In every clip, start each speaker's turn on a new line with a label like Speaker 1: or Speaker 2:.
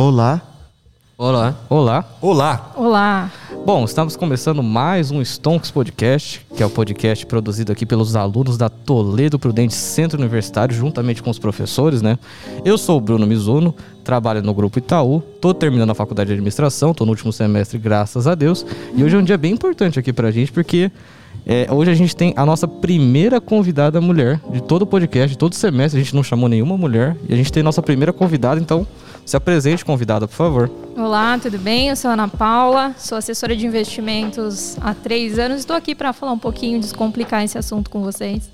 Speaker 1: Olá.
Speaker 2: Olá. Olá.
Speaker 3: Olá.
Speaker 4: Olá.
Speaker 2: Bom, estamos começando mais um Stonks Podcast, que é o podcast produzido aqui pelos alunos da Toledo Prudente Centro Universitário, juntamente com os professores, né? Eu sou o Bruno Mizuno, trabalho no Grupo Itaú, tô terminando a faculdade de administração, tô no último semestre, graças a Deus. E hoje é um dia bem importante aqui pra gente, porque é, hoje a gente tem a nossa primeira convidada mulher de todo o podcast, de todo o semestre. A gente não chamou nenhuma mulher. E a gente tem nossa primeira convidada, então se apresente, convidada, por favor.
Speaker 4: Olá, tudo bem? Eu sou Ana Paula, sou assessora de investimentos há três anos. Estou aqui para falar um pouquinho, descomplicar esse assunto com vocês.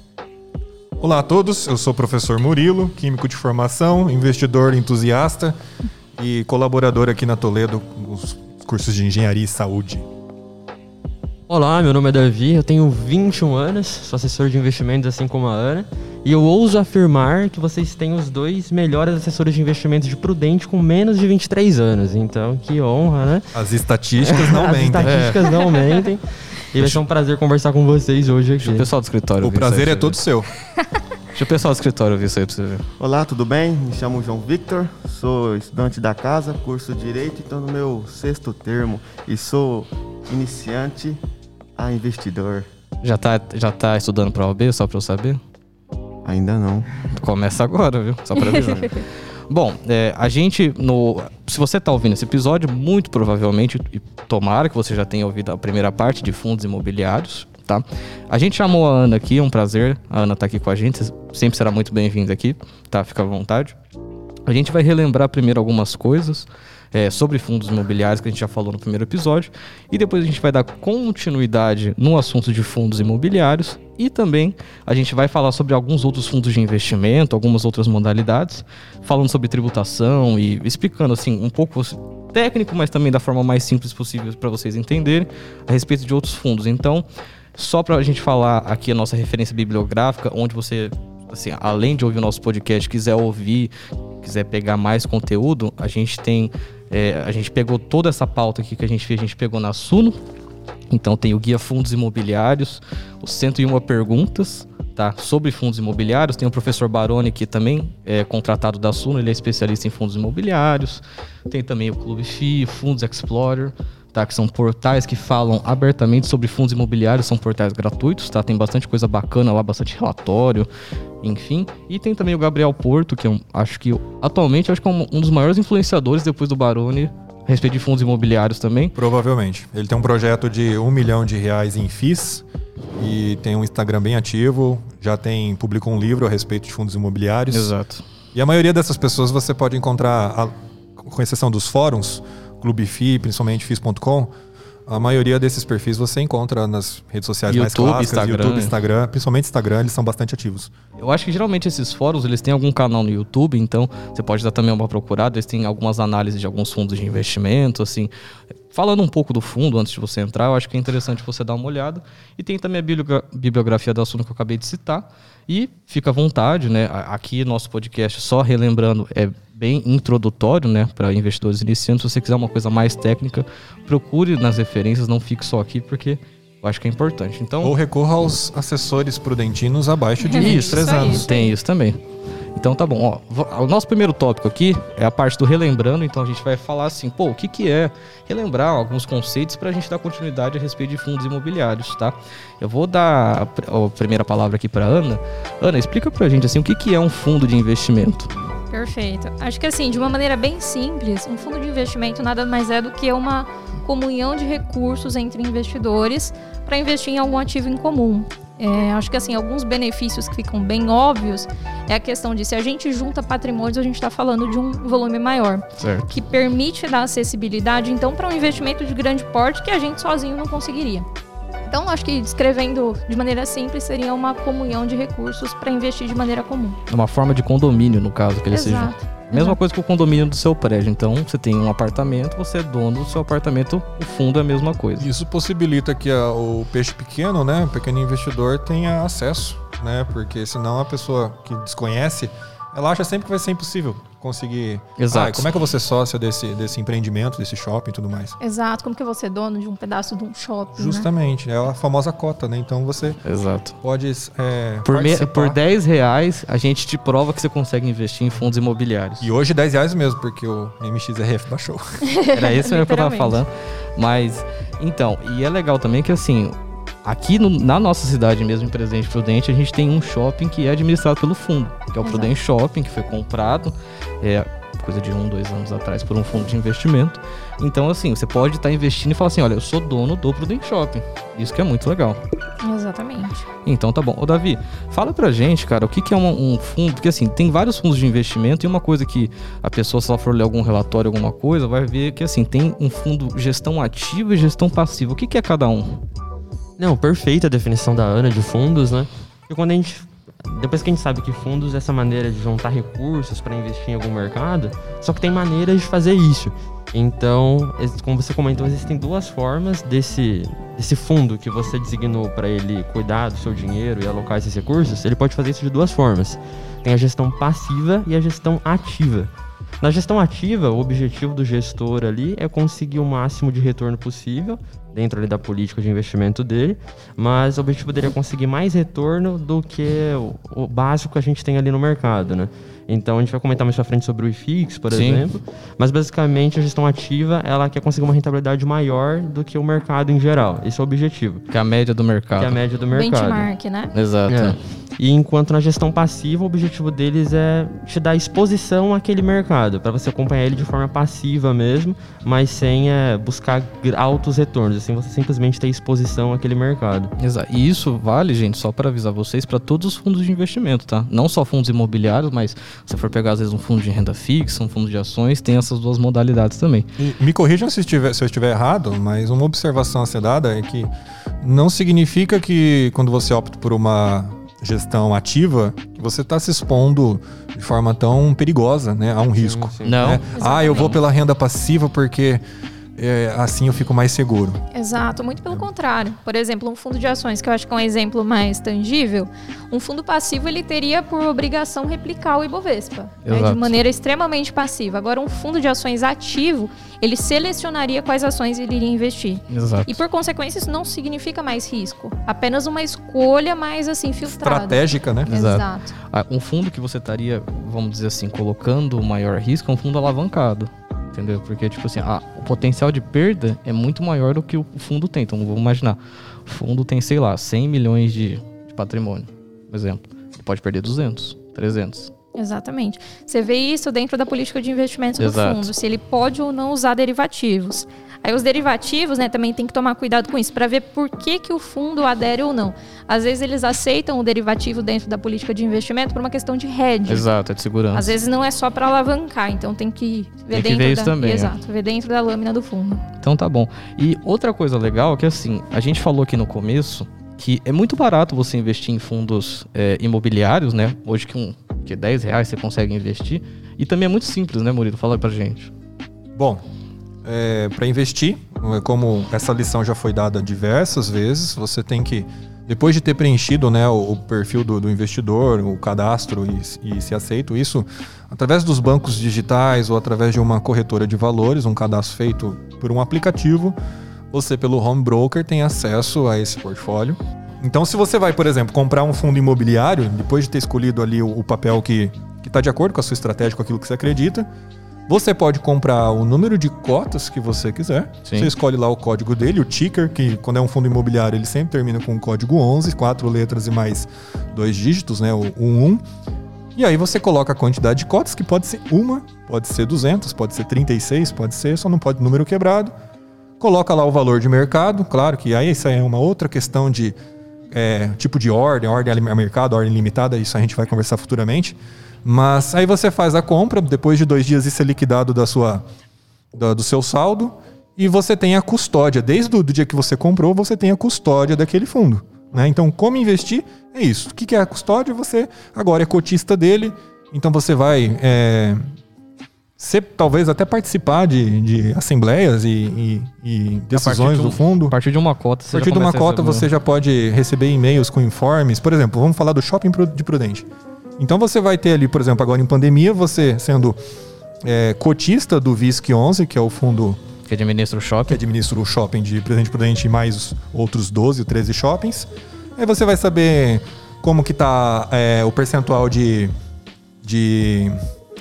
Speaker 3: Olá a todos, eu sou o professor Murilo, químico de formação, investidor entusiasta e colaborador aqui na Toledo nos cursos de engenharia e saúde.
Speaker 5: Olá, meu nome é Davi, eu tenho 21 anos, sou assessor de investimentos assim como a Ana, e eu ouso afirmar que vocês têm os dois melhores assessores de investimentos de Prudente com menos de 23 anos. Então, que honra, né?
Speaker 3: As estatísticas não
Speaker 5: As
Speaker 3: mentem.
Speaker 5: estatísticas
Speaker 2: É.
Speaker 5: não mentem. E vai ser um prazer conversar com vocês hoje aqui.
Speaker 2: Deixa o pessoal do escritório
Speaker 3: O prazer
Speaker 2: aí,
Speaker 3: é todo seu.
Speaker 2: Deixa o pessoal do escritório ver isso aí pra você ver.
Speaker 1: Olá, tudo bem? Me chamo João Victor, sou estudante da casa, curso Direito e estou no meu sexto termo e sou iniciante a investidor.
Speaker 2: Já tá, já tá estudando pra OAB, só pra eu saber?
Speaker 1: Ainda não.
Speaker 2: Começa agora, viu? Só pra avisar. Bom, é, a gente, no, se você está ouvindo esse episódio, muito provavelmente, e tomara que você já tenha ouvido a primeira parte de fundos imobiliários, tá? A gente chamou a Ana aqui, é um prazer. A Ana tá aqui com a gente, sempre será muito bem-vinda aqui, tá? Fica à vontade. A gente vai relembrar primeiro algumas coisas é, sobre fundos imobiliários que a gente já falou no primeiro episódio e depois a gente vai dar continuidade no assunto de fundos imobiliários e também a gente vai falar sobre alguns outros fundos de investimento, algumas outras modalidades, falando sobre tributação e explicando assim um pouco técnico, mas também da forma mais simples possível para vocês entenderem a respeito de outros fundos. Então, só para a gente falar aqui a nossa referência bibliográfica, onde você assim, além de ouvir o nosso podcast, quiser ouvir, quiser pegar mais conteúdo, a gente tem. É, a gente pegou toda essa pauta aqui que a gente fez, a gente pegou na Suno. Então tem o Guia Fundos Imobiliários, os 101 perguntas, tá? Sobre fundos imobiliários. Tem o professor Baroni, que também é contratado da Suno, ele é especialista em fundos imobiliários. Tem também o Clube FI, Fundos Explorer, tá? Que são portais que falam abertamente sobre fundos imobiliários, são portais gratuitos, tá? Tem bastante coisa bacana lá, bastante relatório, enfim. E tem também o Gabriel Porto, que eu acho que atualmente acho que é um, um dos maiores influenciadores depois do Baroni a respeito de fundos imobiliários também.
Speaker 3: Provavelmente. Ele tem um projeto de um milhão de reais em FIIs e tem um Instagram bem ativo, já tem publicou um livro a respeito de fundos imobiliários.
Speaker 2: Exato.
Speaker 3: E a maioria dessas pessoas você pode encontrar, a- com exceção dos fóruns, Clube FI, principalmente FIS.com, a maioria desses perfis você encontra nas redes sociais mais
Speaker 2: YouTube,
Speaker 3: clássicas,
Speaker 2: Instagram.
Speaker 3: YouTube, Instagram, principalmente Instagram, eles são bastante ativos.
Speaker 2: Eu acho que geralmente esses fóruns, eles têm algum canal no YouTube, então você pode dar também uma procurada, eles têm algumas análises de alguns fundos de investimento, assim. Falando um pouco do fundo antes de você entrar, eu acho que é interessante você dar uma olhada. E tem também a bibliogra- bibliografia da Suno que eu acabei de citar. E fica à vontade, né? Aqui nosso podcast, só relembrando, é bem introdutório, né, para investidores iniciantes. Se você quiser uma coisa mais técnica, procure nas referências, não fique só aqui, porque eu acho que é importante. Então,
Speaker 3: Ou recorra aos assessores prudentinos abaixo de
Speaker 4: Isso,
Speaker 3: 23
Speaker 4: isso
Speaker 3: anos.
Speaker 2: Tem isso também. Então tá bom, ó. O nosso primeiro tópico aqui é a parte do relembrando, então a gente vai falar assim, pô, o que que é relembrar alguns conceitos pra gente dar continuidade a respeito de fundos imobiliários, tá? Eu vou dar a, pr- a primeira palavra aqui pra Ana. Ana, explica pra gente assim, o que que é um fundo de investimento?
Speaker 4: Perfeito. Acho que assim, de uma maneira bem simples, um fundo de investimento nada mais é do que uma comunhão de recursos entre investidores para investir em algum ativo em comum. É, acho que assim, alguns benefícios que ficam bem óbvios é a questão de se a gente junta patrimônios, a gente está falando de um volume maior,
Speaker 2: Certo.
Speaker 4: que permite dar acessibilidade, então, para um investimento de grande porte que a gente sozinho não conseguiria. Então, acho que descrevendo de maneira simples, seria uma comunhão de recursos para investir de maneira comum.
Speaker 2: É uma forma de condomínio, no caso, que ele seja.
Speaker 4: Exato.
Speaker 2: Mesma coisa que o condomínio do seu prédio. Então, você tem um apartamento, você é dono do seu apartamento, o fundo é a mesma coisa.
Speaker 3: Isso possibilita que a- o peixe pequeno, né, o pequeno investidor tenha acesso, né, porque senão a pessoa que desconhece, ela acha sempre que vai ser impossível conseguir.
Speaker 2: Exato.
Speaker 3: Ah, como é que eu vou ser sócio desse, desse empreendimento, desse shopping e tudo mais?
Speaker 4: Exato, como que eu vou ser dono de um pedaço de um shopping, né?
Speaker 3: Justamente, é a famosa cota, né? Então você
Speaker 2: Exato.
Speaker 3: pode. É,
Speaker 2: Por, me- por 10 reais, a gente te prova que você consegue investir em fundos imobiliários.
Speaker 3: E hoje 10 reais mesmo, porque o MXRF baixou.
Speaker 2: Era isso mesmo que eu tava falando. Mas, então, e é legal também que assim, aqui no- na nossa cidade mesmo, em Presidente Prudente, a gente tem um shopping que é administrado pelo fundo, que é o
Speaker 4: Exato.
Speaker 2: Prudente Shopping, que foi comprado, é coisa de um, dois anos atrás, por um fundo de investimento. Então, assim, você pode estar investindo e falar assim, olha, eu sou dono do Prudente Shopping. Isso que é muito legal.
Speaker 4: Exatamente.
Speaker 2: Então tá bom. Ô Davi, fala pra gente, cara, o que, que é uma- um fundo? Porque assim, tem vários fundos de investimento e uma coisa que a pessoa, se ela for ler algum relatório, alguma coisa, vai ver que assim, tem um fundo gestão ativa e gestão passiva. O que, que é cada um?
Speaker 5: Não, perfeita a definição da Ana de fundos, né? E quando a gente. Depois que a gente sabe que fundos é essa maneira de juntar recursos para investir em algum mercado, só que tem maneiras de fazer isso. Então, como você comentou, existem duas formas desse, desse fundo que você designou para ele cuidar do seu dinheiro e alocar esses recursos. Ele pode fazer isso de duas formas: tem a gestão passiva e a gestão ativa. Na gestão ativa, o objetivo do gestor ali é conseguir o máximo de retorno possível dentro ali da política de investimento dele, mas o objetivo dele é conseguir mais retorno do que o, o básico que a gente tem ali no mercado, né? Então a gente vai comentar mais pra frente sobre o IFIX, por
Speaker 2: Sim.
Speaker 5: exemplo, mas basicamente a gestão ativa, ela quer conseguir uma rentabilidade maior do que o mercado em geral. Esse é o objetivo,
Speaker 2: Que é a média do mercado.
Speaker 5: que é a média do mercado.
Speaker 4: Benchmark, né?
Speaker 2: Exato.
Speaker 5: É. E enquanto na gestão passiva, o objetivo deles é te dar exposição àquele mercado, para você acompanhar ele de forma passiva mesmo, mas sem é, buscar altos retornos, assim você simplesmente ter exposição àquele mercado.
Speaker 2: Exato. E isso vale, gente, só para avisar vocês, para todos os fundos de investimento, tá? Não só fundos imobiliários, mas se você for pegar às vezes um fundo de renda fixa, um fundo de ações, tem essas duas modalidades também.
Speaker 3: E me corrijam se, estiver- se eu estiver errado, mas uma observação a ser dada é que não significa que quando você opta por uma gestão ativa, que você está se expondo de forma tão perigosa né, a um risco.
Speaker 2: Não.
Speaker 3: né? Ah, eu vou pela renda passiva porque é, assim eu fico mais seguro.
Speaker 4: Exato, muito pelo contrário. Por exemplo, um fundo de ações, que eu acho que é um exemplo mais tangível, um fundo passivo ele teria por obrigação replicar o Ibovespa, né, de maneira extremamente passiva. Agora, um fundo de ações ativo, ele selecionaria quais ações ele iria investir.
Speaker 2: Exato.
Speaker 4: E por consequência, isso não significa mais risco, apenas uma escolha mais assim filtrada.
Speaker 3: Estratégica, né?
Speaker 2: Exato.
Speaker 4: Exato.
Speaker 2: Ah, um fundo que você estaria, vamos dizer assim, colocando o maior risco é um fundo alavancado. Entendeu? Porque, tipo assim, ah, o potencial de perda é muito maior do que o fundo tem. Então, vamos imaginar. O fundo tem, sei lá, 100 milhões de, de patrimônio, por exemplo. Ele pode perder 200, 300.
Speaker 4: Exatamente. Você vê isso dentro da política de investimentos
Speaker 2: Exato.
Speaker 4: do fundo, se ele pode ou não usar derivativos. Aí os derivativos, né, também tem que tomar cuidado com isso, para ver por que, que o fundo adere ou não. Às vezes eles aceitam o derivativo dentro da política de investimento por uma questão de hedge.
Speaker 2: Exato, é de segurança.
Speaker 4: Às vezes não é só para alavancar, então tem que ver
Speaker 2: Tem que
Speaker 4: dentro
Speaker 2: ver
Speaker 4: da
Speaker 2: isso também, é.
Speaker 4: Exato, ver dentro da lâmina do fundo.
Speaker 2: Então tá bom. E outra coisa legal é que assim, a gente falou aqui no começo que é muito barato você investir em fundos é, imobiliários, né? Hoje que um que 10 reais você consegue investir. E também é muito simples, né, Murilo? Fala pra gente.
Speaker 3: Bom, para investir, é como essa lição já foi dada diversas vezes, você tem que, depois de ter preenchido né, o, o perfil do, do investidor, o cadastro e, e se aceito isso, através dos bancos digitais ou através de uma corretora de valores, um cadastro feito por um aplicativo, você pelo home broker tem acesso a esse portfólio. Então, se você vai, por exemplo, comprar um fundo imobiliário, depois de ter escolhido ali o, o papel que está de acordo com a sua estratégia, com aquilo que você acredita, você pode comprar o número de cotas que você quiser.
Speaker 2: Sim.
Speaker 3: Você escolhe lá o código dele, o ticker, que quando é um fundo imobiliário ele sempre termina com o código 11, quatro letras e mais dois dígitos, né, o 11. E aí você coloca a quantidade de cotas, que pode ser uma, pode ser 200, pode ser 36, pode ser, só não pode número quebrado. Coloca lá o valor de mercado, claro que aí isso é uma outra questão de é, tipo de ordem, ordem a mercado, ordem limitada, isso a gente vai conversar futuramente. Mas aí você faz a compra, depois de dois dias isso é liquidado da sua, da- do seu saldo, e você tem a custódia. Desde o dia que você comprou, você tem a custódia daquele fundo. né? Então, como investir é isso. O que que é a custódia? Você agora é cotista dele, então você vai é, ser, talvez até participar de, de assembleias e, e- e decisões
Speaker 2: de
Speaker 3: do fundo.
Speaker 2: A partir de uma cota,
Speaker 3: A
Speaker 2: você
Speaker 3: partir
Speaker 2: já
Speaker 3: de uma
Speaker 2: a
Speaker 3: cota
Speaker 2: receber-
Speaker 3: você já pode receber e-mails com informes. Por exemplo, vamos falar do shopping de Prudente. Então você vai ter ali, por exemplo, agora em pandemia, você sendo é, cotista do VISC 11, que é o fundo
Speaker 2: Que administra o
Speaker 3: que
Speaker 2: shopping.
Speaker 3: administra o shopping de Presidente Prudente e mais os outros 12 ou 13 shoppings. Aí você vai saber como que tá é, o percentual de, de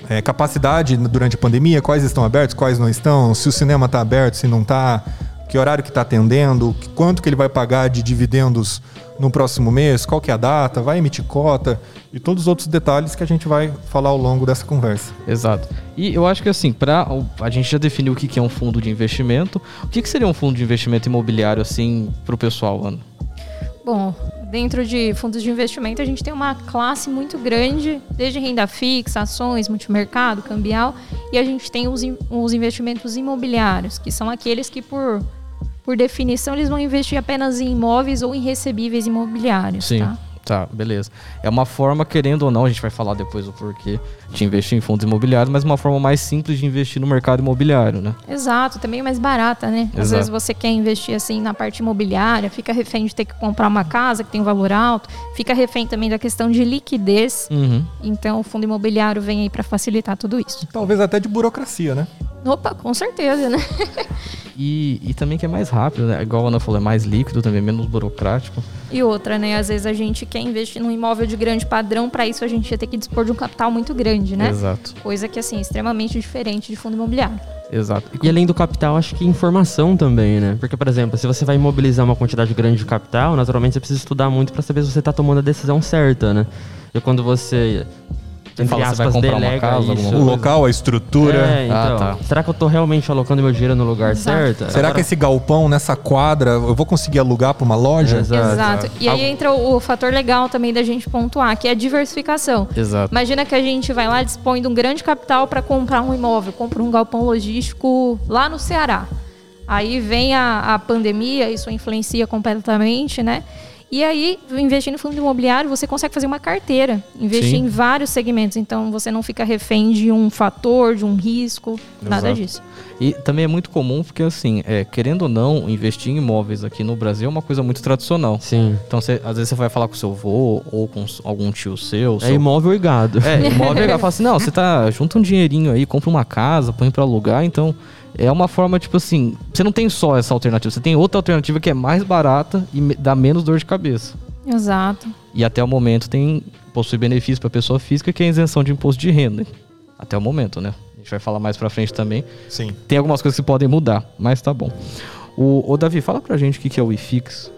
Speaker 3: é, capacidade durante a pandemia, quais estão abertos, quais não estão, se o cinema está aberto, se não está, que horário que está atendendo, quanto que ele vai pagar de dividendos no próximo mês, qual que é a data, vai emitir cota e todos os outros detalhes que a gente vai falar ao longo dessa conversa.
Speaker 2: Exato. E eu acho que assim, para a gente já definiu o que que é um fundo de investimento. O que, que seria um fundo de investimento imobiliário assim para o pessoal, Ana?
Speaker 4: Bom, dentro de fundos de investimento, a gente tem uma classe muito grande, desde renda fixa, ações, multimercado, cambial, e a gente tem os, os investimentos imobiliários, que são aqueles que, por, por definição, eles vão investir apenas em imóveis ou em recebíveis imobiliários.
Speaker 2: Sim.
Speaker 4: Tá?
Speaker 2: Tá, beleza. É uma forma, querendo ou não, a gente vai falar depois o porquê de investir em fundos imobiliários, mas uma forma mais simples de investir no mercado imobiliário, né?
Speaker 4: Exato, também mais barata, né? Às
Speaker 2: Exato.
Speaker 4: vezes você quer investir assim na parte imobiliária, fica refém de ter que comprar uma casa que tem um valor alto, fica refém também da questão de liquidez.
Speaker 2: Uhum.
Speaker 4: Então o fundo imobiliário vem aí para facilitar tudo isso.
Speaker 3: Talvez até de burocracia, né?
Speaker 4: Opa, com certeza, né?
Speaker 2: E, e também que é mais rápido, né? Igual a Ana falou, é mais líquido também, menos burocrático.
Speaker 4: E outra, né? Às vezes a gente quer investir num imóvel de grande padrão, para isso a gente ia ter que dispor de um capital muito grande, né?
Speaker 2: Exato,
Speaker 4: Coisa que assim, é extremamente diferente de fundo imobiliário.
Speaker 2: exato.
Speaker 5: E além do capital, acho que informação também, né? Porque, por exemplo, se você vai imobilizar uma quantidade grande de capital, naturalmente você precisa estudar muito para saber se você está tomando a decisão certa, né? E quando você. Entre
Speaker 2: fala, você vai
Speaker 5: aspas,
Speaker 2: comprar uma casa,
Speaker 5: isso-
Speaker 3: O local, a estrutura.
Speaker 5: É, então.
Speaker 2: Ah, tá.
Speaker 5: Será que eu tô realmente alocando meu dinheiro no lugar
Speaker 4: Exato.
Speaker 5: certo?
Speaker 3: Será
Speaker 5: Agora-
Speaker 3: que esse galpão nessa quadra eu vou conseguir alugar para uma loja?
Speaker 5: Exato.
Speaker 4: Exato. E aí entra o, o fator legal também da gente pontuar, que é a diversificação.
Speaker 2: Exato.
Speaker 4: Imagina que a gente vai lá, dispõe de um grande capital para comprar um imóvel, compra um galpão logístico lá no Ceará. Aí vem a, a pandemia, isso influencia completamente, né? E aí, investindo em fundo imobiliário, você consegue fazer uma carteira, investir
Speaker 2: Sim.
Speaker 4: em vários segmentos. Então, você não fica refém de um fator, de um risco, nada
Speaker 2: Exato.
Speaker 4: disso.
Speaker 2: E também é muito comum porque, assim, é, querendo ou não, investir em imóveis aqui no Brasil é uma coisa muito tradicional.
Speaker 5: Sim.
Speaker 2: Então, você- às vezes você vai falar com seu avô ou com algum tio seu.
Speaker 5: É
Speaker 2: seu-
Speaker 5: imóvel e gado.
Speaker 2: É, imóvel é legal. Fala assim, não, você tá, junta um dinheirinho aí, compra uma casa, põe pra alugar, então é uma forma, tipo assim, você não tem só essa alternativa, você tem outra alternativa que é mais barata e dá menos dor de cabeça.
Speaker 4: Exato.
Speaker 2: E até o momento tem, possui benefício pra pessoa física, que é a isenção de imposto de renda. Até o momento, né? A gente vai falar mais pra frente também.
Speaker 3: Sim.
Speaker 2: Tem algumas coisas que podem mudar, mas tá bom. O, o Davi, fala pra gente o que que é o IFIX.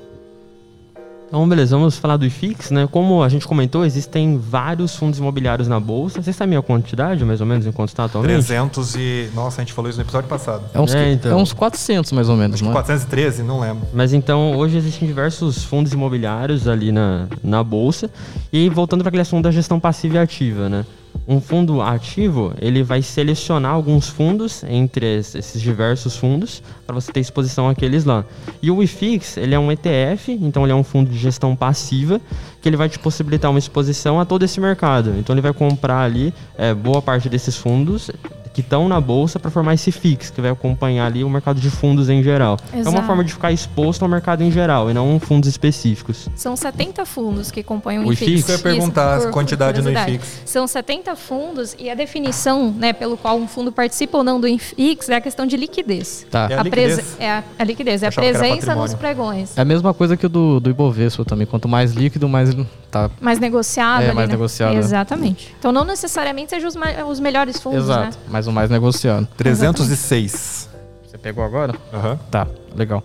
Speaker 5: Então, beleza, vamos falar do IFIX, né? Como a gente comentou, existem vários fundos imobiliários na bolsa. Vocês sabem a quantidade, mais ou menos, em quanto está atualmente?
Speaker 3: 300 e. Nossa, a gente falou isso no episódio passado.
Speaker 2: É uns,
Speaker 5: É, então.
Speaker 2: é uns 400 mais ou menos, não é?
Speaker 3: 413, não lembro.
Speaker 5: Mas então, hoje existem diversos fundos imobiliários ali na, na bolsa. E voltando para aquele assunto da gestão passiva e ativa, né? Um fundo ativo, ele vai selecionar alguns fundos entre es- esses diversos fundos para você ter exposição àqueles lá. E o IFIX, ele é um ETF, então ele é um fundo de gestão passiva que ele vai te possibilitar uma exposição a todo esse mercado. Então ele vai comprar ali é, boa parte desses fundos que estão na bolsa para formar esse FIX, que vai acompanhar ali o mercado de fundos em geral. É uma
Speaker 4: Exato.
Speaker 5: forma de ficar exposto ao mercado em geral e não fundos específicos.
Speaker 4: São 70 fundos que compõem o,
Speaker 5: O
Speaker 4: IFIX.
Speaker 5: IFIX?
Speaker 3: Isso eu ia perguntar,
Speaker 4: por-
Speaker 3: a quantidade no. IFIX.
Speaker 4: São 70 fundos e a definição né, pelo qual um fundo participa ou não do IFIX é a questão de liquidez.
Speaker 2: Tá.
Speaker 3: É a
Speaker 4: prese-
Speaker 3: liquidez?
Speaker 4: É a, a liquidez, é a presença nos pregões.
Speaker 2: É a mesma coisa que o do, do Ibovespa também. Quanto mais líquido, mais tá.
Speaker 4: Mais negociado.
Speaker 2: É,
Speaker 4: ali,
Speaker 2: mais
Speaker 4: né?
Speaker 2: negociado?
Speaker 4: Exatamente. Então não necessariamente sejam os, os melhores fundos,
Speaker 2: Exato.
Speaker 4: né?
Speaker 2: Mas mais negociado.
Speaker 3: 306.
Speaker 2: Você pegou agora?
Speaker 3: Aham.
Speaker 2: Tá, legal.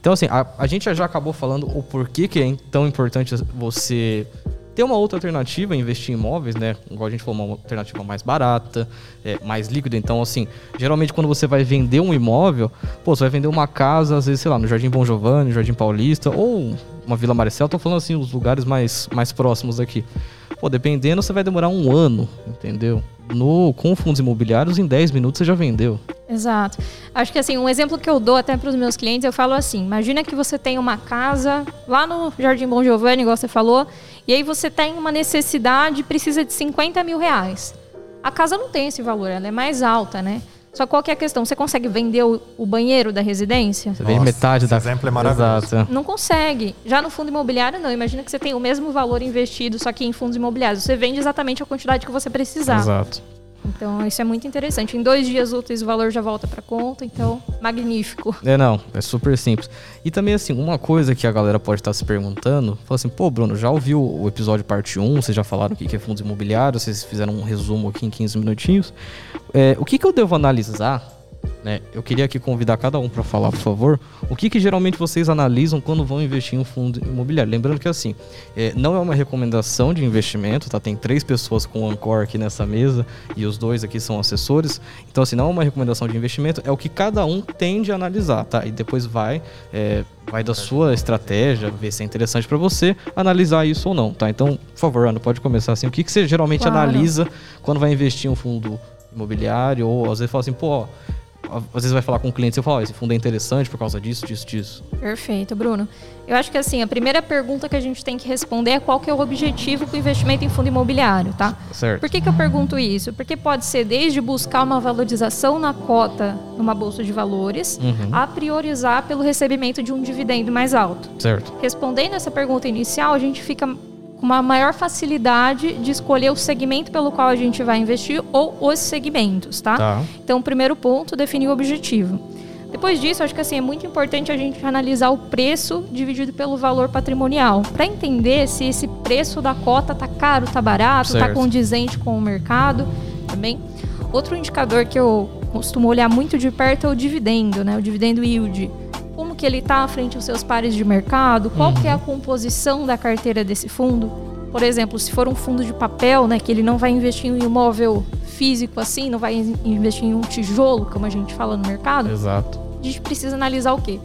Speaker 2: Então, assim, a, a gente já acabou falando o porquê que é tão importante você ter uma outra alternativa, investir em imóveis, né? Igual a gente falou, uma alternativa mais barata, é, mais líquida. Então, assim, geralmente quando você vai vender um imóvel, pô, você vai vender uma casa, às vezes, sei lá, no Jardim Bom Giovanni, Jardim Paulista, ou uma Vila Maricel, tô falando assim, os lugares mais, mais próximos aqui. Pô, dependendo, você vai demorar um ano, entendeu? No, com fundos imobiliários, em 10 minutos você já vendeu.
Speaker 4: Exato. Acho que assim, um exemplo que eu dou até para os meus clientes, eu falo assim: imagina que você tem uma casa lá no Jardim Bom Giovanni, igual você falou, e aí você tem uma necessidade, precisa de 50 mil reais. A casa não tem esse valor, ela é mais alta, né? Só qual que é a questão? Você consegue vender o, o banheiro da residência?
Speaker 2: Você vende metade
Speaker 3: esse
Speaker 2: da.
Speaker 3: exemplo é maravilhoso.
Speaker 2: Exato.
Speaker 4: Não consegue. Já no fundo imobiliário, não. Imagina que você tem o mesmo valor investido, só que em fundos imobiliários. Você vende exatamente a quantidade que você precisar.
Speaker 2: Exato.
Speaker 4: Então, isso é muito interessante. Em dois dias úteis, o valor já volta para conta. Então, magnífico.
Speaker 2: É, não, é super simples. E também, assim, uma coisa que a galera pode estar se perguntando, fala assim, pô, Bruno, já ouviu o episódio parte 1, vocês já falaram o que que é fundos imobiliários, vocês fizeram um resumo aqui em 15 minutinhos. É, o que que eu devo analisar, né? Eu queria aqui convidar cada um para falar, por favor, o que que geralmente vocês analisam quando vão investir em um fundo imobiliário. Lembrando que, assim, é, não é uma recomendação de investimento, tá? Tem três pessoas com o Ancor aqui nessa mesa e os dois aqui são assessores. Então, assim, não é uma recomendação de investimento, é o que cada um tende a analisar, tá? E depois vai, é, vai da sua estratégia, ver se é interessante para você analisar isso ou não, tá? Então, por favor, Ana, pode começar assim. O que, que você geralmente
Speaker 4: Claro.
Speaker 2: analisa quando vai investir em um fundo imobiliário? Ou às vezes fala assim, pô, ó, às vezes vai falar com o cliente, você fala, ó, esse fundo é interessante por causa disso, disso, disso.
Speaker 4: Perfeito, Bruno. Eu acho que assim, a primeira pergunta que a gente tem que responder é qual que é o objetivo com o investimento em fundo imobiliário, tá?
Speaker 2: Certo.
Speaker 4: Por que, que eu pergunto isso? Porque pode ser desde buscar uma valorização na cota numa bolsa de valores,
Speaker 2: Uhum.
Speaker 4: a priorizar pelo recebimento de um dividendo mais alto.
Speaker 2: Certo.
Speaker 4: Respondendo essa pergunta inicial, a gente fica uma maior facilidade de escolher o segmento pelo qual a gente vai investir ou os segmentos, tá?
Speaker 2: Tá.
Speaker 4: Então, o primeiro ponto, definir o objetivo. Depois disso, acho que assim é muito importante a gente analisar o preço dividido pelo valor patrimonial, para entender se esse preço da cota tá caro, tá barato, tá
Speaker 2: Certo.
Speaker 4: condizente com o mercado, também. Outro indicador que eu costumo olhar muito de perto é o dividendo, né? O dividendo yield. Como que ele está frente aos seus pares de mercado? Qual que é a composição da carteira desse fundo? Por exemplo, se for um fundo de papel, né, que ele não vai investir em um imóvel físico assim, não vai in- investir em um tijolo, como a gente fala no mercado,
Speaker 2: Exato.
Speaker 4: a gente precisa analisar o quê?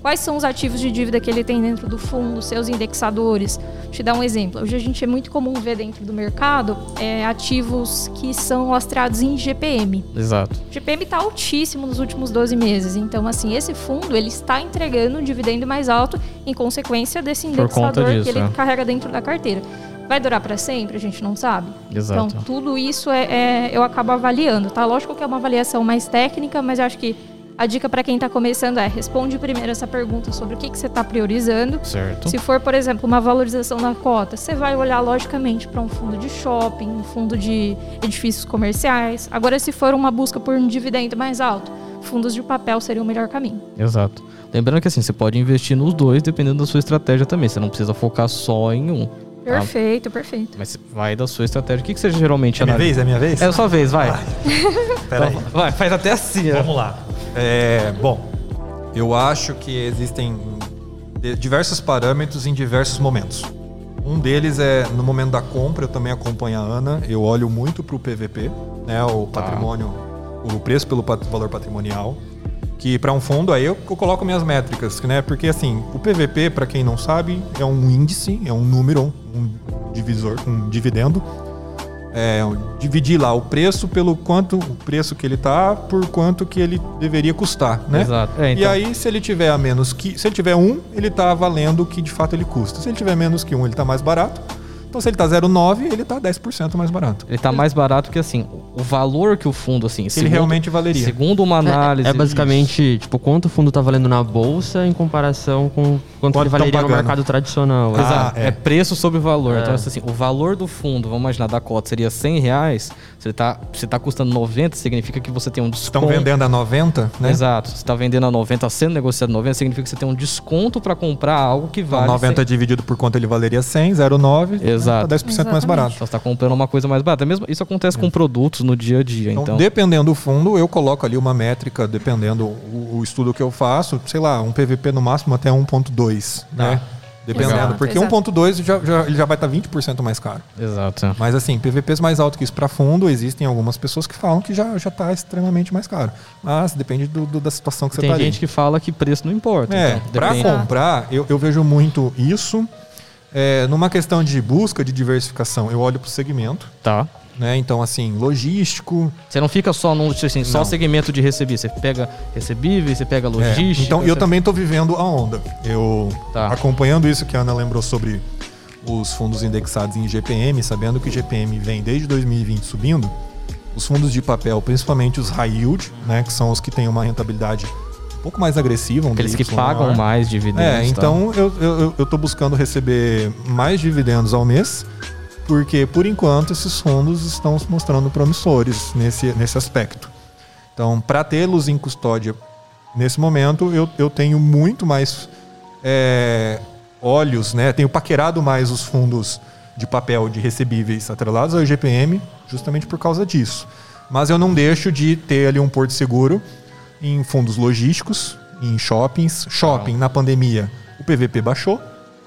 Speaker 4: Quais são os ativos de dívida que ele tem dentro do fundo, seus indexadores? Vou te dar um exemplo. Hoje a gente é muito comum ver dentro do mercado é, ativos que são lastreados em GPM.
Speaker 2: Exato.
Speaker 4: O GPM está altíssimo nos últimos 12 meses. Então, assim, esse fundo ele está entregando um dividendo mais alto em consequência desse indexador
Speaker 2: disso,
Speaker 4: que ele
Speaker 2: é.
Speaker 4: carrega dentro da carteira. Vai durar para sempre? A gente não sabe.
Speaker 2: Exato.
Speaker 4: Então, tudo isso é, é- eu acabo avaliando, tá? Lógico que é uma avaliação mais técnica, mas eu acho que a dica para quem está começando é responde primeiro essa pergunta sobre o que, que você está priorizando.
Speaker 2: Certo.
Speaker 4: Se for, por exemplo, uma valorização na cota, você vai olhar logicamente para um fundo de shopping, um fundo de edifícios comerciais. Agora, se for uma busca por um dividendo mais alto, fundos de papel seria o melhor caminho.
Speaker 2: Exato. Lembrando que assim, você pode investir nos dois dependendo da sua estratégia também. Você não precisa focar só em um. Tá?
Speaker 4: Perfeito, perfeito.
Speaker 2: Mas vai da sua estratégia. O que, que você geralmente
Speaker 3: É minha
Speaker 2: analisa?
Speaker 3: vez? É minha vez?
Speaker 2: É a sua vez, vai.
Speaker 3: Peraí.
Speaker 2: Vai, faz até assim, ó.
Speaker 3: Vamos lá. É, bom, eu acho que existem diversos parâmetros em diversos momentos. Um deles é no momento da compra, eu também acompanho a Ana, eu olho muito para o PVP, né, o
Speaker 2: Tá.
Speaker 3: patrimônio, o preço pelo valor patrimonial, que para um fundo aí eu, eu coloco minhas métricas, né? Porque assim, o PVP, para quem não sabe, é um índice, é um número, um divisor, um dividendo é, dividir lá o preço pelo quanto o preço que ele tá por quanto que ele deveria custar, né?
Speaker 2: Exato. É,
Speaker 3: E
Speaker 2: então,
Speaker 3: aí, se ele tiver a menos que. Se ele tiver um, ele tá valendo o que de fato ele custa. Se ele tiver menos que um, ele tá mais barato. Então, se ele tá 0,9, ele tá 10% mais barato.
Speaker 2: ele tá mais barato que assim, o valor que o fundo, assim,
Speaker 3: Que ele realmente valeria.
Speaker 2: segundo uma análise.
Speaker 5: É, é basicamente, tipo, quanto o fundo tá valendo na bolsa em comparação com quanto
Speaker 3: Quanto
Speaker 5: ele valeria no mercado tradicional.
Speaker 3: Ah,
Speaker 2: Exato.
Speaker 3: é.
Speaker 2: É. preço sobre valor.
Speaker 5: É.
Speaker 2: Então, assim, o valor do fundo, vamos imaginar, da cota seria 100 reais. Se ele tá, se tá custando 90, significa que você tem um
Speaker 3: Estão
Speaker 2: desconto.
Speaker 3: vendendo a 90, né?
Speaker 2: Exato. Se está vendendo a 90, sendo negociado a 90, significa que você tem um desconto para comprar algo que
Speaker 3: Então,
Speaker 2: vale.
Speaker 3: 90 dividido por quanto ele valeria 100, 0,9,
Speaker 2: Exato.
Speaker 3: Tá 10% mais
Speaker 4: Exatamente.
Speaker 3: barato.
Speaker 2: Então você está comprando uma coisa mais barata. Mesmo, isso acontece com produtos no dia a dia.
Speaker 3: Então,
Speaker 2: Então,
Speaker 3: dependendo do fundo, eu coloco ali uma métrica, dependendo o, o estudo que eu faço, sei lá, um PVP no máximo até 1.2, né? Dependendo,
Speaker 4: Exato,
Speaker 3: porque
Speaker 4: exato.
Speaker 3: 1.2 já, já, ele já vai estar 20% mais caro.
Speaker 2: Exato.
Speaker 3: Mas assim, PVPs mais alto que isso para fundo, existem algumas pessoas que falam que já já está extremamente mais caro. Mas depende do, do- da situação que você
Speaker 2: Tem
Speaker 3: está
Speaker 2: gente que fala que preço não importa.
Speaker 3: É,
Speaker 2: então,
Speaker 3: para comprar, eu, eu vejo muito isso. É, numa questão de busca de diversificação, eu olho para o segmento,
Speaker 2: Tá.
Speaker 3: né? Então, assim, logístico,
Speaker 2: Você não fica só no assim, só segmento de receber. Você pega recebíveis, você pega
Speaker 3: É,
Speaker 2: logística.
Speaker 3: então, eu
Speaker 2: você-
Speaker 3: também estou vivendo a onda. Eu
Speaker 2: Tá.
Speaker 3: acompanhando isso que a Ana lembrou sobre os fundos indexados em GPM, sabendo que o GPM vem desde 2020 subindo, os fundos de papel, principalmente os high yield, né, que são os que têm uma rentabilidade pouco mais agressiva. Um
Speaker 2: Aqueles que pagam
Speaker 3: maior.
Speaker 2: mais dividendos.
Speaker 3: É,
Speaker 2: tá?
Speaker 3: então eu, eu, eu tô buscando receber mais dividendos ao mês, porque por enquanto esses fundos estão se mostrando promissores nesse, nesse aspecto. Então, para tê-los em custódia nesse momento, eu, eu tenho muito mais é, olhos, né? Tenho paquerado mais os fundos de papel de recebíveis atrelados ao IGPM, justamente por causa disso. Mas eu não deixo de ter ali um porto seguro em fundos logísticos, em shoppings. Shopping, na pandemia, o PVP baixou,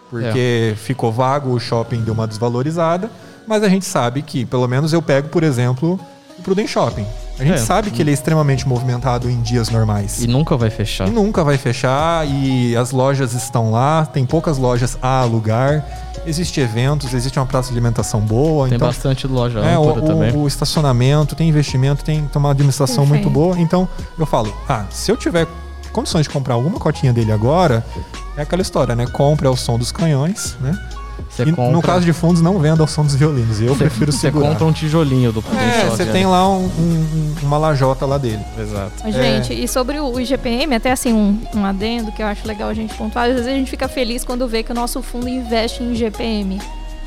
Speaker 3: porque ficou vago, o shopping deu uma desvalorizada. Mas a gente sabe que, pelo menos eu pego, por exemplo, o Prudent Shopping. A gente
Speaker 2: É.
Speaker 3: sabe que ele é extremamente movimentado em dias normais.
Speaker 2: E nunca vai fechar.
Speaker 3: E nunca vai fechar e as lojas estão lá, tem poucas lojas a alugar, existe eventos, existe uma praça de alimentação boa,
Speaker 2: Tem
Speaker 3: então
Speaker 2: bastante loja
Speaker 3: é, o,
Speaker 2: também.
Speaker 3: o, o estacionamento, tem investimento, tem, uma administração
Speaker 4: Perfeito.
Speaker 3: muito boa. Então eu falo, ah, se eu tiver condições de comprar alguma cotinha dele agora, é aquela história, né? Compre ao som dos canhões, né?
Speaker 2: Você
Speaker 3: e
Speaker 2: compra,
Speaker 3: no caso de fundos, não venda ao som dos violinos. Eu prefiro
Speaker 2: você
Speaker 3: segurar.
Speaker 2: compra um tijolinho do
Speaker 3: É, você
Speaker 2: shop,
Speaker 3: tem
Speaker 2: né?
Speaker 3: lá um- um- uma lajota lá dele.
Speaker 2: Exato.
Speaker 4: Mas, Gente, e sobre o IGPM, até assim, um, um adendo que eu acho legal a gente pontuar. Às vezes a gente fica feliz quando vê que o nosso fundo investe em IGPM.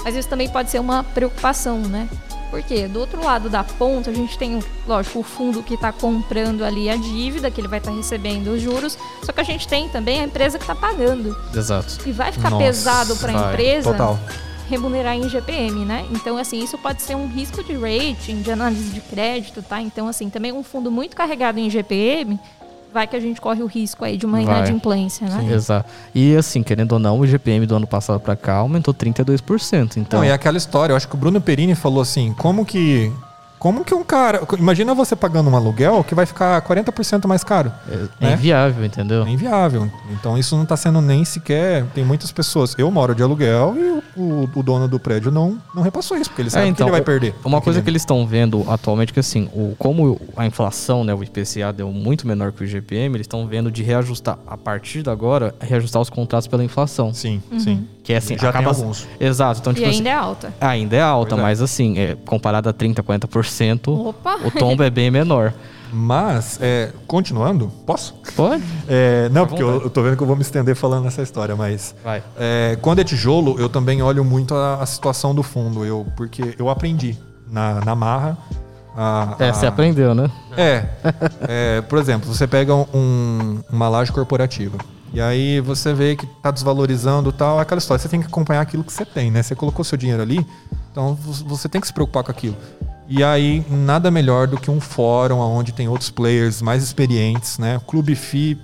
Speaker 4: Mas isso também pode ser uma preocupação, né? Porque do outro lado da ponta, a gente tem, lógico, o fundo que está comprando ali a dívida, que ele vai estar recebendo os juros. Só que a gente tem também a empresa que está pagando.
Speaker 2: Exato.
Speaker 4: E vai ficar
Speaker 3: Nossa,
Speaker 4: pesado para a empresa
Speaker 3: Total.
Speaker 4: remunerar em GPM, né? Então, assim, isso pode ser um risco de rating, de análise de crédito, tá? Então, assim, também um fundo muito carregado em GPM, vai que a gente corre o risco aí de uma
Speaker 2: Vai.
Speaker 4: inadimplência, né?
Speaker 2: Exato. E assim, querendo ou não, o GPM do ano passado pra cá aumentou 32%. Então,
Speaker 3: Não, e aquela história, eu acho que o Bruno Perini falou assim, como que. Como que um cara. Imagina você pagando um aluguel que vai ficar 40% mais caro.
Speaker 2: é, é
Speaker 3: né?
Speaker 2: inviável, entendeu?
Speaker 3: É inviável. Então isso não está sendo nem sequer. Tem muitas pessoas. Eu moro de aluguel e o, o- o dono do prédio não, não repassou isso, porque ele sabe
Speaker 2: É, então,
Speaker 3: que ele vai perder.
Speaker 2: Uma coisa que
Speaker 3: ele
Speaker 2: eles estão vendo atualmente é que assim, o, como a inflação, né, o IPCA deu muito menor que o IGPM, eles estão vendo de reajustar a partir de agora, reajustar os contratos pela inflação.
Speaker 3: Sim, sim.
Speaker 2: Que é assim,
Speaker 3: Já tem
Speaker 2: acaba
Speaker 3: alguns.
Speaker 2: Exato, então
Speaker 4: E
Speaker 2: tipo assim,
Speaker 4: ainda é alta.
Speaker 2: ainda é alta,
Speaker 3: Pois é.
Speaker 2: mas assim, é, comparado a 30, 40%,
Speaker 4: Opa!
Speaker 2: o tombo é bem menor.
Speaker 3: Mas, é, continuando, posso?
Speaker 2: Pode?
Speaker 3: É, não, porque eu, eu tô vendo que eu vou me estender falando essa história, mas.
Speaker 2: Vai.
Speaker 3: É, quando é tijolo, eu também olho muito a, a situação do fundo, eu, porque eu aprendi na, na marra. a-
Speaker 2: É,
Speaker 3: a-
Speaker 2: você aprendeu, né?
Speaker 3: É, é, por exemplo, você pega um- uma laje corporativa. E aí você vê que tá desvalorizando tal, é aquela história. Você tem que acompanhar aquilo que você tem, né? Você colocou seu dinheiro ali, então vo- você tem que se preocupar com aquilo. E aí, nada melhor do que um fórum onde tem outros players mais experientes, né? Clube FI,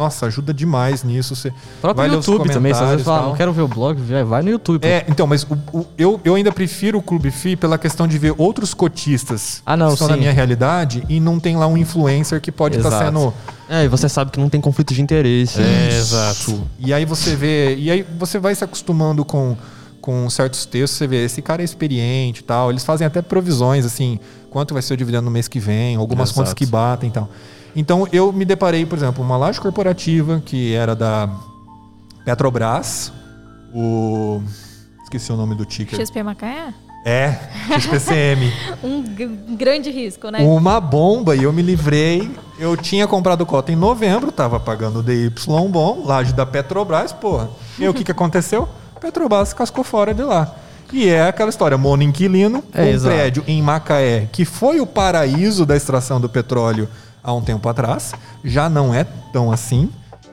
Speaker 3: nossa, ajuda demais nisso. Você
Speaker 2: próprio
Speaker 3: vai ler os
Speaker 2: YouTube também, se às vezes
Speaker 3: comentários e
Speaker 2: fala, não quero ver o blog, vai- no YouTube.
Speaker 3: É, então, mas o- o- eu, eu ainda prefiro o Clube FI pela questão de ver outros cotistas
Speaker 2: Ah, não,
Speaker 3: que estão na minha realidade e não tem lá um influencer que pode estar
Speaker 2: Exato.
Speaker 3: sendo.
Speaker 5: É, e você sabe que não tem conflito de interesse.
Speaker 2: É, exato.
Speaker 3: E aí você vê. E aí você vai se acostumando com, com certos textos, você vê, esse cara é experiente e tal. Eles fazem até provisões, assim, quanto vai ser o dividendo no mês que vem, algumas
Speaker 2: Exato.
Speaker 3: contas que batem e tal. Então eu me deparei, por exemplo, uma laje corporativa que era da Petrobras, o. Esqueci o nome do ticker.
Speaker 4: XP Macaé?
Speaker 3: É, XPCM.
Speaker 4: Um grande risco, né?
Speaker 3: Uma bomba e eu me livrei. Eu tinha comprado cota em novembro, tava pagando DY bom, laje da Petrobras, porra. E o que, que aconteceu? Petrobras cascou fora de lá. E é aquela história, monoinquilino,
Speaker 2: É,
Speaker 3: um
Speaker 2: exato.
Speaker 3: prédio em Macaé, que foi o paraíso da extração do petróleo há um tempo atrás, já não é tão assim.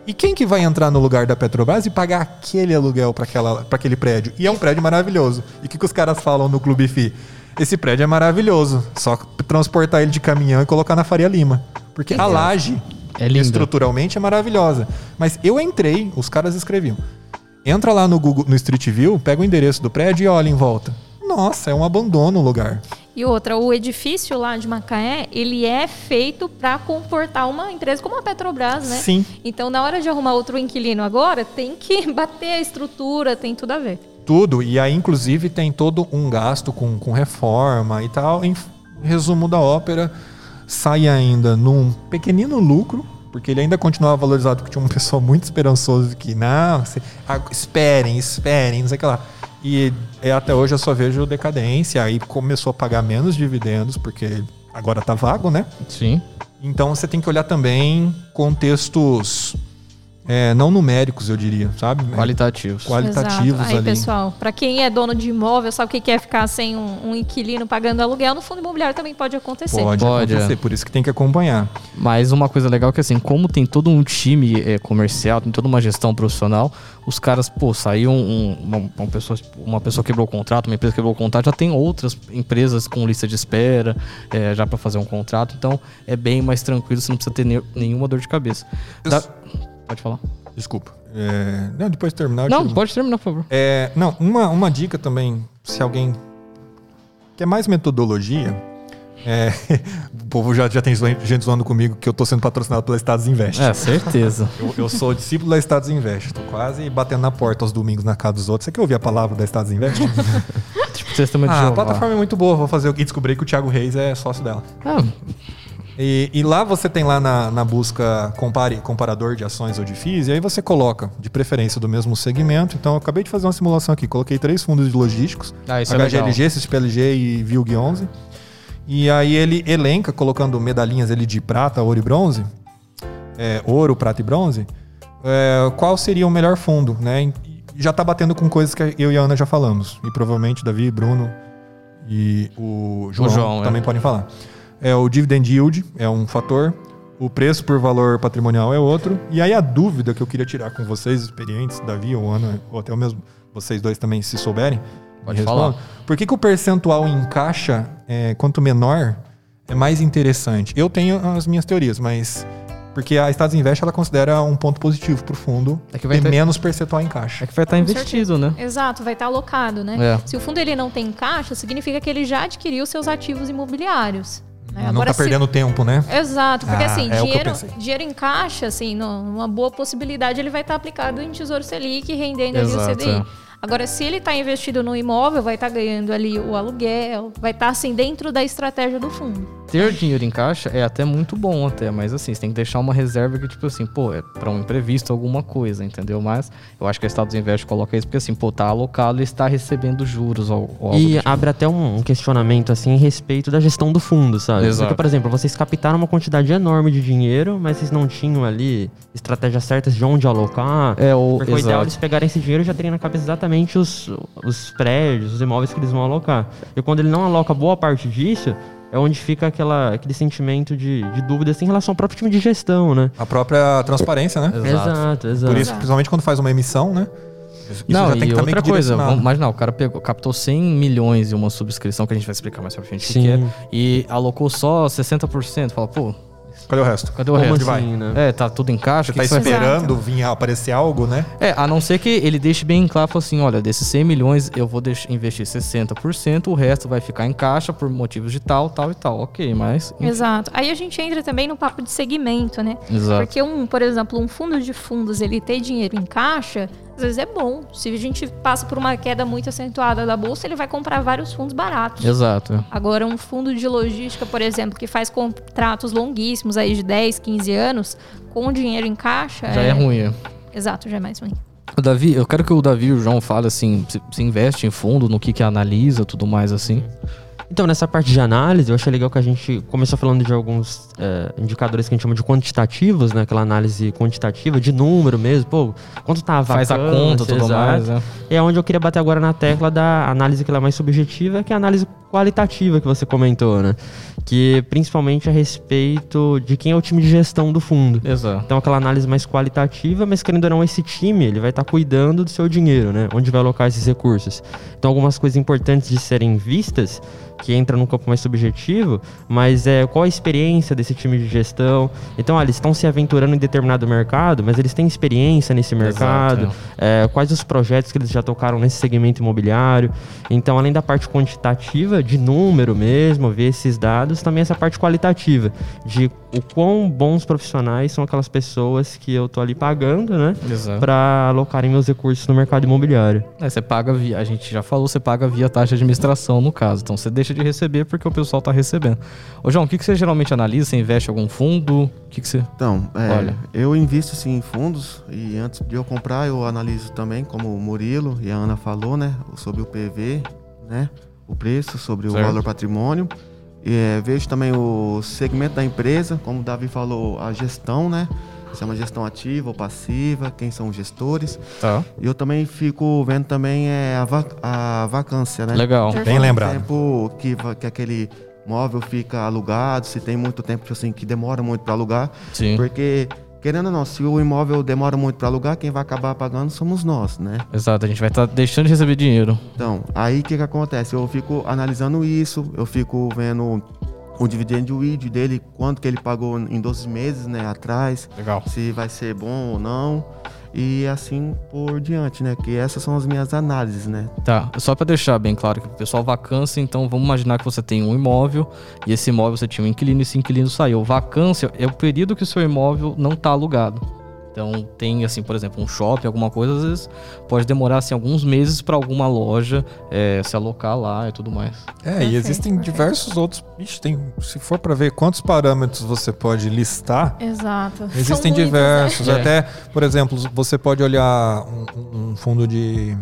Speaker 3: E quem que vai entrar no lugar da Petrobras e pagar aquele aluguel para aquele prédio? E é um prédio maravilhoso. E o que, que os caras falam no Clube FI? Esse prédio é maravilhoso. Só transportar ele de caminhão e colocar na Faria Lima. Porque a laje,
Speaker 2: É
Speaker 3: estruturalmente, é maravilhosa. Mas eu entrei, os caras escreviam. Entra lá no Google, no Street View, pega o endereço do prédio e olha em volta. Nossa, é um abandono o lugar.
Speaker 4: E outra, o edifício lá de Macaé, ele é feito para comportar uma empresa como a Petrobras, né?
Speaker 3: Sim.
Speaker 4: Então, na hora de arrumar outro inquilino agora, tem que bater a estrutura, tem tudo a ver.
Speaker 3: Tudo. E aí, inclusive, tem todo um gasto com, com reforma e tal. Em resumo da ópera, sai ainda num pequenino lucro, porque ele ainda continuava valorizado, porque tinha um pessoal muito esperançoso que, não, se- ah, esperem, esperem, não sei o que lá. E é, até hoje eu só vejo decadência. Aí começou a pagar menos dividendos, porque agora tá vago, né?
Speaker 2: Sim.
Speaker 3: Então você tem que olhar também contextos é, não numéricos, eu diria, sabe?
Speaker 2: Qualitativos.
Speaker 3: Qualitativos
Speaker 4: Exato. Aí,
Speaker 3: ali.
Speaker 4: pessoal, para quem é dono de imóvel, sabe o que é ficar sem um, um inquilino pagando aluguel, no fundo imobiliário também pode acontecer.
Speaker 3: Pode,
Speaker 2: Pode,
Speaker 3: acontecer,
Speaker 2: é.
Speaker 3: por isso que tem que acompanhar.
Speaker 2: Mas uma coisa legal é que assim, como tem todo um time é, comercial, tem toda uma gestão profissional, os caras, pô, saiu um- uma, uma pessoa, uma pessoa quebrou o contrato, uma empresa quebrou o contrato, já tem outras empresas com lista de espera é, já para fazer um contrato, então é bem mais tranquilo, você não precisa ter ne- nenhuma dor de cabeça. Da- Pode falar?
Speaker 3: Desculpa. É, não, depois de terminar.
Speaker 2: Não,
Speaker 3: tiro-
Speaker 2: pode terminar, por favor.
Speaker 3: É, não, uma, uma dica também, se alguém quer mais metodologia, é, o povo já, já tem gente zoando comigo que eu tô sendo patrocinado pela Estados Invest.
Speaker 2: É, certeza.
Speaker 3: Eu, eu sou discípulo da Estados Invest. Tô quase batendo na porta aos domingos na casa dos outros. Você quer ouvir a palavra da Estados Invest?
Speaker 2: tipo, testemunho de
Speaker 3: ah, a plataforma é muito boa. Vou fazer o que descobri que o Thiago Reis é sócio dela.
Speaker 2: Ah,
Speaker 3: E, e lá você tem lá na, na busca compare, comparador de ações ou de FIIs, e aí você coloca, de preferência do mesmo segmento. Então eu acabei de fazer uma simulação aqui, coloquei três fundos de logísticos,
Speaker 2: Ah, é.
Speaker 3: HGLG, CSPLG e VILG 11. E aí ele elenca, colocando medalhinhas ali de prata, ouro e bronze, é, ouro, prata e bronze, é, qual seria o melhor fundo, né? Já tá batendo com coisas que eu e a Ana já falamos. E provavelmente Davi, Bruno e o João,
Speaker 2: João, é.
Speaker 3: também podem falar. É o dividend yield é um fator, o preço por valor patrimonial é outro. E aí a dúvida que eu queria tirar com vocês, experientes, Davi ou Ana, ou até mesmo vocês dois também, se souberem,
Speaker 2: Pode falar.
Speaker 3: Por que, que o percentual em caixa, é, quanto menor, é mais interessante? Eu tenho as minhas teorias, mas porque a Estados Invest ela considera um ponto positivo para o fundo
Speaker 2: É que vai
Speaker 3: ter
Speaker 2: ter-
Speaker 3: menos percentual em caixa.
Speaker 2: é que vai estar investido, né?
Speaker 4: Exato, vai estar alocado, né?
Speaker 2: É.
Speaker 4: Se o fundo ele não tem caixa, significa que ele já adquiriu seus ativos imobiliários. Né?
Speaker 3: Não tá
Speaker 4: se-
Speaker 3: perdendo tempo, né?
Speaker 4: Exato, porque
Speaker 3: Ah,
Speaker 4: assim,
Speaker 3: é
Speaker 4: dinheiro, dinheiro em caixa, assim, uma boa possibilidade ele vai estar aplicado em Tesouro Selic, rendendo ali o
Speaker 2: Exato,
Speaker 4: CDI.
Speaker 2: é.
Speaker 4: Agora, se ele está investido no imóvel, vai estar ganhando ali o aluguel, vai estar assim dentro da estratégia do fundo.
Speaker 2: Ter dinheiro em caixa é até muito bom até, mas assim, você tem que deixar uma reserva que, tipo assim, pô, é pra um imprevisto, alguma coisa, entendeu? Mas eu acho que a Estados Invest coloca isso porque assim, pô, tá alocado e está recebendo juros ou, ou
Speaker 5: E
Speaker 2: tipo.
Speaker 5: abre até um questionamento assim a respeito da gestão do fundo, sabe?
Speaker 2: Exato.
Speaker 5: Porque, por exemplo, vocês captaram uma quantidade enorme de dinheiro, mas vocês não tinham ali estratégias certas de onde alocar.
Speaker 2: É, o,
Speaker 5: Porque o ideal é
Speaker 2: exato.
Speaker 5: eles pegarem esse dinheiro e já terem na cabeça exatamente os, os prédios, os imóveis que eles vão alocar. E quando ele não aloca boa parte disso, é onde fica aquela, aquele sentimento de, de dúvida assim, em relação ao próprio time de gestão, né?
Speaker 3: A própria transparência, né?
Speaker 2: Exato.
Speaker 5: Exato, exato.
Speaker 3: Por isso, principalmente quando faz uma emissão, né? Isso
Speaker 2: Não,
Speaker 3: já tem
Speaker 2: e
Speaker 3: meio
Speaker 2: outra
Speaker 3: que
Speaker 2: coisa, vamos imaginar, o cara pegou, captou 100 milhões em uma subscrição, que a gente vai explicar mais pra frente o que é,
Speaker 5: Sim.
Speaker 2: e alocou só 60%. Fala, pô,
Speaker 3: Cadê o resto?
Speaker 2: cadê o
Speaker 5: Como
Speaker 2: resto?
Speaker 5: assim, né?
Speaker 2: É, tá tudo em caixa,
Speaker 3: Você
Speaker 2: que
Speaker 3: tá
Speaker 2: que você vai
Speaker 3: esperando vir aparecer algo, né?
Speaker 2: É, a não ser que ele deixe bem claro, fala assim, olha, desses 100 milhões eu vou investir 60%, o resto vai ficar em caixa por motivos de tal, tal e tal. Ok, mas...
Speaker 4: Exato. Aí a gente entra também no papo de segmento, né?
Speaker 2: Exato.
Speaker 4: Porque um, por exemplo, um fundo de fundos, ele ter dinheiro em caixa, às vezes é bom. Se a gente passa por uma queda muito acentuada da bolsa, ele vai comprar vários fundos baratos.
Speaker 2: Exato.
Speaker 4: Agora, um fundo de logística, por exemplo, que faz contratos longuíssimos aí de 10, 15 anos, com dinheiro em caixa.
Speaker 2: Já é ruim. é.
Speaker 4: Exato, já é mais ruim.
Speaker 2: O Davi, eu quero que o Davi e o João falem assim, se, se investe em fundo, no que que analisa, tudo mais assim.
Speaker 5: Então, nessa parte de análise, eu achei legal que a gente começou falando de alguns é, indicadores que a gente chama de quantitativos, né? Aquela análise quantitativa, de número mesmo. Pô, quanto tá a
Speaker 2: Faz a
Speaker 5: vacância,
Speaker 2: conta, tudo
Speaker 5: exato.
Speaker 2: mais, né?
Speaker 5: E é onde eu queria bater agora na tecla da análise que ela é mais subjetiva, que é a análise qualitativa que você comentou, né? Que principalmente a respeito de quem é o time de gestão do fundo.
Speaker 2: Exato.
Speaker 5: Então, aquela análise mais qualitativa, mas querendo ou não, esse time, ele vai estar cuidando do seu dinheiro, né? Onde vai alocar esses recursos. Então, algumas coisas importantes de serem vistas, que entra no campo mais subjetivo, mas é qual a experiência desse time de gestão. Então, ah, eles estão se aventurando em determinado mercado, mas eles têm experiência nesse mercado.
Speaker 2: Exato,
Speaker 5: É, quais os projetos que eles já tocaram nesse segmento imobiliário. Então, além da parte quantitativa, de número mesmo, ver esses dados, também essa parte qualitativa, de o quão bons profissionais são aquelas pessoas que eu tô ali pagando, né?
Speaker 2: Exato.
Speaker 5: Para alocarem meus recursos no mercado imobiliário.
Speaker 2: É, você paga via, a gente já falou, você paga via taxa de administração no caso. Então você deixa de receber porque o pessoal tá recebendo. Ô João, o que, que você geralmente analisa? Você investe em algum fundo? O que, que você.
Speaker 1: Então, é,
Speaker 2: Olha.
Speaker 1: eu invisto sim em fundos e antes de eu comprar eu analiso também, como o Murilo e a Ana falou, né, sobre o PV, né, o preço, sobre
Speaker 2: Certo.
Speaker 1: o valor patrimônio É, vejo também o segmento da empresa, como o Davi falou, a gestão, né? Se é uma gestão ativa ou passiva, quem são os gestores.
Speaker 2: Tá.
Speaker 1: E eu também fico vendo também é, a, va- a vacância, né?
Speaker 2: Legal.
Speaker 3: Bem
Speaker 1: Quanto
Speaker 3: lembrado.
Speaker 1: tempo que, que aquele móvel fica alugado, se tem muito tempo tipo assim, que demora muito para alugar.
Speaker 2: Sim.
Speaker 1: Porque, querendo ou não, se o imóvel demora muito para alugar, quem vai acabar pagando somos nós, né?
Speaker 2: Exato, a gente vai estar deixando de receber dinheiro.
Speaker 1: Então, aí o que, que acontece? Eu fico analisando isso, eu fico vendo o dividend yield dele, quanto que ele pagou em 12 meses né, atrás,
Speaker 2: Legal.
Speaker 1: se vai ser bom ou não, e assim por diante, né? Que essas são as minhas análises, né?
Speaker 2: Tá, só pra deixar bem claro que o pessoal vacância, então vamos imaginar que você tem um imóvel e esse imóvel você tinha um inquilino e esse inquilino saiu. Vacância é o período que o seu imóvel não tá alugado. Então tem assim, por exemplo, um shopping, alguma coisa, às vezes pode demorar assim alguns meses para alguma loja eh, se alocar lá e tudo mais.
Speaker 3: É, e
Speaker 4: Perfeito,
Speaker 3: existem
Speaker 4: perfeito.
Speaker 3: diversos outros. Ixi, tem, se for para ver quantos parâmetros você pode listar,
Speaker 4: Exato. São
Speaker 3: existem
Speaker 4: muitos, né?
Speaker 3: diversos.
Speaker 2: É.
Speaker 3: Até, por exemplo, você pode olhar um, um fundo de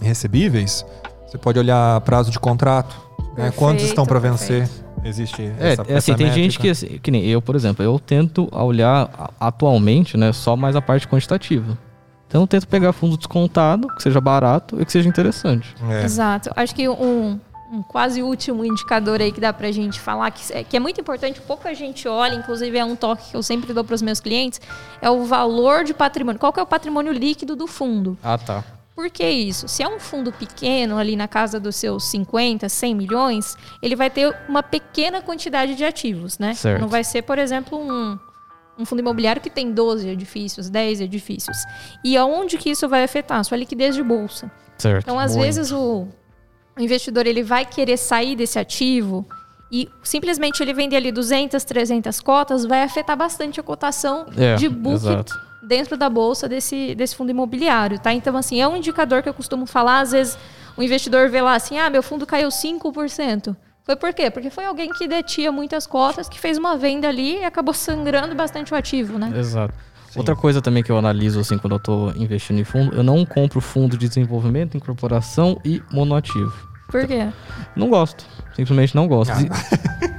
Speaker 3: recebíveis, você pode olhar prazo de contrato, né? quantos estão para vencer. Existe
Speaker 2: É,
Speaker 3: essa,
Speaker 2: é assim,
Speaker 3: essa
Speaker 2: tem gente que, assim, que nem eu, por exemplo, eu tento olhar atualmente, né, só mais a parte quantitativa. Então eu tento pegar fundo descontado, que seja barato e que seja interessante.
Speaker 3: É.
Speaker 4: Exato. Acho que um, um quase último indicador aí que dá pra gente falar, que é, que é muito importante, pouca gente olha, inclusive é um toque que eu sempre dou pros meus clientes, é o valor de patrimônio. Qual que é o patrimônio líquido do fundo?
Speaker 2: Ah, tá.
Speaker 4: Por que isso? Se é um fundo pequeno, ali na casa dos seus 50, 100 milhões, ele vai ter uma pequena quantidade de ativos, né?
Speaker 2: Certo.
Speaker 4: Não vai ser, por exemplo, um, um fundo imobiliário que tem 12 edifícios, 10 edifícios. E aonde que isso vai afetar? Sua liquidez de bolsa.
Speaker 2: Certo.
Speaker 4: Então, às
Speaker 2: Muito.
Speaker 4: vezes, o, o investidor ele vai querer sair desse ativo e simplesmente ele vender ali 200, 300 cotas, vai afetar bastante a cotação
Speaker 2: É,
Speaker 4: de book
Speaker 2: exato.
Speaker 4: Dentro da bolsa desse, desse fundo imobiliário, tá? Então, assim, é um indicador que eu costumo falar. Às vezes, o investidor vê lá assim, ah, meu fundo caiu 5%. Foi por quê? Porque foi alguém que detinha muitas cotas, que fez uma venda ali e acabou sangrando bastante o ativo, né?
Speaker 2: Exato. Outra coisa também que eu analiso assim quando eu tô investindo em fundo, eu não compro fundo de desenvolvimento, incorporação e monoativo.
Speaker 4: Por quê?
Speaker 2: Não gosto. Simplesmente não gosto.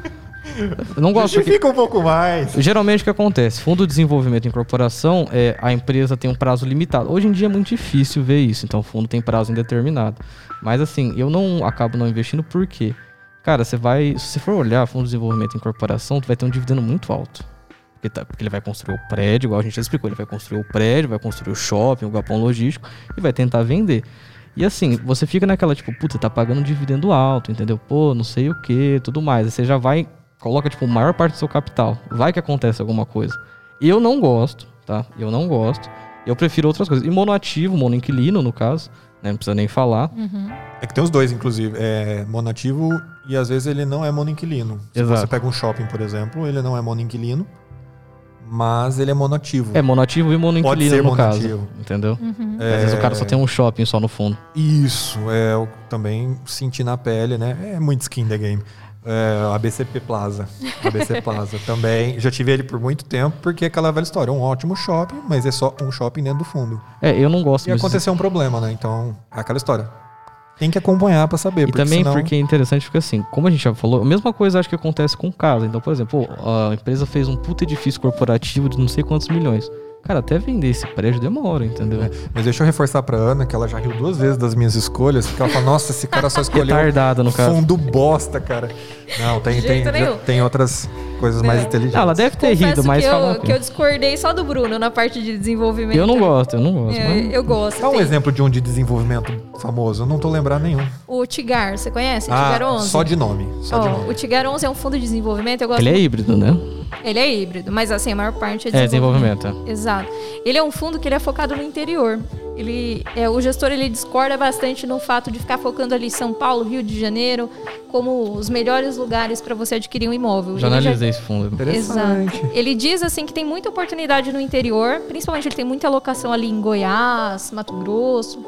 Speaker 2: Eu não gosto porque
Speaker 3: Justifica um pouco mais.
Speaker 2: Geralmente o que acontece? Fundo de desenvolvimento e incorporação, é, a empresa tem um prazo limitado. Hoje em dia é muito difícil ver isso, então o fundo tem prazo indeterminado. Mas assim, eu não acabo não investindo porque, cara, você vai. Se você for olhar fundo de desenvolvimento e incorporação, tu vai ter um dividendo muito alto. Porque, tá- porque ele vai construir o prédio, igual a gente já explicou, ele vai construir o prédio, vai construir o shopping, o galpão logístico e vai tentar vender. E assim, você fica naquela, tipo, puta, tá pagando um dividendo alto, entendeu? Pô, não sei o que, tudo mais. Aí você já vai, coloca, tipo, a maior parte do seu capital. Vai que acontece alguma coisa. Eu não gosto, tá? Eu não gosto. Eu prefiro outras coisas. E monoativo, monoinquilino, no caso, né? Não precisa nem falar.
Speaker 3: É que tem os dois, inclusive. É monativo e às vezes ele não é monoinquilino. Se
Speaker 2: Exato.
Speaker 3: você pega um shopping, por exemplo, ele não é monoinquilino, mas ele é monativo.
Speaker 2: É, monoativo e monoinquilino,
Speaker 3: ser
Speaker 2: no caso.
Speaker 3: monoativo.
Speaker 2: Entendeu?
Speaker 3: É,
Speaker 2: Às vezes o cara só tem um shopping só no fundo.
Speaker 3: Isso, é eu também senti na pele, né? É muito skin the game. É, ABCP Plaza. ABC Plaza também. Já tive ele por muito tempo, porque é aquela velha história. Um ótimo shopping, mas é só um shopping dentro do fundo.
Speaker 2: É, eu não gosto
Speaker 3: E
Speaker 2: mas-
Speaker 3: aconteceu um problema, né? Então, é aquela história. Tem que acompanhar pra saber.
Speaker 2: E também
Speaker 3: senão...
Speaker 2: porque é interessante porque assim, como a gente já falou, a mesma coisa acho que acontece com casa. Então, por exemplo, a empresa fez um puta edifício corporativo de não sei quantos milhões. Cara, até vender esse prédio demora, entendeu?
Speaker 3: É, Mas deixa eu reforçar pra Ana que ela já riu duas vezes das minhas escolhas, porque ela fala, nossa, esse cara só escolheu
Speaker 2: Retardada, no caso.
Speaker 3: fundo bosta, cara. Não, tem,
Speaker 4: De
Speaker 3: tem,
Speaker 4: nenhum.
Speaker 3: tem outras coisas mais
Speaker 4: Não.
Speaker 3: inteligentes.
Speaker 2: Ah, ela deve ter
Speaker 4: Confesso
Speaker 2: rido, mas
Speaker 4: que,
Speaker 2: fala
Speaker 4: eu, que eu discordei só do Bruno na parte de desenvolvimento.
Speaker 2: Eu não gosto, eu não gosto.
Speaker 4: É,
Speaker 2: mas-
Speaker 4: eu gosto.
Speaker 3: Dá um
Speaker 4: Tem
Speaker 3: exemplo de um de desenvolvimento famoso. Eu não tô lembrando nenhum.
Speaker 4: O Tigar, você conhece?
Speaker 3: Ah,
Speaker 4: Tigar 11?
Speaker 3: só de nome. Só de
Speaker 4: Ó,
Speaker 3: nome.
Speaker 4: o Tigar 11 é um fundo de desenvolvimento. Eu gosto
Speaker 2: Ele é híbrido, né?
Speaker 4: Ele é híbrido, mas assim, a maior parte é
Speaker 2: É,
Speaker 4: desenvolvimento.
Speaker 2: desenvolvimento. é.
Speaker 4: Exato. Ele é um fundo que ele é focado no interior. Ele, é, o gestor ele discorda bastante no fato de ficar focando ali São Paulo, Rio de Janeiro, como os melhores lugares para você adquirir um imóvel.
Speaker 2: Já
Speaker 4: Ele
Speaker 2: analisei esse fundo.
Speaker 3: Interessante.
Speaker 4: Exato. Ele diz assim que tem muita oportunidade no interior, principalmente ele tem muita alocação ali em Goiás, Mato Grosso.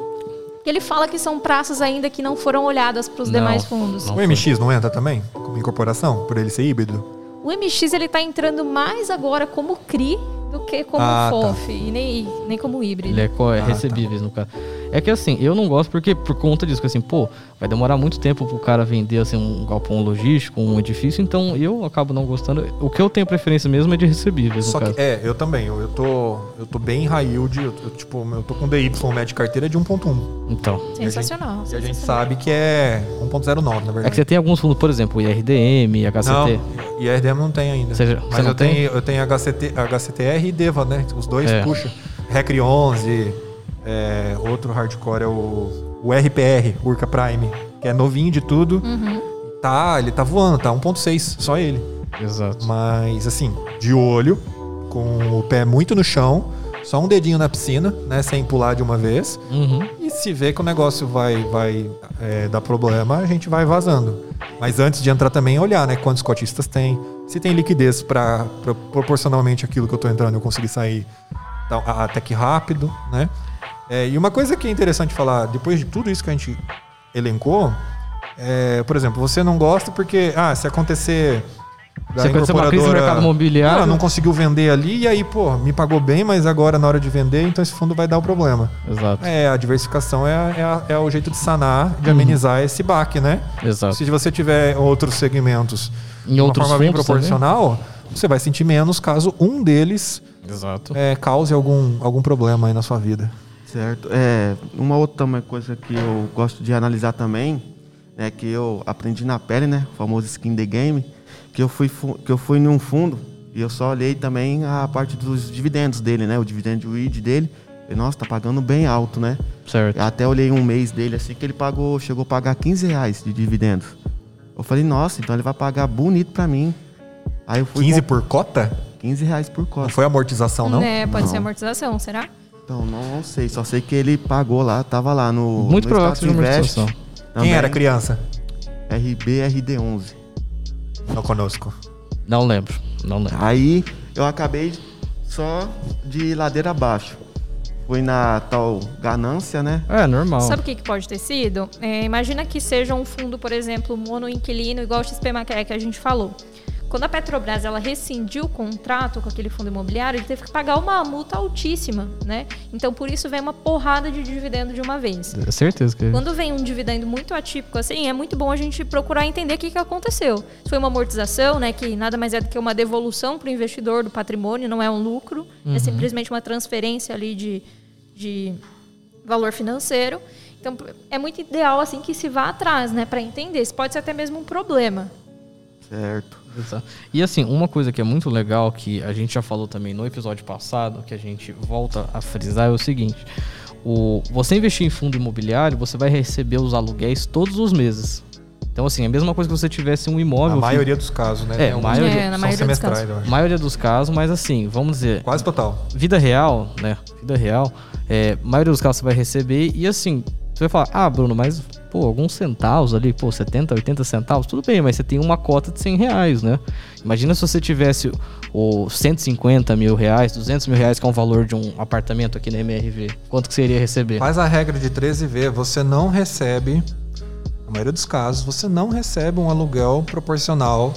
Speaker 4: Ele fala que são praças ainda que não foram olhadas para os demais fundos.
Speaker 2: não.
Speaker 3: O MX não entra também? Como incorporação? Por ele ser híbrido?
Speaker 4: O MX ele tá entrando mais agora como CRI do que como
Speaker 3: Ah, tá.
Speaker 4: FOF e nem, nem como híbrido.
Speaker 2: Ele é, é
Speaker 3: Ah, tá.
Speaker 2: recebíveis, no caso. É que assim, eu não gosto porque por conta disso, que assim, pô, vai demorar muito tempo pro cara vender assim um galpão logístico, um edifício, então eu acabo não gostando. O que eu tenho preferência mesmo é de recebíveis,
Speaker 3: Só
Speaker 2: no
Speaker 3: que,
Speaker 2: caso.
Speaker 3: é, eu também. Eu, eu tô, eu tô bem high yield. Eu, eu, tipo, eu tô com DY média de carteira de 1.1.
Speaker 2: Então.
Speaker 4: Sensacional.
Speaker 3: E a gente
Speaker 4: sensacional.
Speaker 3: sabe que é 1.09, na
Speaker 2: É que
Speaker 3: verdade.
Speaker 2: você tem alguns fundos, por exemplo, o IRDM, HCT.
Speaker 3: Não, e a RDM não tem ainda. Mas
Speaker 2: você não
Speaker 3: eu,
Speaker 2: tem?
Speaker 3: tenho, eu tenho HCT, HCTR e DEVA, né? Os dois
Speaker 2: É.
Speaker 3: puxa. Recre 11, é, outro hardcore é o, o RPR, Urca Prime, que é novinho de tudo.
Speaker 4: Uhum.
Speaker 3: Tá, ele tá voando, tá 1.6, só ele.
Speaker 2: Exato.
Speaker 3: Mas assim, de olho, com o pé muito no chão, só um dedinho na piscina, né? Sem pular de uma vez.
Speaker 2: Uhum.
Speaker 3: E se vê que o negócio vai, vai é, dar problema, a gente vai vazando. Mas antes de entrar também, olhar, né? Quantos cotistas tem, se tem liquidez para proporcionalmente aquilo que eu tô entrando eu conseguir sair até que rápido, né? É, e uma coisa que é interessante falar, depois de tudo isso que a gente elencou, é, por exemplo, você não gosta porque, ah, se acontecer da
Speaker 2: Se acontecer uma crise no mercado imobiliário-
Speaker 3: Ela não conseguiu vender ali e aí, pô, me pagou bem, mas agora na hora de vender, então esse fundo vai dar o problema.
Speaker 2: Exato.
Speaker 3: É, a diversificação é, é, é o jeito de sanar,
Speaker 2: Uhum.
Speaker 3: de amenizar esse baque, né?
Speaker 2: Exato.
Speaker 3: Se você tiver outros segmentos
Speaker 2: Em
Speaker 3: de uma forma bem proporcional, você vai sentir menos caso um deles
Speaker 2: Exato.
Speaker 3: é, cause algum, algum problema aí na sua vida.
Speaker 1: Certo. É, uma outra também coisa que eu gosto de analisar também, é que eu aprendi na pele, né? O famoso skin the game, que eu fui fu- que eu fui num fundo e eu só olhei também a parte dos dividendos dele, né? O dividend yield dele. E, nossa, tá pagando bem alto, né?
Speaker 2: Certo.
Speaker 1: Eu até olhei um mês dele assim que ele pagou, chegou a pagar 15 reais de dividendos. Eu falei, nossa, então ele vai pagar bonito pra mim. Aí eu fui
Speaker 3: 15
Speaker 1: comp-
Speaker 3: por cota?
Speaker 1: 15 reais por
Speaker 3: Não
Speaker 1: cota.
Speaker 3: foi amortização, não?
Speaker 4: É, pode
Speaker 1: Não.
Speaker 4: ser amortização, será?
Speaker 1: Então, não sei, só sei que ele pagou lá, tava lá no
Speaker 2: Muito
Speaker 1: no
Speaker 2: provável que seja
Speaker 1: Status
Speaker 2: Amortização.
Speaker 3: Quem
Speaker 1: também,
Speaker 3: era criança?
Speaker 1: RBRD11.
Speaker 3: Não conosco.
Speaker 2: Não lembro. Não lembro.
Speaker 1: Aí eu acabei só de ladeira abaixo. Fui na tal ganância, né?
Speaker 2: É, normal.
Speaker 4: Sabe o que, que pode ter sido? É, imagina que seja um fundo, por exemplo, monoinquilino, igual o XP Macaé que a gente falou. Quando a Petrobras ela rescindiu o contrato com aquele fundo imobiliário, ele teve que pagar uma multa altíssima, né? Então, por isso vem uma porrada de dividendo de uma vez.
Speaker 2: É certeza que.
Speaker 4: Quando vem um dividendo muito atípico assim, é muito bom a gente procurar entender o que, que aconteceu. Se foi uma amortização, né, que nada mais é do que uma devolução para o investidor do patrimônio, não é um lucro, é simplesmente uma transferência ali de, de valor financeiro. Então, é muito ideal assim que se vá atrás, né, para entender. Isso pode ser até mesmo um problema.
Speaker 1: Certo.
Speaker 2: Exato. E assim, uma coisa que é muito legal, que a gente já falou também no episódio passado, que a gente volta a frisar, é o seguinte: o, você investir em fundo imobiliário, você vai receber os aluguéis todos os meses. Então, assim, é a mesma coisa que você tivesse um
Speaker 3: A
Speaker 2: imóvel.
Speaker 3: maioria dos casos, né?
Speaker 2: É,
Speaker 3: alguns
Speaker 2: maioria-
Speaker 4: É, na
Speaker 3: são
Speaker 4: maioria dos
Speaker 3: semestrais,
Speaker 4: casos.
Speaker 3: eu acho.
Speaker 2: maioria dos casos, mas assim, vamos dizer,
Speaker 3: Quase total.
Speaker 2: vida real, né? Vida real, é, maioria dos casos você vai receber e assim, você vai falar, ah, Bruno, mas pô, alguns centavos ali, pô, 70, 80 centavos, tudo bem, mas você tem uma cota de 100 reais, né? Imagina se você tivesse o 150 mil reais, 200 mil reais, que é um valor de um apartamento aqui na MRV. Quanto que você iria receber?
Speaker 3: Faz a regra de 13V, você não recebe, na maioria dos casos, você não recebe um aluguel proporcional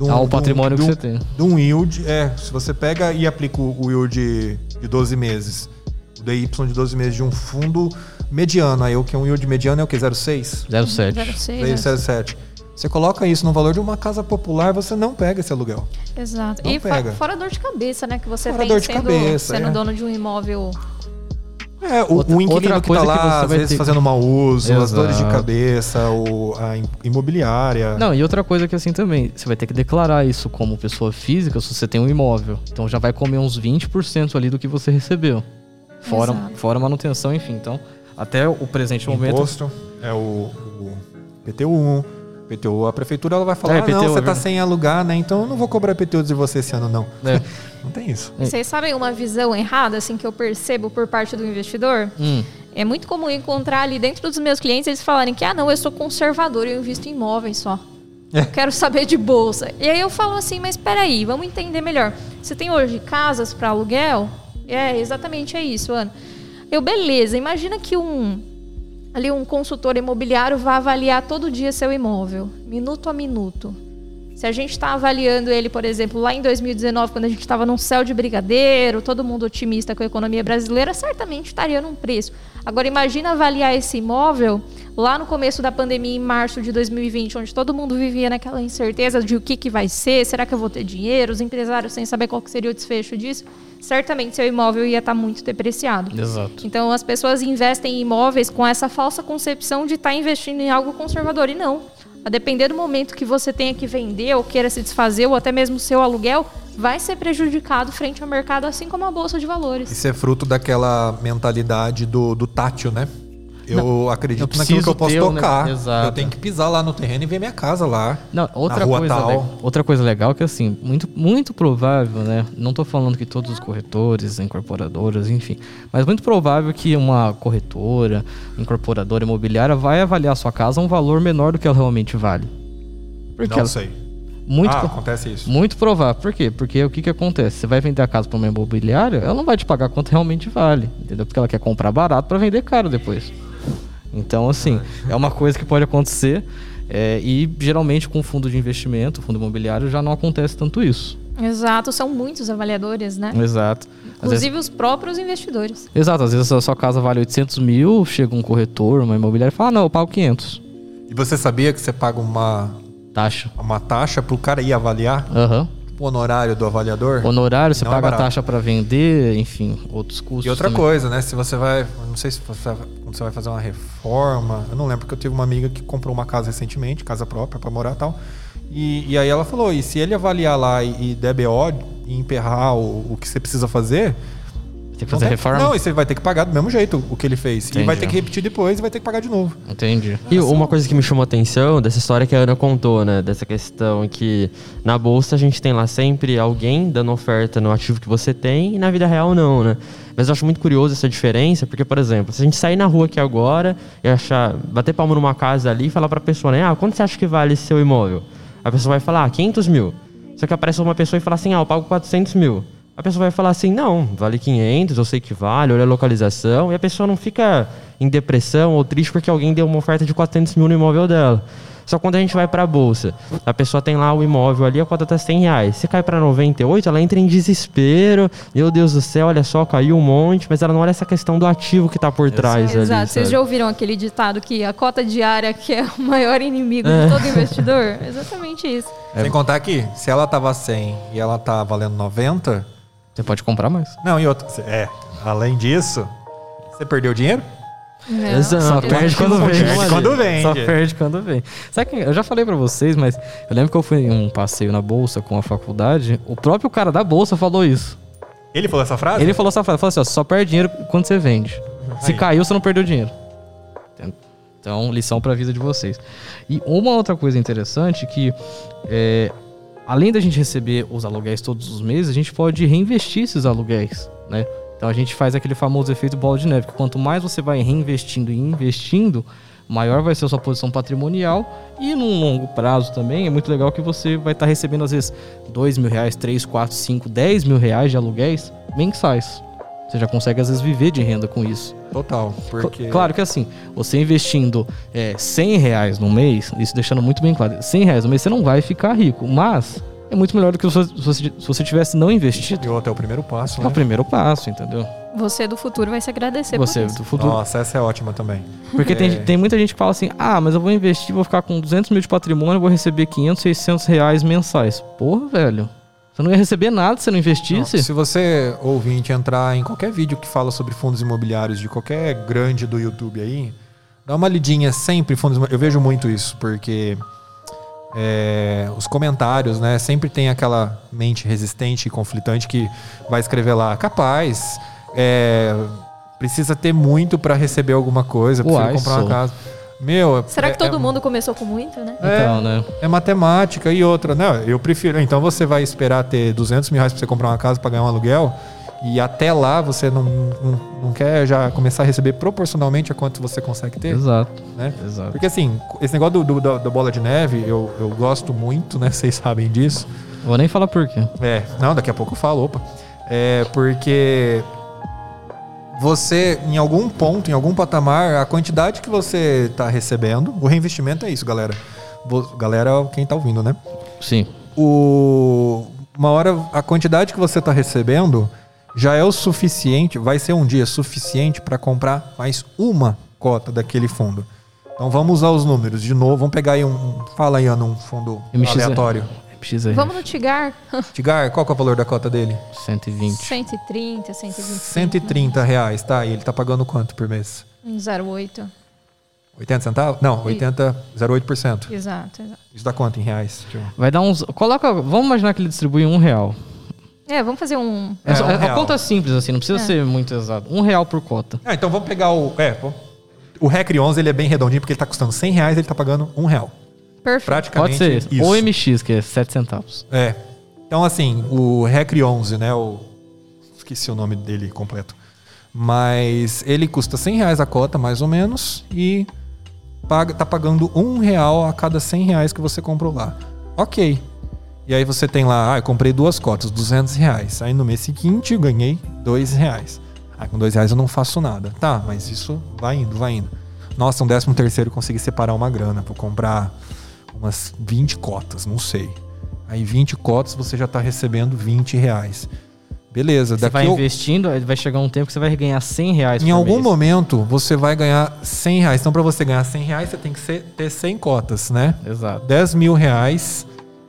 Speaker 3: um-
Speaker 2: Ao
Speaker 3: um-
Speaker 2: patrimônio
Speaker 3: de
Speaker 2: que você tem.
Speaker 3: De um yield, é, se você pega e aplica o yield de 12 meses, o DY de 12 meses de um fundo mediano, aí o que é um yield mediano é o que? 0,6?
Speaker 2: 07.
Speaker 4: 06,
Speaker 3: 0,07. Você coloca isso no valor de uma casa popular, você não pega esse aluguel.
Speaker 4: Exato.
Speaker 3: Não
Speaker 4: e
Speaker 3: pega.
Speaker 4: fora a dor de cabeça, né, que você
Speaker 3: Fora a
Speaker 4: tem
Speaker 3: dor de
Speaker 4: sendo,
Speaker 3: cabeça,
Speaker 4: sendo
Speaker 3: é.
Speaker 4: dono de um imóvel
Speaker 3: É, o,
Speaker 2: Outra-
Speaker 3: o inquilino que tá
Speaker 2: coisa que
Speaker 3: lá,
Speaker 2: você
Speaker 3: às vezes
Speaker 2: ter-
Speaker 3: fazendo mau uso, as dores de
Speaker 2: Exato.
Speaker 3: cabeça, o, a im- imobiliária.
Speaker 2: Não, e outra coisa que assim também, você vai ter que declarar isso como pessoa física se você tem um imóvel. Então já vai comer uns 20% ali do que você recebeu. Fora,
Speaker 4: Exato.
Speaker 2: fora manutenção, enfim. Então, até o presente momento.
Speaker 3: Imposto, é o, o PTU. PTU, a prefeitura ela vai falar,
Speaker 2: É,
Speaker 3: ah, não, você
Speaker 2: é
Speaker 3: tá
Speaker 2: verdade.
Speaker 3: sem alugar, né? Então eu não vou cobrar PTU de você esse ano, não.
Speaker 2: É.
Speaker 3: Não tem isso.
Speaker 2: É.
Speaker 4: Vocês sabem uma visão errada, assim, que eu percebo por parte do investidor?
Speaker 2: Hum,
Speaker 4: É muito comum encontrar ali dentro dos meus clientes eles falarem que, ah, não, eu sou conservador, eu invisto em imóveis só.
Speaker 3: É.
Speaker 4: Eu quero saber de bolsa. E aí eu falo assim, mas peraí, vamos entender melhor. Você tem hoje casas para aluguel? É, exatamente é isso, Ana. Eu, beleza, imagina que um ali um consultor imobiliário vai avaliar todo dia seu imóvel, minuto a minuto. Se a gente está avaliando ele, por exemplo, lá em 2019, quando a gente estava num céu de brigadeiro, todo mundo otimista com a economia brasileira, certamente estaria num preço. Agora imagina avaliar esse imóvel lá no começo da pandemia, em março de 2020, onde todo mundo vivia naquela incerteza de o que, que vai ser, será que eu vou ter dinheiro, os empresários sem saber qual seria o desfecho disso, certamente seu imóvel ia estar muito depreciado.
Speaker 2: Exato.
Speaker 4: Então as pessoas investem em imóveis com essa falsa concepção de estar investindo em algo conservador e não. A depender do momento que você tenha que vender ou queira se desfazer ou até mesmo seu aluguel, vai ser prejudicado frente ao mercado, assim como a bolsa de valores.
Speaker 3: Isso é fruto daquela mentalidade do, do tátil, né? Eu acredito
Speaker 2: eu
Speaker 3: naquilo que eu posso tocar. Eu tenho que pisar lá no terreno e ver minha casa lá.
Speaker 2: Não, outra
Speaker 3: na rua
Speaker 2: coisa,
Speaker 3: tal.
Speaker 2: le- outra coisa legal é que assim, muito, muito provável, né? Não estou falando que todos os corretores, incorporadoras, enfim, mas muito provável que uma corretora, incorporadora imobiliária vai avaliar a sua casa a um valor menor do que ela realmente vale. Porque
Speaker 3: Não
Speaker 2: ela-
Speaker 3: sei.
Speaker 2: muito
Speaker 3: ah, acontece isso.
Speaker 2: Muito provável. Por quê? Porque o que, que acontece? Você vai vender a casa para uma imobiliária, ela não vai te pagar quanto realmente vale, entendeu? Porque ela quer comprar barato para vender caro depois. Então, assim, é uma coisa que pode acontecer. é, e geralmente com fundo de investimento, fundo imobiliário, já não acontece tanto isso.
Speaker 4: Exato, são muitos avaliadores, né?
Speaker 2: Exato. Às vezes-
Speaker 4: Inclusive os próprios investidores.
Speaker 2: exato, às vezes a sua casa vale 800 mil, chega um corretor, uma imobiliária e fala: ah, não, eu pago 500.
Speaker 3: E você sabia que você paga uma,
Speaker 2: Taxa.
Speaker 3: uma taxa pro cara ir avaliar?
Speaker 2: Aham.
Speaker 3: O honorário do avaliador?
Speaker 2: Honorário, você
Speaker 3: é
Speaker 2: paga a
Speaker 3: barato.
Speaker 2: taxa para vender, enfim, outros custos.
Speaker 3: E outra
Speaker 2: também.
Speaker 3: coisa, né? Se você vai. Não sei se você, você vai fazer uma reforma. Eu não lembro porque eu tive uma amiga que comprou uma casa recentemente, casa própria, pra morar e tal. E, e aí ela falou: e se ele avaliar lá e, e der BO e emperrar o, o que você precisa fazer.
Speaker 2: Tem que
Speaker 3: não
Speaker 2: fazer
Speaker 3: tem-
Speaker 2: reforma?
Speaker 3: Não, e você vai ter que pagar do mesmo jeito o que ele fez. E
Speaker 2: Entendi.
Speaker 3: vai ter que repetir depois e vai ter que pagar de novo.
Speaker 2: Entendi.
Speaker 5: E uma coisa que me chamou a atenção dessa história que a Ana contou, né? Dessa questão que na bolsa a gente tem lá sempre alguém dando oferta no ativo que você tem e na vida real não, né? Mas eu acho muito curioso essa diferença, porque, por exemplo, se a gente sair na rua aqui agora e achar, bater palma numa casa ali e falar pra pessoa, né? Ah, quanto você acha que vale esse seu imóvel? A pessoa vai falar, ah, 500 mil. Só que aparece uma pessoa e fala assim, ah, eu pago 400 mil. A pessoa vai falar assim, não, vale 500, eu sei que vale, olha a localização. E a pessoa não fica em depressão ou triste porque alguém deu uma oferta de 400 mil no imóvel dela. Só quando a gente vai pra bolsa, a pessoa tem lá o imóvel ali, a cota tá 100 reais. Se cai pra 98, ela entra em desespero. Meu Deus do céu, olha só, caiu um monte. Mas ela não olha essa questão do ativo que tá por trás ali.
Speaker 4: Exato. Vocês já ouviram aquele ditado que a cota diária que é o maior inimigo
Speaker 5: É.
Speaker 4: de todo investidor? Exatamente isso.
Speaker 3: Sem contar que, se ela tava 100 e ela tá valendo 90.
Speaker 2: Você pode comprar mais.
Speaker 3: Não, e outra. É, além disso, você perdeu dinheiro?
Speaker 4: Não.
Speaker 5: Exato.
Speaker 2: Só perde quando vem.
Speaker 3: Perde quando vende.
Speaker 2: Só perde quando vem. Sabe que eu já falei pra vocês, mas eu lembro que eu fui em um passeio na bolsa com a faculdade. O próprio cara da bolsa falou isso.
Speaker 3: Ele falou essa frase?
Speaker 2: Ele falou essa frase, falou assim, ó, só perde dinheiro quando você vende. Se
Speaker 3: Aí.
Speaker 2: caiu, você não perdeu dinheiro. Então, lição pra vida de vocês. E uma outra coisa interessante que é, além da gente receber os aluguéis todos os meses, a gente pode reinvestir esses aluguéis, né? Então a gente faz aquele famoso efeito bola de neve, que quanto mais você vai reinvestindo e investindo, maior vai ser a sua posição patrimonial e num longo prazo também é muito legal que você vai estar recebendo às vezes dois mil reais, três, quatro, cinco, dez mil reais de aluguéis mensais. Você já consegue às vezes viver de renda com isso.
Speaker 3: Total. Porque.
Speaker 2: Claro que assim, você investindo é, 100 reais no mês, isso deixando muito bem claro, 100 reais no mês você não vai ficar rico, mas é muito melhor do que se você, se você- se você tivesse não investido.
Speaker 3: E outro é o primeiro passo,
Speaker 2: É o
Speaker 3: né?
Speaker 2: primeiro passo, entendeu?
Speaker 4: Você do futuro vai se agradecer
Speaker 2: Você
Speaker 4: por isso.
Speaker 2: do futuro.
Speaker 3: Nossa, essa é ótima também.
Speaker 2: Porque
Speaker 3: É.
Speaker 2: tem, tem muita gente que fala assim: ah, mas eu vou investir, vou ficar com 200 mil de patrimônio, vou receber 500, 600 reais mensais. Porra, velho. Você não ia receber nada se você não investisse?
Speaker 3: Não, se você, ouvinte, entrar em qualquer vídeo que fala sobre fundos imobiliários de qualquer grande do YouTube aí, dá uma lidinha sempre em fundos Eu vejo muito isso, porque é, os comentários, né? Sempre tem aquela mente resistente e conflitante que vai escrever lá, capaz, é, precisa ter muito para receber alguma coisa, prefiro
Speaker 2: Uai,
Speaker 3: comprar uma casa. Meu,
Speaker 4: Será
Speaker 3: é-
Speaker 4: que todo
Speaker 3: é-
Speaker 4: mundo começou com muito, né?
Speaker 2: Então, né?
Speaker 3: é matemática e outra, né? Eu prefiro. Então você vai esperar ter 200 mil reais pra você comprar uma casa pra ganhar um aluguel e até lá você não, não, não quer já começar a receber proporcionalmente a quanto você consegue ter,
Speaker 2: Exato.
Speaker 3: né?
Speaker 2: Exato.
Speaker 3: Porque assim, esse negócio do, do- da, da bola de neve, eu, eu gosto muito, né? Vocês sabem disso.
Speaker 2: Vou nem falar por quê.
Speaker 3: É, não, daqui a pouco eu falo, opa. É porque você, em algum ponto, em algum patamar, a quantidade que você está recebendo, o reinvestimento é isso, galera. Galera, quem tá ouvindo, né?
Speaker 2: Sim.
Speaker 3: o uma hora a quantidade que você está recebendo já é o suficiente, vai ser um dia suficiente para comprar mais uma cota daquele fundo. Então vamos usar os números de novo. Vamos pegar aí um. Fala aí, Ana, um fundo
Speaker 2: MXR.
Speaker 3: aleatório.
Speaker 2: MXR.
Speaker 4: Vamos no Tigar.
Speaker 3: Tigar, qual que é o valor da cota dele?
Speaker 2: 120.
Speaker 4: 130, 125.
Speaker 3: 130 reais, tá? E ele tá pagando quanto por mês?
Speaker 4: Um 0,8.
Speaker 3: 80 centavos? Não, 80, 0,8%.
Speaker 4: Exato, exato.
Speaker 3: Isso dá quanto em reais? Tio?
Speaker 2: Vai dar uns. Coloca. Vamos imaginar que ele distribui um real.
Speaker 4: É, vamos fazer um.
Speaker 2: É,
Speaker 3: É, um
Speaker 2: é uma
Speaker 3: real.
Speaker 2: conta simples, assim, não precisa
Speaker 4: É.
Speaker 2: ser muito exato. Um real por cota.
Speaker 3: Ah, então vamos pegar o. É, o REC 11 ele é bem redondinho porque ele tá custando 100 reais ele tá pagando um real.
Speaker 4: Perfeito.
Speaker 3: Praticamente
Speaker 2: Pode ser.
Speaker 3: isso.
Speaker 2: Ou MX, que é 7 centavos.
Speaker 3: É. Então, assim, o REC 11, né? O... Esqueci o nome dele completo. Mas ele custa 100 reais a cota, mais ou menos, e paga, tá pagando um real a cada 100 reais que você comprou lá. Ok. E aí você tem lá, ah, eu comprei duas cotas, 200 reais. Aí no mês seguinte eu ganhei 2 reais. Ah, com 2 reais eu não faço nada. Tá, mas isso vai indo, vai indo. Nossa, um décimo terceiro eu consegui separar uma grana pra comprar umas 20 cotas, não sei. Aí 20 cotas você já tá recebendo 20 reais. Beleza,
Speaker 2: Você vai investindo, vai chegar um tempo que você vai ganhar 100 reais
Speaker 3: em algum
Speaker 2: mês.
Speaker 3: momento você vai ganhar 100 reais. Então, para você ganhar 100 reais, você tem que ser- ter 100 cotas, né?
Speaker 2: Exato.
Speaker 3: 10 mil reais,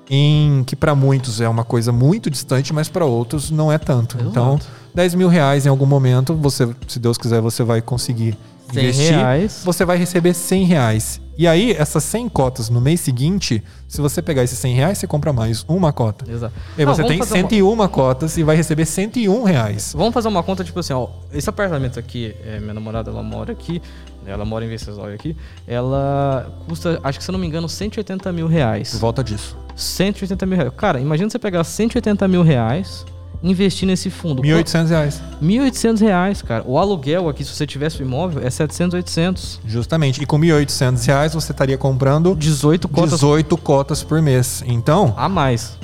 Speaker 3: em que para muitos é uma coisa muito distante, mas para outros não é tanto.
Speaker 2: Exato.
Speaker 3: Então, 10 mil reais em algum momento, você, se Deus quiser, você vai conseguir
Speaker 2: 100
Speaker 3: investir.
Speaker 2: reais.
Speaker 3: Você vai receber 100 reais. E aí, essas 100 cotas no mês seguinte, se você pegar esses 100 reais, você compra mais uma cota.
Speaker 2: Exato.
Speaker 3: E
Speaker 2: Não,
Speaker 3: você tem
Speaker 2: fazer uma-
Speaker 3: 101 cotas e vai receber 101 reais.
Speaker 2: Vamos fazer uma conta, tipo assim, ó. Esse apartamento aqui, é, minha namorada, ela mora aqui. né, Ela mora em Venceslau aqui. Ela custa, acho que se eu não me engano, 180 mil
Speaker 3: Por
Speaker 2: reais.
Speaker 3: volta disso.
Speaker 2: 180 mil reais. Cara, imagina você pegar 180 mil reais investir nesse fundo.
Speaker 3: 1.800 reais.
Speaker 2: 1.800 reais, cara. O aluguel aqui, se você tivesse o imóvel, é 700, 800.
Speaker 3: Justamente. E com 1.800 reais você estaria comprando
Speaker 2: 18 cotas
Speaker 3: 18 cotas por mês. Então,
Speaker 2: a mais.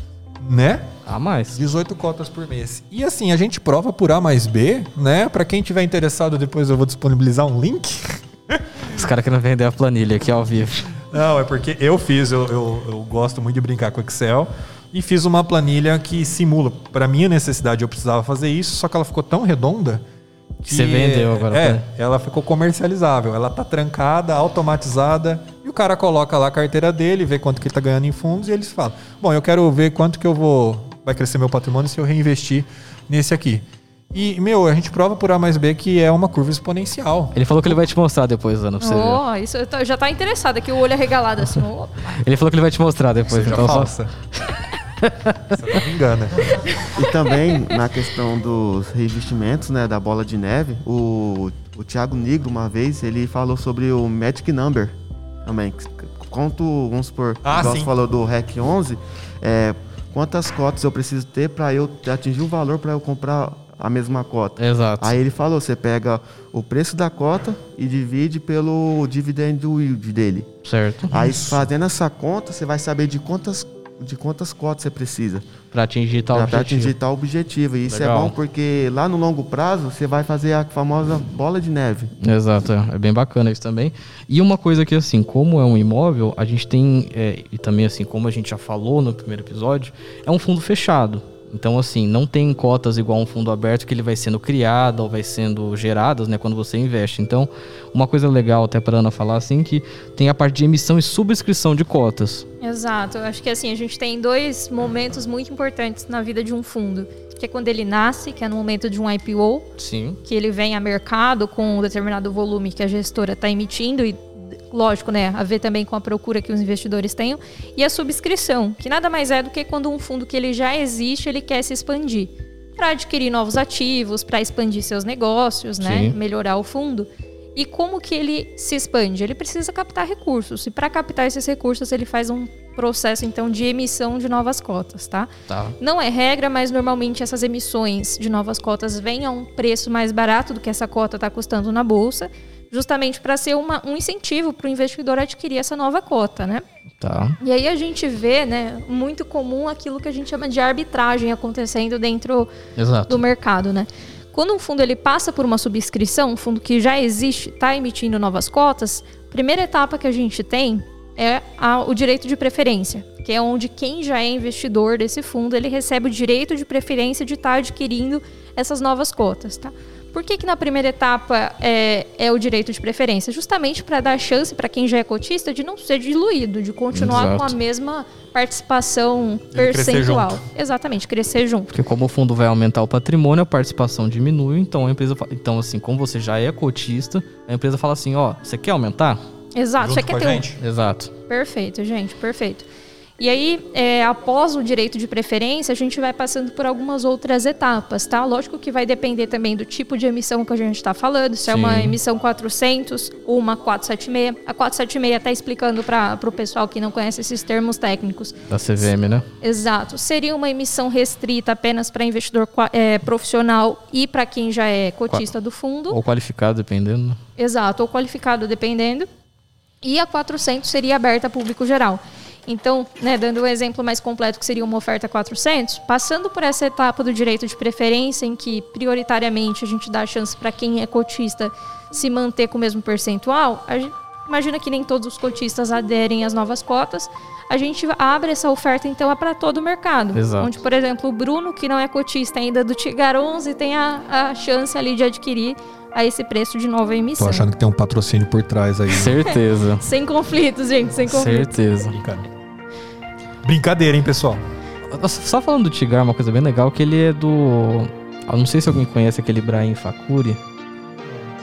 Speaker 3: né?
Speaker 2: A mais.
Speaker 3: 18 cotas por mês. E assim, a gente prova por A mais B, né? Pra quem tiver interessado, depois eu vou disponibilizar um link.
Speaker 2: Os caras querem vender a planilha aqui ao vivo.
Speaker 3: Não, é porque eu fiz, eu, eu, eu gosto muito de brincar com Excel. E fiz uma planilha que simula. Para minha necessidade, eu precisava fazer isso, só que ela ficou tão redonda que.
Speaker 2: Você vendeu agora,
Speaker 3: É,
Speaker 2: né?
Speaker 3: ela ficou comercializável. Ela tá trancada, automatizada. E o cara coloca lá a carteira dele, vê quanto que ele tá ganhando em fundos e eles falam: Bom, eu quero ver quanto que eu vou. Vai crescer meu patrimônio se eu reinvestir nesse aqui. E, meu, a gente prova por A mais B que é uma curva exponencial.
Speaker 2: Ele falou que ele vai te mostrar depois, Ana, pra você ver.
Speaker 4: Oh, isso eu tô- já tá interessado aqui, o olho arregalado assim. ó.
Speaker 2: Ele falou que ele vai te mostrar depois.
Speaker 3: Seja
Speaker 2: Então só-
Speaker 3: falsa. Você engana.
Speaker 1: E também, na questão dos revestimentos, né, da bola de neve, o, o Thiago Negro, uma vez, ele falou sobre o Magic Number também. Quanto, vamos supor,
Speaker 3: Ah,
Speaker 1: você falou do REC 11, é, quantas cotas eu preciso ter para eu atingir o valor para eu comprar a mesma cota.
Speaker 2: Exato.
Speaker 1: Aí ele falou, você pega o preço da cota e divide pelo dividend yield dele.
Speaker 2: Certo.
Speaker 1: Aí fazendo essa conta, você vai saber de quantas, de quantas cotas você precisa
Speaker 2: Pra atingir tal
Speaker 1: para
Speaker 2: objetivo.
Speaker 1: atingir tal objetivo. E isso
Speaker 2: Legal.
Speaker 1: é bom porque lá no longo prazo você vai fazer a famosa bola de neve.
Speaker 2: Exato, é é bem bacana isso também. E uma coisa que, assim, como é um imóvel, a gente tem, é, e também, assim, como a gente já falou no primeiro episódio, é um fundo fechado. Então, assim, não tem cotas igual um fundo aberto que ele vai sendo criado ou vai sendo geradas, né, quando você investe. Então, uma coisa legal até para Ana falar, assim, que tem a parte de emissão e subscrição de cotas.
Speaker 4: Exato. Eu acho que assim, a gente tem dois momentos muito importantes na vida de um fundo. Que é quando ele nasce, que é no momento de um IPO,
Speaker 2: Sim.
Speaker 4: que ele vem a mercado com um determinado volume que a gestora está emitindo e lógico, né, a ver também com a procura que os investidores tenham e a subscrição, que nada mais é do que quando um fundo que ele já existe, ele quer se expandir para adquirir novos ativos, para expandir seus negócios, né,
Speaker 2: Sim.
Speaker 4: melhorar o fundo. E como que ele se expande? Ele precisa captar recursos. E para captar esses recursos, ele faz um processo então de emissão de novas cotas, tá?
Speaker 2: Tá.
Speaker 4: Não é regra, mas normalmente essas emissões de novas cotas vêm a um preço mais barato do que essa cota está custando na bolsa, justamente para ser uma- um incentivo para o investidor adquirir essa nova cota, né?
Speaker 2: Tá.
Speaker 4: E aí a gente vê, né, muito comum aquilo que a gente chama de arbitragem acontecendo dentro
Speaker 2: Exato.
Speaker 4: do mercado, né? Quando um fundo ele passa por uma subscrição, um fundo que já existe, está emitindo novas cotas, a primeira etapa que a gente tem é a, o direito de preferência, que é onde quem já é investidor desse fundo, ele recebe o direito de preferência de estar adquirindo essas novas cotas, tá? Por que, que na primeira etapa é, é o direito de preferência? Justamente para dar chance para quem já é cotista de não ser diluído, de continuar
Speaker 2: Exato.
Speaker 4: com a mesma participação
Speaker 3: crescer
Speaker 4: percentual.
Speaker 3: junto.
Speaker 4: Exatamente, crescer junto.
Speaker 2: Porque como o fundo vai aumentar o patrimônio, a participação diminui, então a empresa, fa- então assim, como você já é cotista, a empresa fala assim, ó, você quer aumentar?
Speaker 4: Exato,
Speaker 3: Junto
Speaker 4: você
Speaker 3: com
Speaker 4: quer
Speaker 3: a
Speaker 4: ter um.
Speaker 2: Exato.
Speaker 4: Perfeito, gente, perfeito. E aí, é, após o direito de preferência, a gente vai passando por algumas outras etapas, tá? Lógico que vai depender também do tipo de emissão que a gente está falando, se é uma
Speaker 2: Sim.
Speaker 4: emissão 400 ou uma 476. A 476 está explicando para o pessoal que não conhece esses termos técnicos.
Speaker 2: Da CVM, né?
Speaker 4: Exato. Seria uma emissão restrita apenas para investidor qua- é, profissional e para quem já é cotista do fundo.
Speaker 2: Ou qualificado, dependendo. né?
Speaker 4: Exato, ou qualificado, dependendo. E a 400 seria aberta a público geral. Então, né, dando um exemplo mais completo, que seria uma oferta 400, passando por essa etapa do direito de preferência, em que prioritariamente a gente dá a chance para quem é cotista se manter com o mesmo percentual, a gente, imagina que nem todos os cotistas aderem às novas cotas, a gente abre essa oferta então é para todo o mercado.
Speaker 2: Exato.
Speaker 4: Onde, por exemplo, o Bruno, que não é cotista ainda do Tigar 11, tem a, a chance ali de adquirir a esse preço de nova emissão.
Speaker 3: Tô achando que tem um patrocínio por trás aí. né?
Speaker 2: Certeza.
Speaker 4: Sem conflitos, gente, sem conflitos.
Speaker 2: Certeza.
Speaker 3: Brincadeira. Brincadeira, hein, pessoal?
Speaker 2: Só falando do Tigar, uma coisa bem legal, que ele é do. Eu não sei se alguém conhece aquele Brian Facuri.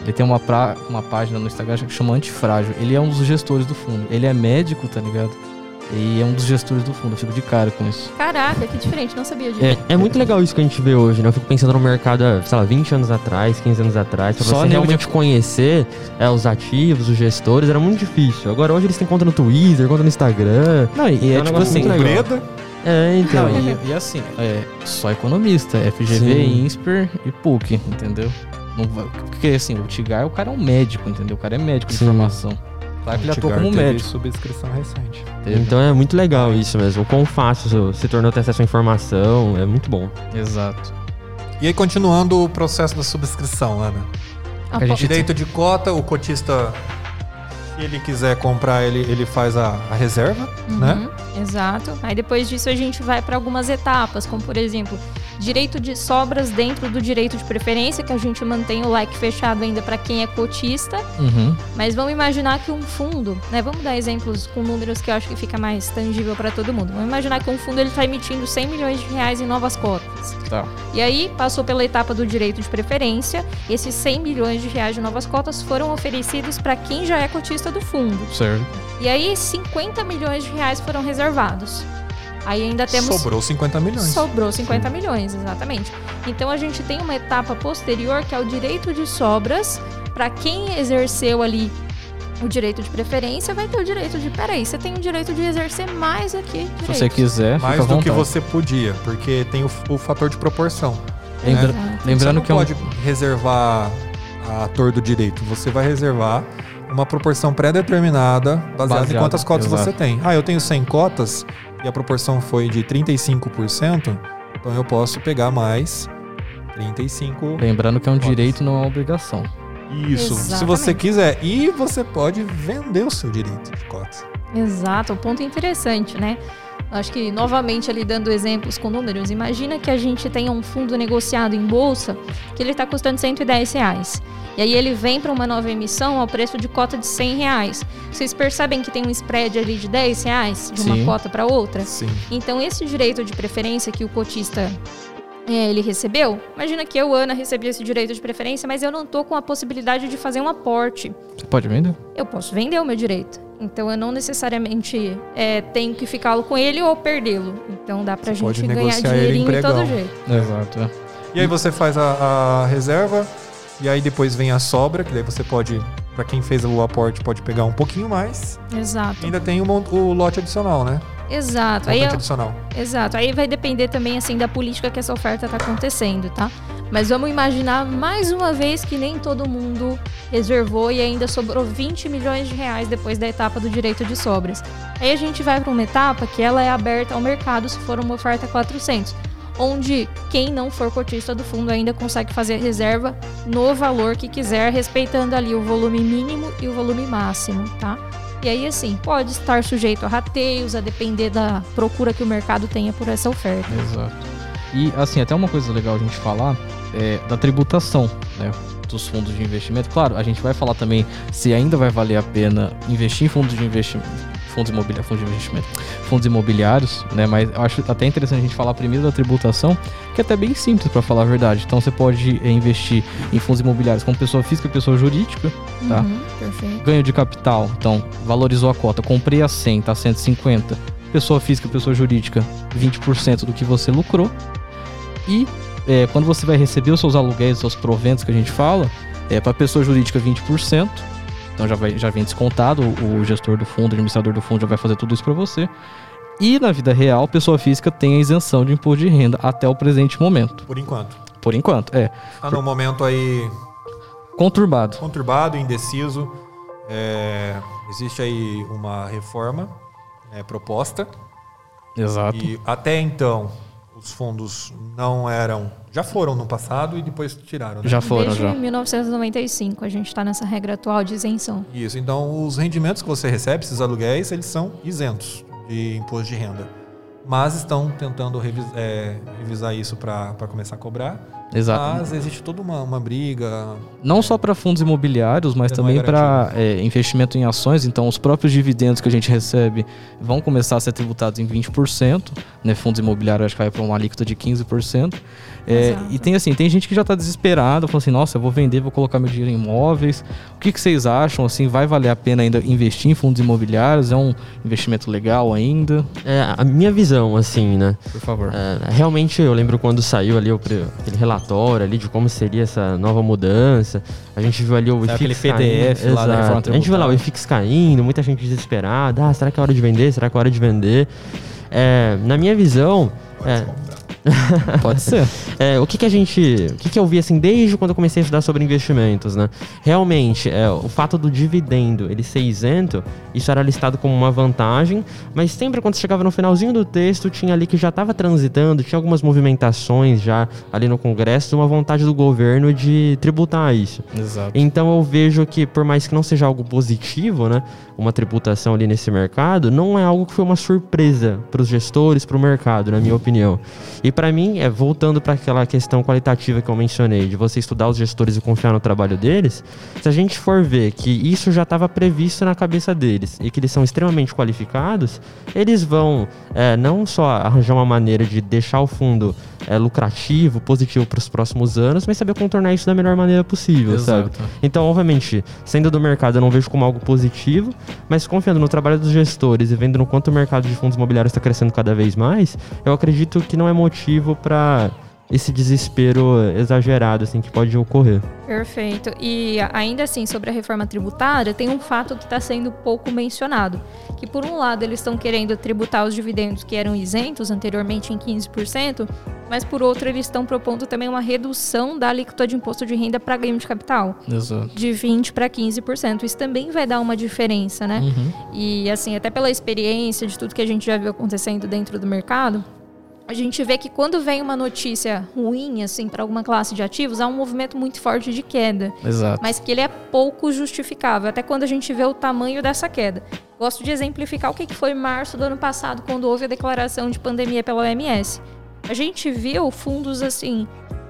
Speaker 2: Ele tem uma, pra... uma página no Instagram que chama Antifrágil. Ele é um dos gestores do fundo. Ele é médico, tá ligado? E é um dos gestores do fundo. Eu fico de cara com isso.
Speaker 4: Caraca, que diferente, não sabia disso.
Speaker 5: É, é muito legal isso que a gente vê hoje, né? Eu fico pensando no mercado, há, sei lá, 20 anos atrás, 15 anos atrás, pra
Speaker 2: Só
Speaker 5: você realmente conhecer é, os ativos, os gestores, era muito difícil. Agora hoje eles têm conta no Twitter, conta no Instagram.
Speaker 2: Não, e é
Speaker 5: um
Speaker 2: tipo assim.
Speaker 5: muito legal.
Speaker 3: Breda,
Speaker 5: É, então.
Speaker 2: Não, e, e assim, é só economista, FGV,
Speaker 5: Sim.
Speaker 2: INSPER e PUC, entendeu? Não vai- porque assim, o Tigar, o cara é um médico, entendeu? O cara é médico de
Speaker 5: Sim.
Speaker 2: formação. Claro que ele atua
Speaker 3: Tigar
Speaker 2: como médico.
Speaker 3: subscrição recente.
Speaker 5: Então é muito legal isso mesmo. O quão fácil se tornou ter acesso à informação, é muito bom.
Speaker 2: Exato.
Speaker 3: E aí, continuando o processo da subscrição, Ana.
Speaker 4: A
Speaker 2: gente-
Speaker 3: Direito de cota, o cotista, se ele quiser comprar, ele, ele faz a, a reserva, né?
Speaker 4: Exato. Aí depois disso a gente vai para algumas etapas, como por exemplo, direito de sobras dentro do direito de preferência, que a gente mantém o like fechado ainda para quem é cotista.
Speaker 2: Uhum.
Speaker 4: Mas vamos imaginar que um fundo, né? Vamos dar exemplos com números que eu acho que fica mais tangível para todo mundo. Vamos imaginar que um fundo ele está emitindo 100 milhões de reais em novas cotas.
Speaker 2: Tá.
Speaker 4: E aí passou pela etapa do direito de preferência. Esses 100 milhões de reais de novas cotas foram oferecidos para quem já é cotista do fundo.
Speaker 2: Certo.
Speaker 4: E aí 50 milhões de reais foram reservados. Aí ainda temos
Speaker 3: Sobrou 50 milhões.
Speaker 4: Sobrou 50 milhões, exatamente. Então a gente tem uma etapa posterior que é o direito de sobras. Para quem exerceu ali o direito de preferência, vai ter o direito de. Peraí, você tem o direito de exercer mais aqui.
Speaker 2: Se
Speaker 4: direitos.
Speaker 2: você quiser,
Speaker 3: Mais do que você podia, porque tem o, o fator de proporção.
Speaker 2: Lembra-
Speaker 4: Exato.
Speaker 2: Lembrando
Speaker 3: você não
Speaker 2: que é um...
Speaker 3: pode reservar a ator do direito. Você vai reservar uma proporção pré-determinada baseada em quantas cotas
Speaker 2: exato.
Speaker 3: você tem. Ah, eu tenho 100 cotas e a proporção foi de 35%, então eu posso pegar mais 35.
Speaker 2: Lembrando que é um
Speaker 3: Cotas.
Speaker 2: direito, não é uma obrigação.
Speaker 3: Isso, se
Speaker 4: Exatamente.
Speaker 3: você quiser. E você pode vender o seu direito de cotas.
Speaker 4: Exato, um ponto interessante, né? Acho que, novamente, ali dando exemplos com números, imagina que a gente tenha um fundo negociado em bolsa que ele está custando 110 reais. E aí ele vem para uma nova emissão ao preço de cota de 100 reais. Vocês percebem que tem um spread ali de 10 reais de uma
Speaker 2: Sim.
Speaker 4: cota para outra?
Speaker 3: Sim.
Speaker 4: Então, esse direito de preferência que o cotista é, ele recebeu, imagina que eu, Ana, recebi esse direito de preferência, mas eu não tô com a possibilidade de fazer um aporte
Speaker 2: Você pode vender?
Speaker 4: eu posso vender o meu direito. Então eu não necessariamente é, tenho que ficar com ele ou perdê-lo. Então dá pra
Speaker 3: Você
Speaker 4: gente ganhar
Speaker 3: negociar ele em
Speaker 4: dinheirinho de todo jeito.
Speaker 2: Exato. é.
Speaker 3: E aí você faz a, a reserva e aí depois vem a sobra, que daí você pode, Pra quem fez o aporte, pode pegar um pouquinho mais.
Speaker 4: Exato.
Speaker 3: E ainda tem o, o lote adicional, né?
Speaker 4: Exato. Aí eu-
Speaker 3: adicional.
Speaker 4: Exato. Aí vai depender também assim da política que essa oferta está acontecendo, tá? Mas vamos imaginar mais uma vez que nem todo mundo reservou e ainda sobrou 20 milhões de reais depois da etapa do direito de sobras. Aí a gente vai para uma etapa que ela é aberta ao mercado se for uma oferta 400, onde quem não for cotista do fundo ainda consegue fazer a reserva no valor que quiser, respeitando ali o volume mínimo e o volume máximo, tá? E aí, assim, pode estar sujeito a rateios, a depender da procura que o mercado tenha por essa oferta.
Speaker 2: Exato. E, assim, até uma coisa legal a gente falar é da tributação, né? Dos fundos de investimento. Claro, a gente vai falar também se ainda vai valer a pena investir em fundos de investimento. Fundos imobiliários, fundos de investimento, fundos imobiliários, né? Mas eu acho até interessante a gente falar primeiro da tributação, que é até bem simples para falar a verdade. Então você pode é, investir em fundos imobiliários como pessoa física e pessoa jurídica, tá?
Speaker 4: Uhum, perfeito.
Speaker 2: ganho de capital, então valorizou a cota, comprei a 100, tá 150. Pessoa física, pessoa jurídica, 20% do que você lucrou. E é, quando você vai receber os seus aluguéis, os seus proventos que a gente fala, é para pessoa jurídica 20%. Então já, vai, já vem descontado, o, gestor do fundo, o administrador do fundo já vai fazer tudo isso para você. E na vida real, pessoa física tem a isenção de imposto de renda até o presente momento.
Speaker 3: Por enquanto.
Speaker 2: Por enquanto, é.
Speaker 3: Tá num momento aí
Speaker 2: Conturbado.
Speaker 3: conturbado, indeciso. É, existe aí uma reforma é, proposta.
Speaker 2: Exato.
Speaker 3: E até então, os fundos não eram. Já foram no passado e depois tiraram. Né?
Speaker 2: Já foram,
Speaker 4: Desde
Speaker 2: já.
Speaker 4: 1995 a gente está nessa regra atual de isenção.
Speaker 3: Isso. Então, os rendimentos que você recebe, esses aluguéis, eles são isentos de imposto de renda. Mas estão tentando revis- é, revisar isso para começar a cobrar.
Speaker 2: Exato.
Speaker 3: Mas existe toda uma, uma briga.
Speaker 2: Não só para fundos imobiliários, mas
Speaker 3: é
Speaker 2: também para investimento em ações. Então, os próprios dividendos que a gente recebe vão começar a ser tributados em 20%. Né? Fundos imobiliários acho que vai para uma alíquota de 15%. É, e tem assim, tem gente que já está desesperada, falando assim, nossa, eu vou vender, vou colocar meu dinheiro em imóveis. O que, que vocês acham? Assim, vai valer a pena ainda investir em fundos imobiliários? É um investimento legal ainda?
Speaker 5: É, a minha visão, assim, né?
Speaker 2: Por favor.
Speaker 5: É, realmente eu lembro quando saiu ali o, aquele relatório ali de como seria essa nova mudança. A gente viu ali o
Speaker 2: aquele
Speaker 5: IFIX
Speaker 2: PDF
Speaker 5: caindo.
Speaker 2: lá da reforma
Speaker 5: Exato. A gente viu lá o. IFIX caindo, muita gente desesperada. Ah, será que é hora de vender? Será que é hora de vender? É, na minha visão, é,
Speaker 2: Pode ser.
Speaker 5: é, o que, que a gente. O que, que eu vi assim desde quando eu comecei a estudar sobre investimentos, né? Realmente, é, o fato do dividendo ele ser isento, isso era listado como uma vantagem, mas sempre quando chegava no finalzinho do texto, tinha ali que já estava transitando, tinha algumas movimentações já ali no Congresso, uma vontade do governo de tributar isso.
Speaker 2: Exato.
Speaker 5: Então eu vejo que, por mais que não seja algo positivo, né, uma tributação ali nesse mercado, não é algo que foi uma surpresa para os gestores, para o mercado, na minha opinião. E para mim, é voltando para aquela questão qualitativa que eu mencionei, de você estudar os gestores e confiar no trabalho deles, se a gente for ver que isso já estava previsto na cabeça deles e que eles são extremamente qualificados, eles vão é, não só arranjar uma maneira de deixar o fundo é, lucrativo, positivo para os próximos anos, mas saber contornar isso da melhor maneira possível, sabe?
Speaker 2: Exato.
Speaker 5: Então, obviamente, sendo do mercado, eu não vejo como algo positivo, mas confiando no trabalho dos gestores e vendo no quanto o mercado de fundos imobiliários está crescendo cada vez mais, eu acredito que não é motivo para esse desespero exagerado assim que pode ocorrer.
Speaker 4: Perfeito. E ainda assim, sobre a reforma tributária, tem um fato que está sendo pouco mencionado. Que por um lado eles estão querendo tributar os dividendos que eram isentos anteriormente em 15%, mas por outro eles estão propondo também uma redução da alíquota de imposto de renda para ganho de capital,
Speaker 2: Exato.
Speaker 4: de 20% para 15%. Isso também vai dar uma diferença, né?
Speaker 2: Uhum.
Speaker 4: E assim, até pela experiência de tudo que a gente já viu acontecendo dentro do mercado, a gente vê que quando vem uma notícia ruim assim para alguma classe de ativos, há um movimento muito forte de queda,
Speaker 2: Exato.
Speaker 4: mas que ele é pouco justificável, até quando a gente vê o tamanho dessa queda. Gosto de exemplificar o que foi março do ano passado, quando houve a declaração de pandemia pela OMS. A gente viu fundos assim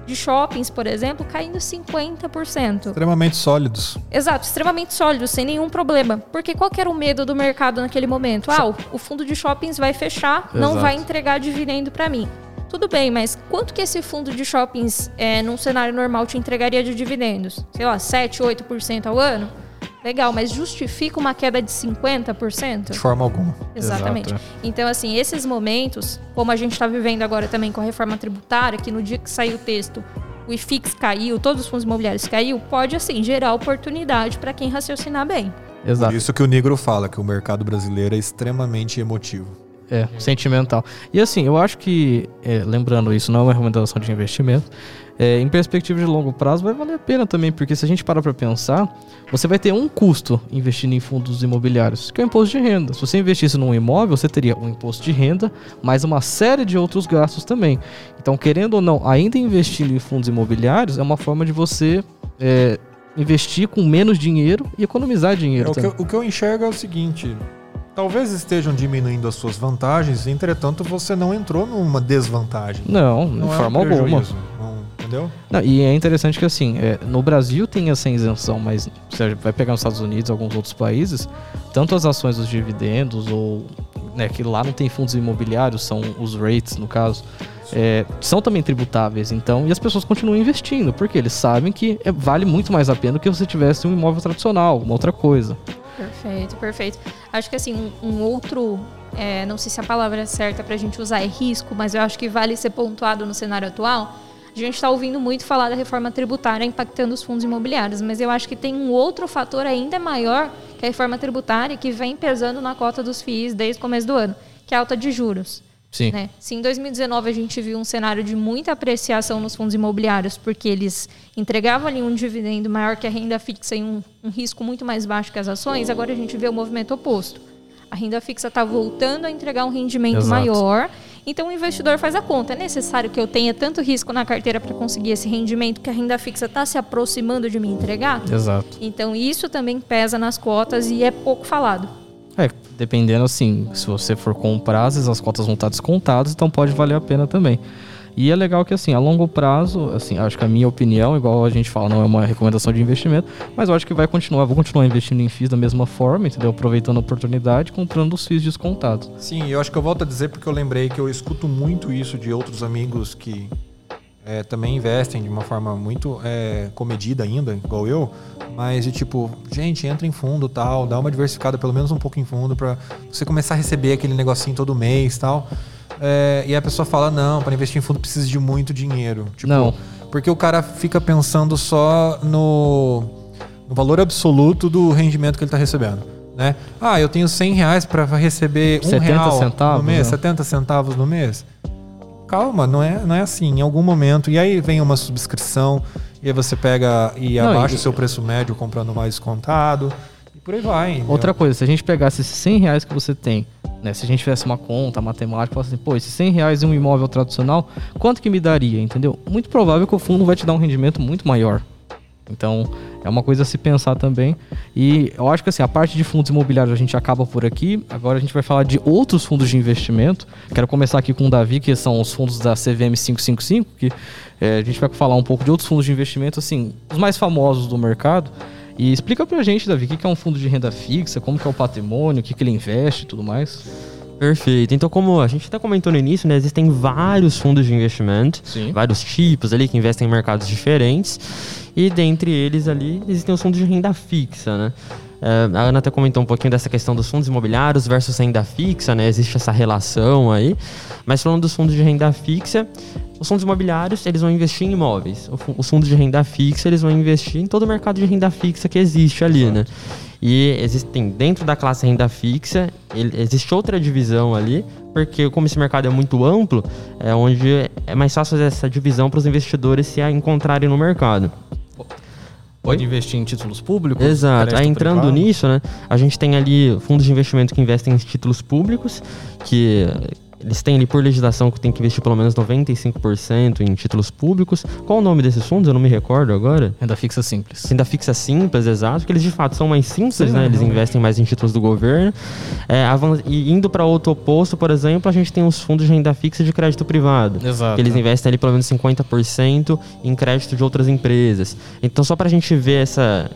Speaker 4: de shoppings, por exemplo, caindo 50%.
Speaker 3: Extremamente sólidos.
Speaker 4: Exato, extremamente sólido, sem nenhum problema. Porque qual que era o medo do mercado naquele momento? Ah, o, fundo de shoppings vai fechar, não
Speaker 2: Exato.
Speaker 4: vai entregar dividendo para mim. Tudo bem, mas quanto que esse fundo de shoppings, é, num cenário normal, te entregaria de dividendos? Sei lá, 7, 8% ao ano? Legal, mas justifica uma queda de 50%?
Speaker 3: De forma alguma.
Speaker 4: Exatamente.
Speaker 2: Exato.
Speaker 4: Então, assim, esses momentos, como a gente está vivendo agora também com a reforma tributária, que no dia que saiu o texto, o IFIX caiu, todos os fundos imobiliários caiu, pode, assim, gerar oportunidade para quem raciocinar bem.
Speaker 2: Exato.
Speaker 3: Por isso que o Negro fala que o mercado brasileiro é extremamente emotivo.
Speaker 2: É, sentimental. E assim, eu acho que, é, lembrando isso, não é uma recomendação de investimento, é, em perspectiva de longo prazo vai valer a pena também, porque se a gente parar para pensar, você vai ter um custo investindo em fundos imobiliários, que é o imposto de renda. Se você investisse num imóvel, você teria um imposto de renda, mais uma série de outros gastos também. Então, querendo ou não, ainda investindo em fundos imobiliários é uma forma de você é, investir com menos dinheiro e economizar dinheiro.
Speaker 3: É, o, que, eu- o que eu enxergo é o seguinte: talvez estejam diminuindo as suas vantagens, entretanto, você não entrou numa desvantagem.
Speaker 2: Não, de
Speaker 3: Não é um
Speaker 2: forma alguma.
Speaker 3: Entendeu?
Speaker 2: Não, e é interessante que assim, é, no Brasil tem essa isenção, mas você vai pegar nos Estados Unidos, alguns outros países, tanto as ações dos dividendos ou né, que lá não tem fundos imobiliários, são os rates no caso, é, são também tributáveis. Então, e as pessoas continuam investindo porque eles sabem que é- vale muito mais a pena do que você tivesse um imóvel tradicional, uma outra coisa.
Speaker 4: Perfeito, perfeito. Acho que assim, um, um outro, é, não sei se a palavra certa pra gente usar é risco, mas eu acho que vale ser pontuado no cenário atual. A gente está ouvindo muito falar da reforma tributária impactando os fundos imobiliários, mas eu acho que tem um outro fator ainda maior que a reforma tributária que vem pesando na cota dos FIIs desde o começo do ano, que é a alta de juros.
Speaker 2: Sim.
Speaker 4: Né? Se em 2019 a gente viu um cenário de muita apreciação nos fundos imobiliários, porque eles entregavam ali um dividendo maior que a renda fixa e um, um risco muito mais baixo que as ações, agora a gente vê o movimento oposto. A renda fixa está voltando a entregar um rendimento
Speaker 2: Exato.
Speaker 4: maior, então o investidor faz a conta. É necessário que eu tenha tanto risco na carteira para conseguir esse rendimento que a renda fixa está se aproximando de me entregar?
Speaker 2: Exato.
Speaker 4: Então isso também pesa nas cotas e é pouco falado.
Speaker 2: É, dependendo assim, se você for comprar, às vezes as cotas vão estar descontadas, então pode valer a pena também. E é legal que assim, a longo prazo, assim, acho que a minha opinião, igual a gente fala, não é uma recomendação de investimento, mas eu acho que vai continuar, vou continuar investindo em FIIs da mesma forma, entendeu? Aproveitando a oportunidade, comprando os FIIs descontados.
Speaker 3: Sim, eu acho que eu volto a dizer porque eu lembrei que eu escuto muito isso de outros amigos que é, também investem de uma forma muito é, comedida ainda, igual eu, mas de tipo, gente, entra em fundo tal, dá uma diversificada pelo menos um pouco em fundo pra você começar a receber aquele negocinho todo mês tal. É, e a pessoa fala, não, para investir em fundo precisa de muito dinheiro. Tipo,
Speaker 2: Não.
Speaker 3: Porque o cara fica pensando só no, no valor absoluto do rendimento que ele está recebendo. Né? Ah, eu tenho 100 reais para receber um
Speaker 2: 70
Speaker 3: real
Speaker 2: centavos,
Speaker 3: no mês,
Speaker 2: né?
Speaker 3: 70 centavos no mês. Calma, não é, não é assim. Em algum momento. E aí vem uma subscrição, e aí você pega e
Speaker 2: Não,
Speaker 3: abaixa
Speaker 2: e-
Speaker 3: o seu preço médio comprando mais descontado. E por aí vai. entendeu?
Speaker 2: Outra coisa, se a gente pegasse esses 100 reais que você tem, né? Se a gente fizesse uma conta matemática, falasse assim, pô, esses 100 reais em um imóvel tradicional, quanto que me daria, entendeu? Muito provável que o fundo vai te dar um rendimento muito maior. Então, é uma coisa a se pensar também. E eu acho que assim, a parte de fundos imobiliários a gente acaba por aqui. Agora a gente vai falar de outros fundos de investimento. Quero começar aqui com o Davi, que são os fundos da CVM 555, que eh, a gente vai falar um pouco de outros fundos de investimento, assim, os mais famosos do mercado. E explica pra gente, Davi, o que é um fundo de renda fixa, como que é o patrimônio, o que, que ele investe e tudo mais.
Speaker 5: Perfeito. Então, como a gente até comentou no início, né, existem vários fundos de investimento,
Speaker 2: Sim.
Speaker 5: vários tipos ali que investem em mercados diferentes. E dentre eles ali existem os fundos de renda fixa, né? É, a Ana até comentou um pouquinho dessa questão dos fundos imobiliários versus renda fixa, né? Existe essa relação aí. Mas falando dos fundos de renda fixa, os fundos imobiliários, eles vão investir em imóveis. Os fundos de renda fixa, eles vão investir em todo o mercado de renda fixa que existe ali, né? E existem, dentro da classe renda fixa, ele- existe outra divisão ali, porque como esse mercado é muito amplo, é onde é mais fácil fazer essa divisão para os investidores se a encontrarem no mercado.
Speaker 2: Pode investir em títulos públicos?
Speaker 5: Exato. Aí entrando
Speaker 2: privado?
Speaker 5: nisso, né, a gente tem ali fundos de investimento que investem em títulos públicos, que eles têm ali por legislação que tem que investir pelo menos 95% em títulos públicos. Qual o nome desses fundos? Eu não me recordo agora.
Speaker 2: Renda fixa simples.
Speaker 5: Renda fixa simples, exato, porque eles de fato são mais simples,
Speaker 2: Sim,
Speaker 5: né? Eles
Speaker 2: realmente.
Speaker 5: investem mais em títulos do governo. É, e indo para outro oposto, por exemplo, a gente tem os fundos de renda fixa de crédito privado.
Speaker 2: Exato.
Speaker 5: Que eles investem ali pelo menos 50% em crédito de outras empresas. Então, só para a gente ver essa,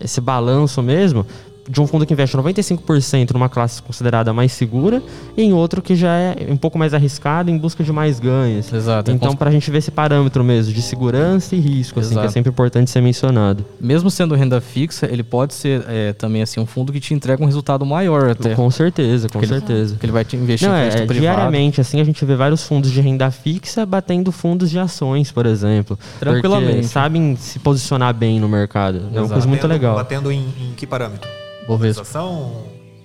Speaker 5: esse balanço mesmo, de um fundo que investe 95% numa classe considerada mais segura e em outro que já é um pouco mais arriscado em busca de mais ganhos.
Speaker 2: Exato.
Speaker 5: Então, para a gente ver esse parâmetro mesmo de segurança e risco, assim, que é sempre importante ser mencionado.
Speaker 2: mesmo sendo renda fixa, ele pode ser é, também assim um fundo que te entrega um resultado maior até.
Speaker 5: Com certeza, com
Speaker 2: Porque ele-
Speaker 5: certeza.
Speaker 2: Que ele vai te investir
Speaker 5: Não,
Speaker 2: em
Speaker 5: é,
Speaker 2: crédito
Speaker 5: é,
Speaker 2: privado.
Speaker 5: diariamente, assim, a gente vê vários fundos de renda fixa batendo fundos de ações, por exemplo.
Speaker 2: Tranquilamente.
Speaker 5: Porque sabem se posicionar bem no mercado. É uma coisa muito
Speaker 3: Batendo-
Speaker 5: legal.
Speaker 3: Batendo em, em que parâmetro?
Speaker 2: Bovespa.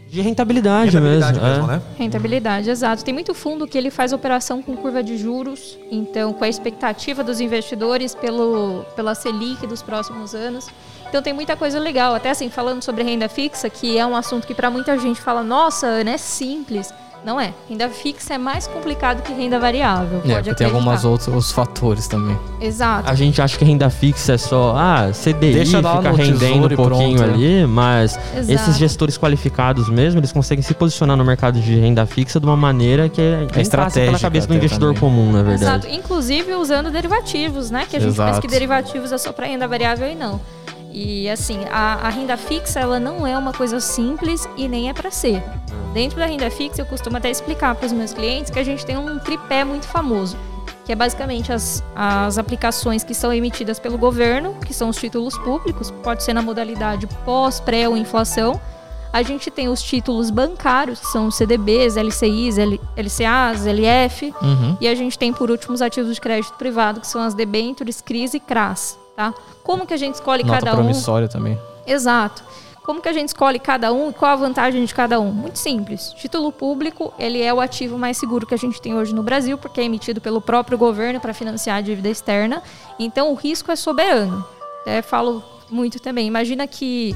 Speaker 5: De rentabilidade,
Speaker 3: Rentabilidade
Speaker 5: mesmo. é.
Speaker 3: né?
Speaker 4: Rentabilidade, exato. Tem muito fundo que ele faz operação com curva de juros, então com a expectativa dos investidores pelo, pela Selic dos próximos anos. Então tem muita coisa legal. Até assim, falando sobre renda fixa, que é um assunto que para muita gente fala, nossa, Ana, é simples. Não é. Renda fixa é mais complicado que renda variável.
Speaker 2: É,
Speaker 4: pode
Speaker 2: porque tem alguns outros fatores também.
Speaker 4: Exato.
Speaker 5: A gente acha que renda fixa é só, ah, CDI
Speaker 2: Deixa
Speaker 5: fica rendendo um pouquinho
Speaker 2: pronto, né?
Speaker 5: ali, mas
Speaker 4: Exato.
Speaker 5: esses gestores qualificados mesmo, eles conseguem se posicionar no mercado de renda fixa de uma maneira que é, é
Speaker 2: estratégica
Speaker 5: pela cabeça do investidor
Speaker 2: também.
Speaker 5: comum, na verdade.
Speaker 4: Exato. Inclusive usando derivativos, né? Que a gente pensa
Speaker 2: Exato.
Speaker 4: que derivativos é só para renda variável e não. E assim, a, a renda fixa ela não é uma coisa simples e nem é para ser. Dentro da renda fixa, eu costumo até explicar para os meus clientes que a gente tem um tripé muito famoso, que é basicamente as, as aplicações que são emitidas pelo governo, que são os títulos públicos, pode ser na modalidade pós, pré ou inflação. A gente tem os títulos bancários, que são os CDBs, LCIs, L- LCAs, LF.
Speaker 2: Uhum.
Speaker 4: E a gente tem, por último, os ativos de crédito privado, que são as debêntures, CRIs e CRAS, tá? Como que a gente escolhe
Speaker 2: Nota
Speaker 4: cada um?
Speaker 2: promissória também.
Speaker 4: Exato. Como que a gente escolhe cada um e qual a vantagem de cada um? Muito simples. Título público, ele é o ativo mais seguro que a gente tem hoje no Brasil, porque é emitido pelo próprio governo para financiar a dívida externa. Então, o risco é soberano. Até falo muito também. Imagina que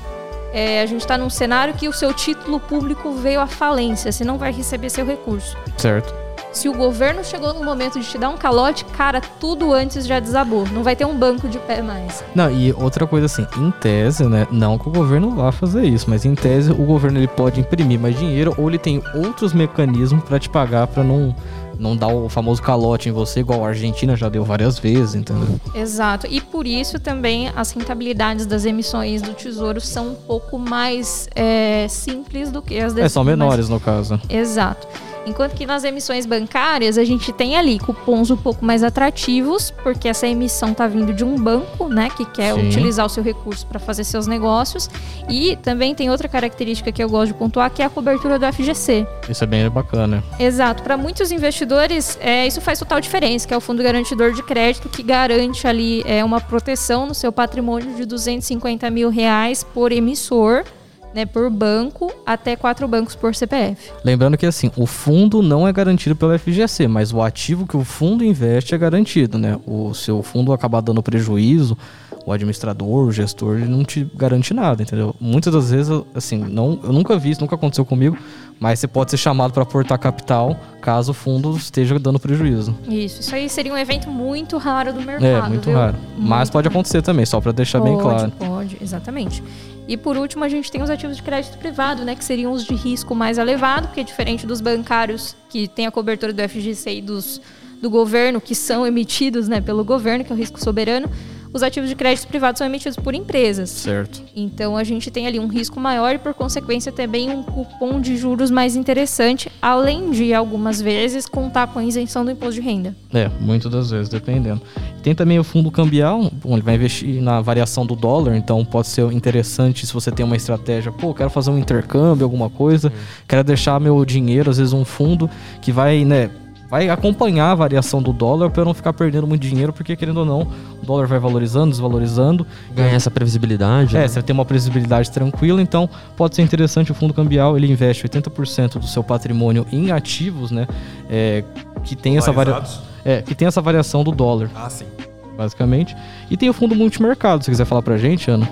Speaker 4: é, a gente está num cenário que o seu título público veio à falência, você não vai receber seu recurso.
Speaker 2: Certo.
Speaker 4: Se o governo chegou no momento de te dar um calote, cara, tudo antes já desabou. Não vai ter um banco de pé mais.
Speaker 2: Não, e outra coisa assim, em tese, né? Não que o governo vá fazer isso, mas em tese o governo ele pode imprimir mais dinheiro ou ele tem outros mecanismos pra te pagar pra não não dar o famoso calote em você, igual a Argentina já deu várias vezes, entendeu?
Speaker 4: Exato. E por isso também as rentabilidades das emissões do Tesouro são um pouco mais é, simples do que as
Speaker 2: É, são menores no caso.
Speaker 4: Exato. Enquanto que nas emissões bancárias a gente tem ali cupons um pouco mais atrativos, porque essa emissão está vindo de um banco, né, que quer
Speaker 2: Sim.
Speaker 4: utilizar o seu recurso para fazer seus negócios. E também tem outra característica que eu gosto de pontuar, que é a cobertura do FGC.
Speaker 2: Isso é bem bacana.
Speaker 4: Exato. Para muitos investidores, é, isso faz total diferença, que é o Fundo Garantidor de Crédito, que garante ali é, uma proteção no seu patrimônio de 250 mil reais por emissor, né, por banco, até quatro bancos por CPF.
Speaker 2: Lembrando que assim, o fundo não é garantido pelo FGC, mas o ativo que o fundo investe é garantido, né? O seu fundo acabar dando prejuízo, o administrador, o gestor, ele não te garante nada, entendeu? Muitas das vezes, assim, não, eu nunca vi isso, nunca aconteceu comigo, mas você pode ser chamado para aportar capital caso o fundo esteja dando prejuízo.
Speaker 4: Isso, isso aí seria um evento muito raro do mercado.
Speaker 2: É, muito
Speaker 4: viu?
Speaker 2: raro. Mas
Speaker 4: Muito
Speaker 2: pode acontecer também, só para deixar bem
Speaker 4: pode,
Speaker 2: claro.
Speaker 4: Pode, exatamente. E por último, a gente tem os ativos de crédito privado, né? Que seriam os de risco mais elevado, porque diferente dos bancários que têm a cobertura do FGC e dos do governo, que são emitidos né, pelo governo, que é o risco soberano, os ativos de crédito privado são emitidos por empresas.
Speaker 2: Certo.
Speaker 4: Então a gente tem ali um risco maior e, por consequência, também um cupom de juros mais interessante, além de algumas vezes contar com a isenção do imposto de renda.
Speaker 2: É, muitas das vezes, dependendo. Tem também o fundo cambial, bom, ele vai investir na variação do dólar, então pode ser interessante se você tem uma estratégia, pô, quero fazer um intercâmbio, alguma coisa, quero deixar meu dinheiro, às vezes um fundo que vai, né, vai acompanhar a variação do dólar para eu não ficar perdendo muito dinheiro, porque querendo ou não, o dólar vai valorizando, desvalorizando.
Speaker 5: Ganha essa previsibilidade.
Speaker 2: É,
Speaker 5: né?
Speaker 2: você tem uma previsibilidade tranquila, então pode ser interessante o fundo cambial, ele investe 80% do seu patrimônio em ativos, né, é, que tem essa variação. É, que tem essa variação do dólar,
Speaker 3: Ah, sim.
Speaker 2: basicamente. E tem o fundo multimercado, se você quiser falar pra gente, Ana.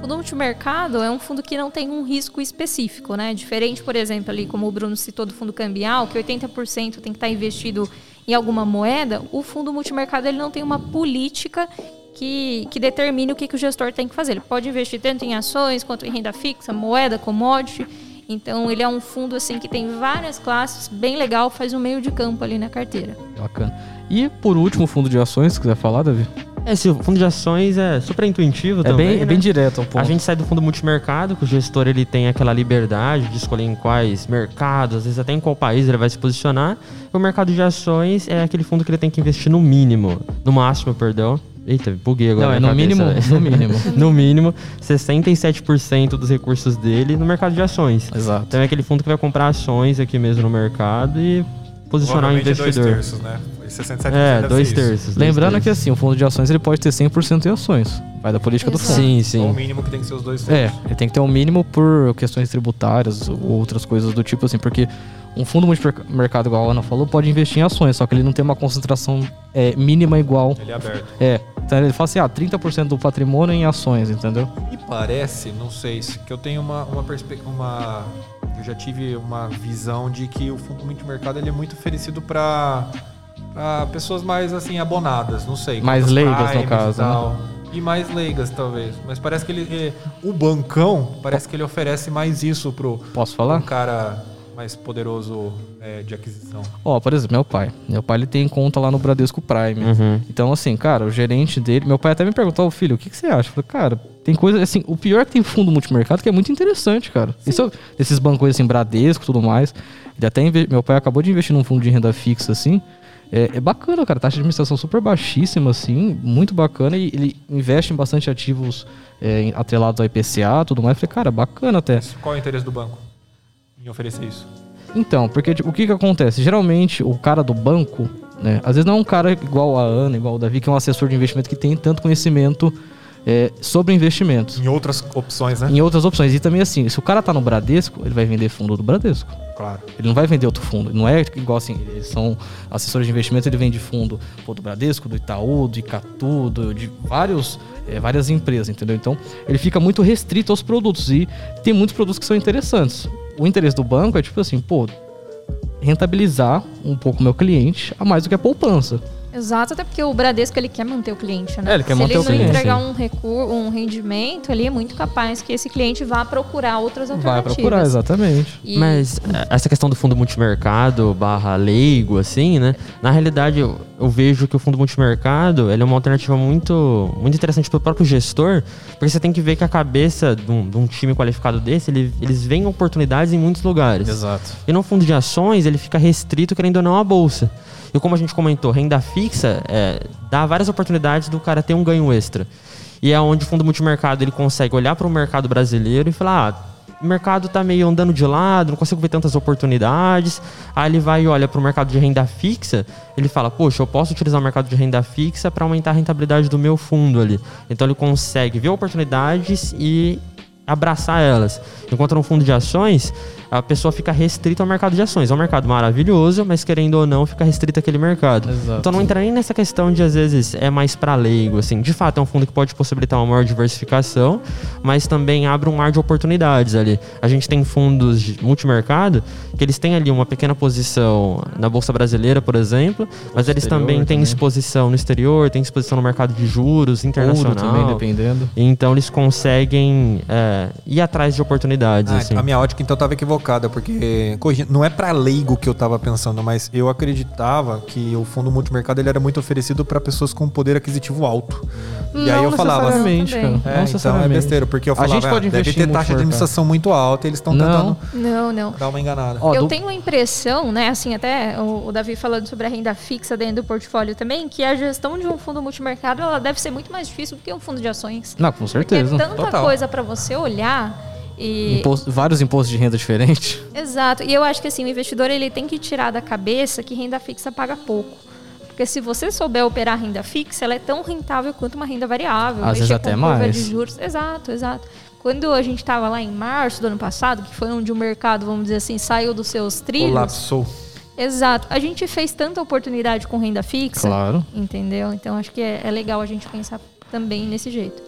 Speaker 4: Fundo multimercado é um fundo que não tem um risco específico, né? Diferente, por exemplo, ali como o Bruno citou do fundo cambial, que 80% tem que estar investido em alguma moeda, o fundo multimercado ele não tem uma política que, que determine o que, que o gestor tem que fazer. Ele pode investir tanto em ações quanto em renda fixa, moeda, commodity. Então ele é um fundo assim que tem várias classes, bem legal, faz um meio de campo ali na carteira.
Speaker 2: Bacana. E por último, o fundo de ações, se quiser falar, Davi.
Speaker 5: Esse fundo de ações é super intuitivo
Speaker 2: É
Speaker 5: também.
Speaker 2: bem, é
Speaker 5: né?
Speaker 2: bem direto ao ponto.
Speaker 5: A gente sai do fundo multimercado, que o gestor ele tem aquela liberdade de escolher em quais mercados, às vezes até em qual país ele vai se posicionar. E o mercado de ações é aquele fundo que ele tem que investir no mínimo, no máximo, perdão. Eita, buguei agora.
Speaker 2: Não, é
Speaker 5: na
Speaker 2: no
Speaker 5: cabeça,
Speaker 2: mínimo,
Speaker 5: né?
Speaker 2: no mínimo.
Speaker 5: no mínimo, 67% dos recursos dele no mercado de ações.
Speaker 2: Exato.
Speaker 5: Então é aquele fundo que vai comprar ações aqui mesmo no mercado e posicionar o
Speaker 3: Provavelmente é dois
Speaker 5: investidor.
Speaker 3: terços, né? 67%
Speaker 5: É, dois terços. dois
Speaker 2: Lembrando que assim, o fundo de ações ele pode ter 100% em ações. Vai da política do
Speaker 4: Exato.
Speaker 2: fundo.
Speaker 5: Sim,
Speaker 3: Só o
Speaker 5: sim.
Speaker 3: mínimo que tem que ser os dois
Speaker 2: É,
Speaker 3: terços.
Speaker 2: ele tem que ter um mínimo por questões tributárias ou outras coisas do tipo assim, porque um fundo multimercado, igual a Ana falou, pode investir em ações, só que ele não tem uma concentração é, mínima igual.
Speaker 3: Ele é aberto.
Speaker 2: É, então ele fala assim, ah, 30% do patrimônio em ações, entendeu?
Speaker 3: E parece, não sei, se- que eu tenho uma, uma, perspe- uma Eu já tive uma visão de que o fundo multimercado ele é muito oferecido para pessoas mais assim abonadas, não sei.
Speaker 2: Mais leigas, no
Speaker 3: primes e
Speaker 2: caso, né?
Speaker 3: tal. E mais leigas, talvez. Mas parece que ele. eh, O bancão, parece que ele oferece mais isso pro
Speaker 2: Posso falar?
Speaker 3: um cara mais poderoso eh, de aquisição.
Speaker 2: Ó, por exemplo, meu pai. Meu pai ele tem conta lá no Bradesco Prime.
Speaker 5: Uhum.
Speaker 2: Então, assim, cara, o gerente dele. Meu pai até me perguntou, "Ô, filho, o que, que você acha? Eu falei, cara, tem coisa. Assim, o pior é que tem fundo multimercado que é muito interessante, cara. Isso, esses bancos assim, Bradesco e tudo mais. Ele até inve- Meu pai acabou de investir num fundo de renda fixa, assim. É, é bacana, cara. Taxa de administração super baixíssima, assim. Muito bacana. E ele investe em bastante ativos é, atrelados ao IPCA tudo mais. Eu falei, cara, bacana até.
Speaker 3: Mas qual é o interesse do banco em oferecer isso?
Speaker 2: Então, porque tipo, o que que acontece? Geralmente, o cara do banco, né? Às vezes não é um cara igual a Ana, igual o Davi, que é um assessor de investimento que tem tanto conhecimento é, sobre investimentos.
Speaker 3: Em outras opções, né?
Speaker 2: Em outras opções. E também assim, se o cara tá no Bradesco, ele vai vender fundo do Bradesco.
Speaker 3: Claro.
Speaker 2: Ele não vai vender outro fundo. Não é igual assim, eles são assessores de investimento, ele vende fundo pô, do Bradesco, do Itaú, do Icatu, do- de vários, eh, várias empresas, entendeu? Então, ele fica muito restrito aos produtos. E tem muitos produtos que são interessantes. O interesse do banco é tipo assim, pô, rentabilizar um pouco o meu cliente a mais do que a poupança.
Speaker 4: Exato, até porque o Bradesco ele quer manter o cliente, né?
Speaker 2: É, ele quer
Speaker 4: Se
Speaker 2: manter
Speaker 4: ele
Speaker 2: o cliente,
Speaker 4: não entregar um recurso, um rendimento, ele é muito capaz que esse cliente vá procurar outras
Speaker 2: Vai
Speaker 4: alternativas.
Speaker 2: procurar, exatamente.
Speaker 4: E-
Speaker 5: Mas eh, essa questão do fundo multimercado barra leigo, assim, né? Na realidade, eu, eu vejo que o fundo multimercado ele é uma alternativa muito, muito interessante para o próprio gestor, porque você tem que ver que a cabeça de um, de um time qualificado desse, ele- eles veem oportunidades em muitos lugares.
Speaker 2: Exato.
Speaker 5: E no fundo de ações, ele fica restrito, querendo ou não, à bolsa. E como a gente comentou, renda fixa é, dá várias oportunidades do cara ter um ganho extra. E é onde o fundo multimercado ele consegue olhar para o mercado brasileiro e falar: ah, o mercado tá meio andando de lado, não consigo ver tantas oportunidades. Aí ele vai e olha para o mercado de renda fixa, ele fala: poxa, eu posso utilizar o mercado de renda fixa para aumentar a rentabilidade do meu fundo ali. Então ele consegue ver oportunidades e abraçar elas. Enquanto no fundo de ações, a pessoa fica restrita ao mercado de ações. É um mercado maravilhoso, mas querendo ou não, fica restrito àquele mercado.
Speaker 2: Exato.
Speaker 5: Então não entra nem nessa questão de às vezes é mais para leigo, assim. De fato, é um fundo que pode possibilitar uma maior diversificação, mas também abre um mar de oportunidades ali. A gente tem fundos de multimercado que eles têm ali uma pequena posição na bolsa brasileira, por exemplo, mas eles
Speaker 2: exterior
Speaker 5: também têm exposição no exterior, têm exposição no mercado de juros
Speaker 2: Ouro
Speaker 5: internacional.
Speaker 2: também, dependendo.
Speaker 5: Então eles conseguem é, ir atrás de oportunidades.
Speaker 3: Ah,
Speaker 5: assim.
Speaker 3: A minha ótica então estava equivocada, porque não é para leigo que eu estava pensando, mas eu acreditava que o fundo multimercado ele era muito oferecido para pessoas com poder aquisitivo alto. e aí
Speaker 2: Não
Speaker 3: eu falava,
Speaker 2: cara.
Speaker 3: é,
Speaker 2: Não
Speaker 3: então é besteira, porque eu
Speaker 2: A
Speaker 3: falava,
Speaker 2: gente pode
Speaker 3: ah, deve ter taxa de administração muito alta, e eles estão
Speaker 2: Não.
Speaker 3: tentando
Speaker 4: Não, não.
Speaker 3: dar uma enganada.
Speaker 2: Ó,
Speaker 4: eu
Speaker 2: do-
Speaker 4: tenho a impressão, né, assim, até o, o Davi falando sobre a renda fixa dentro do portfólio também, que a gestão de um fundo multimercado ela deve ser muito mais difícil do que um fundo de ações.
Speaker 2: Não, com
Speaker 4: Porque
Speaker 2: certeza.
Speaker 4: é tanta
Speaker 3: Total.
Speaker 4: coisa para você olhar e
Speaker 2: Imposto- vários impostos de renda diferentes.
Speaker 4: Exato. E eu acho que assim, o investidor ele tem que tirar da cabeça que renda fixa paga pouco. Porque se você souber operar renda fixa, ela é tão rentável quanto uma renda variável.
Speaker 2: Às vezes até mais.
Speaker 4: de juros. Exato, exato. Quando a gente estava lá em março do ano passado, que foi onde o mercado, vamos dizer assim, saiu dos seus trilhos.
Speaker 3: Colapsou.
Speaker 4: Exato. A gente fez tanta oportunidade com renda fixa.
Speaker 2: Claro.
Speaker 4: Entendeu? Então acho que é, é legal a gente pensar também nesse jeito.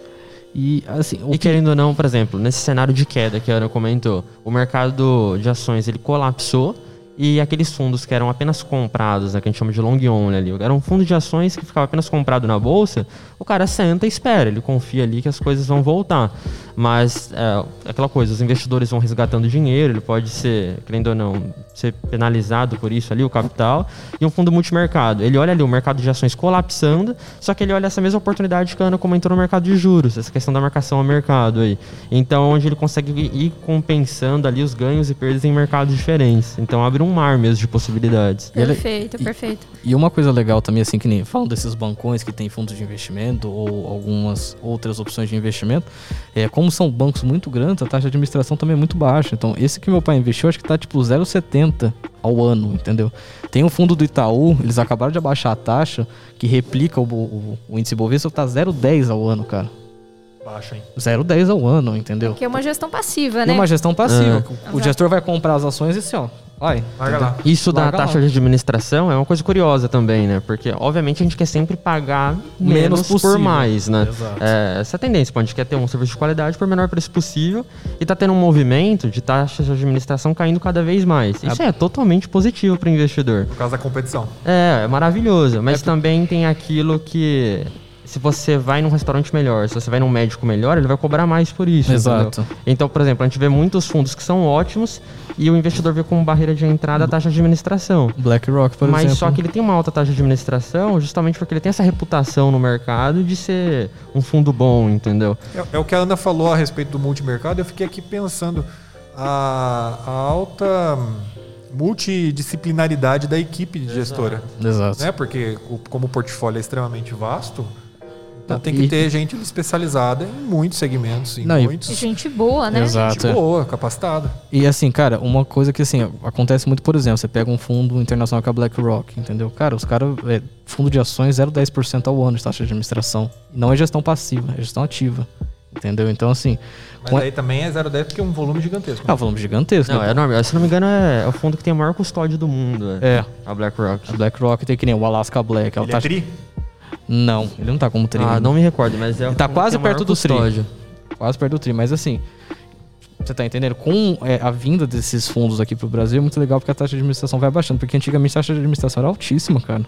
Speaker 2: E assim, o
Speaker 5: E
Speaker 2: que-
Speaker 5: querendo ou não, por exemplo, nesse cenário de queda que a Ana comentou, o mercado de ações ele colapsou e aqueles fundos que eram apenas comprados, né, que a gente chama de long only ali, era um fundo de ações que ficava apenas comprado na bolsa, o cara senta e espera, ele confia ali que as coisas vão voltar. Mas é aquela coisa, os investidores vão resgatando dinheiro, ele pode ser, querendo ou não, ser penalizado por isso ali, o capital. E um fundo multimercado, ele olha ali o mercado de ações colapsando, só que ele olha essa mesma oportunidade que a Ana comentou no mercado de juros, essa questão da marcação ao mercado aí. Então, onde ele consegue ir compensando ali os ganhos e perdas em mercados diferentes. Então, abre um mar mesmo de possibilidades.
Speaker 2: ele-
Speaker 4: Perfeito,
Speaker 2: e-
Speaker 4: perfeito.
Speaker 2: E uma coisa legal também, assim, que nem falam desses bancões que tem fundos de investimento ou algumas outras opções de investimento, é, como são bancos muito grandes, a taxa de administração também é muito baixa. Então, esse que meu pai investiu, acho que tá tipo 0,70 ao ano, entendeu? Tem o fundo do Itaú, eles acabaram de abaixar a taxa, que replica o, o, o índice Bovespa, tá 0,10 ao ano, cara.
Speaker 3: Baixo, hein?
Speaker 2: 0,10 ao ano, entendeu?
Speaker 4: Que é uma gestão passiva,
Speaker 2: E
Speaker 4: né?
Speaker 2: uma gestão passiva.
Speaker 5: É.
Speaker 2: O gestor vai comprar as ações e assim, ó, Vai.
Speaker 3: Larga lá.
Speaker 5: Isso da
Speaker 2: Larga
Speaker 5: taxa
Speaker 2: lá.
Speaker 5: de administração é uma coisa curiosa também, né? Porque, obviamente, a gente quer sempre pagar
Speaker 2: Menos
Speaker 5: menos, por mais, né?
Speaker 2: Exato.
Speaker 5: É, essa é a tendência, pô, a gente quer ter um serviço de qualidade por menor preço possível e tá tendo um movimento de taxas de administração caindo cada vez mais. Isso é totalmente positivo para o investidor.
Speaker 3: Por causa da competição.
Speaker 5: É, é maravilhoso, mas também tem aquilo que se você vai num restaurante melhor, se você vai num médico melhor, ele vai cobrar mais por isso.
Speaker 2: Exato.
Speaker 5: entendeu? Então, por exemplo, a gente vê muitos fundos que são ótimos e o investidor vê como barreira de entrada a taxa de administração.
Speaker 2: BlackRock, por
Speaker 5: mas
Speaker 2: exemplo.
Speaker 5: só que ele tem uma alta taxa de administração justamente porque ele tem essa reputação no mercado de ser um fundo bom, entendeu?
Speaker 3: É, é o que a Ana falou a respeito do multimercado. Eu fiquei aqui pensando a, a alta multidisciplinaridade da equipe de gestora.
Speaker 2: Exato.
Speaker 3: Né? Porque o- como o portfólio é extremamente vasto,
Speaker 2: Não,
Speaker 3: tem que
Speaker 2: e-
Speaker 3: ter gente especializada em muitos segmentos, em
Speaker 2: Não, e-
Speaker 4: E
Speaker 3: muitos.
Speaker 4: gente boa, né?
Speaker 2: Exato.
Speaker 3: Gente boa, capacitada.
Speaker 2: E assim, cara, uma coisa que assim, acontece muito, por exemplo, você pega um fundo internacional que é a BlackRock, entendeu? Cara, os caras, é, fundo de ações 0,10% ao ano de taxa de administração. Não é gestão passiva, é gestão ativa. Entendeu? Então, assim,
Speaker 3: Mas
Speaker 2: com-
Speaker 3: aí também é 0,10 porque é um volume gigantesco.
Speaker 2: é um volume gigantesco.
Speaker 5: Não,
Speaker 2: né?
Speaker 5: é normal. Se não me engano, é, o fundo que tem a maior custódia do mundo. É.
Speaker 2: É,
Speaker 5: A BlackRock.
Speaker 2: a BlackRock tem que nem o Alaska Black.
Speaker 3: Ele é
Speaker 2: taxa...
Speaker 3: tri?
Speaker 2: Não, ele não tá como tri.
Speaker 5: Ah, não me recordo, mas é o
Speaker 2: Ele tá
Speaker 5: que
Speaker 2: quase perto do tri.
Speaker 5: custódia.
Speaker 2: Quase perto do tri, mas assim. Você tá entendendo? Com é, a vinda desses fundos aqui pro Brasil é muito legal porque a taxa de administração vai baixando. Porque antigamente a taxa de administração era altíssima, cara.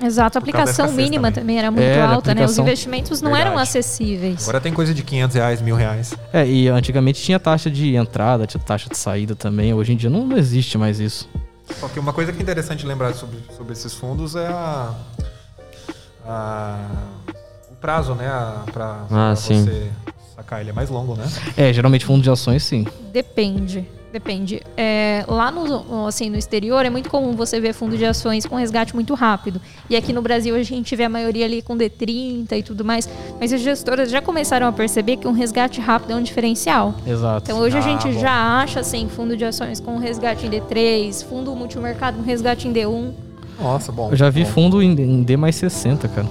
Speaker 4: Exato, a aplicação mínima
Speaker 3: também.
Speaker 4: também. era muito
Speaker 2: É,
Speaker 4: alta, né? Os investimentos não eram
Speaker 3: Verdade.
Speaker 4: acessíveis.
Speaker 3: Agora tem coisa de 500 reais, mil reais.
Speaker 2: É, e antigamente tinha taxa de entrada, tinha taxa de saída também. Hoje em dia não, não existe mais isso.
Speaker 3: Só que uma coisa que é interessante lembrar sobre, sobre esses fundos é a, a- o prazo, né? A, pra, pra
Speaker 5: sim.
Speaker 3: você sacar. Ele é mais longo, né?
Speaker 2: É, geralmente fundo de ações sim.
Speaker 4: Depende. Depende. É, lá no, assim, no exterior é muito comum você ver fundo de ações com resgate muito rápido. E aqui no Brasil a gente vê a maioria ali com D30 e tudo mais. Mas as gestoras já começaram a perceber que um resgate rápido é um diferencial.
Speaker 2: Exato.
Speaker 4: Então hoje a
Speaker 3: Ah,
Speaker 4: gente
Speaker 3: bom.
Speaker 4: já acha assim, fundo de ações com resgate em D3, fundo multimercado com resgate em D1.
Speaker 3: Nossa, bom.
Speaker 2: Eu já vi
Speaker 3: bom.
Speaker 2: fundo em, em D mais 60, cara.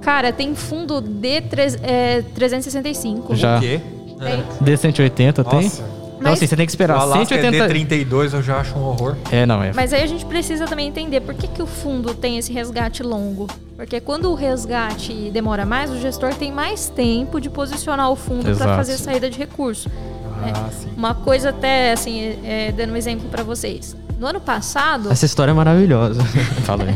Speaker 4: Cara, tem fundo D3, é, 365.
Speaker 2: Já.
Speaker 3: O quê?
Speaker 4: Tem.
Speaker 2: D180 tem?
Speaker 3: Nossa.
Speaker 2: Então assim, você tem que
Speaker 3: O
Speaker 2: esperar
Speaker 3: Alaska
Speaker 2: 180.
Speaker 3: é D32, eu já acho um horror.
Speaker 2: É, não, é.
Speaker 4: Mas aí a gente precisa também entender por que, que o fundo tem esse resgate longo. Porque quando o resgate demora mais, o gestor tem mais tempo de posicionar o fundo para fazer a saída de recurso.
Speaker 3: Ah, sim.
Speaker 4: Uma coisa até, assim, é, dando um exemplo para vocês. No ano passado,
Speaker 5: Essa história é maravilhosa.
Speaker 2: Fala aí.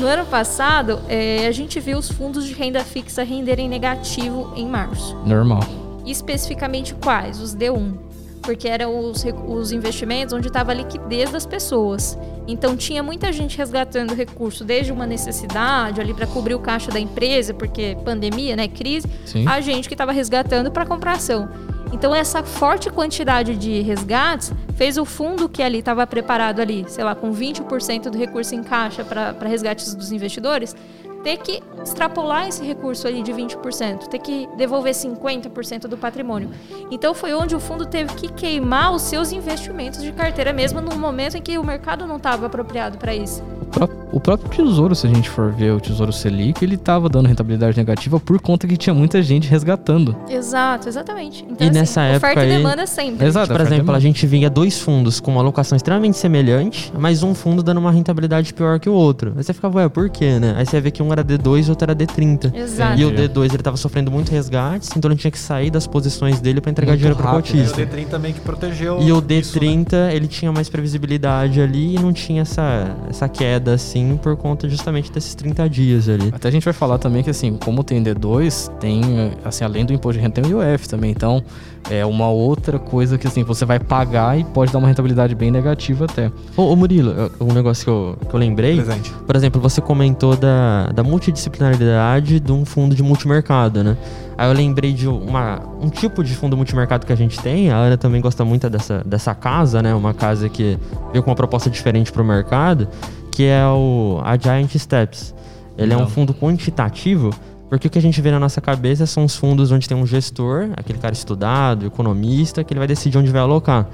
Speaker 4: no ano passado, é, a gente viu os fundos de renda fixa renderem negativo em março.
Speaker 2: Normal.
Speaker 4: especificamente quais? Os D1. Porque eram os, os investimentos onde estava a liquidez das pessoas. Então tinha muita gente resgatando recurso desde uma necessidade ali para cobrir o caixa da empresa, porque pandemia, né, crise,
Speaker 2: Sim.
Speaker 4: a gente que estava resgatando para comprar ação. Então essa forte quantidade de resgates fez o fundo que ali estava preparado ali, sei lá, com 20% do recurso em caixa para resgates dos investidores, ter que extrapolar esse recurso ali de 20%, ter que devolver 50% do patrimônio. Então foi onde o fundo teve que queimar os seus investimentos de carteira mesmo no momento em que o mercado não estava apropriado para isso.
Speaker 2: O pró- O próprio Tesouro, se a gente for ver o Tesouro Selic, ele tava dando rentabilidade negativa por conta que tinha muita gente resgatando.
Speaker 4: Exato, exatamente. Então,
Speaker 5: E nessa
Speaker 4: oferta
Speaker 5: época
Speaker 4: e
Speaker 5: aí-
Speaker 4: demanda sempre.
Speaker 2: Exato.
Speaker 5: Por
Speaker 2: oferta e
Speaker 5: exemplo, a gente via dois fundos com uma alocação extremamente semelhante, mas um fundo dando uma rentabilidade pior que o outro. Aí você ficava, ué, por quê, né? Aí você vê que um era D2 e outro era D30.
Speaker 4: Exato.
Speaker 5: E o
Speaker 2: Entendi.
Speaker 5: D2 ele tava sofrendo muito resgates, então ele tinha que sair das posições dele para entregar
Speaker 2: Muito
Speaker 5: dinheiro pro
Speaker 2: rápido,
Speaker 3: E o
Speaker 5: cotista.
Speaker 3: D30 também que protegeu.
Speaker 5: E o
Speaker 3: isso, né?
Speaker 5: D30, ele tinha mais previsibilidade ali e não tinha essa, essa queda assim por conta justamente desses 30 dias ali.
Speaker 2: Até a gente vai falar também que, assim, como tem D2, tem, assim, além do imposto de renda, tem o IOF também. Então, é uma outra coisa que, assim, você vai pagar e pode dar uma rentabilidade bem negativa até.
Speaker 5: Ô, ô Murilo, um negócio que eu, que eu lembrei.
Speaker 3: Presente.
Speaker 5: Por exemplo, você comentou da, da multidisciplinaridade de um fundo de multimercado, né? Aí eu lembrei de uma, um tipo de fundo multimercado que a gente tem. A Ana também gosta muito dessa, dessa casa, né? Uma casa que veio com uma proposta diferente para o mercado, que é o a Giant Steps. Ele é
Speaker 2: Não.
Speaker 5: um fundo quantitativo, Porque o que a gente vê na nossa cabeça são os fundos onde tem um gestor, aquele cara estudado, economista, que ele vai decidir onde vai alocar.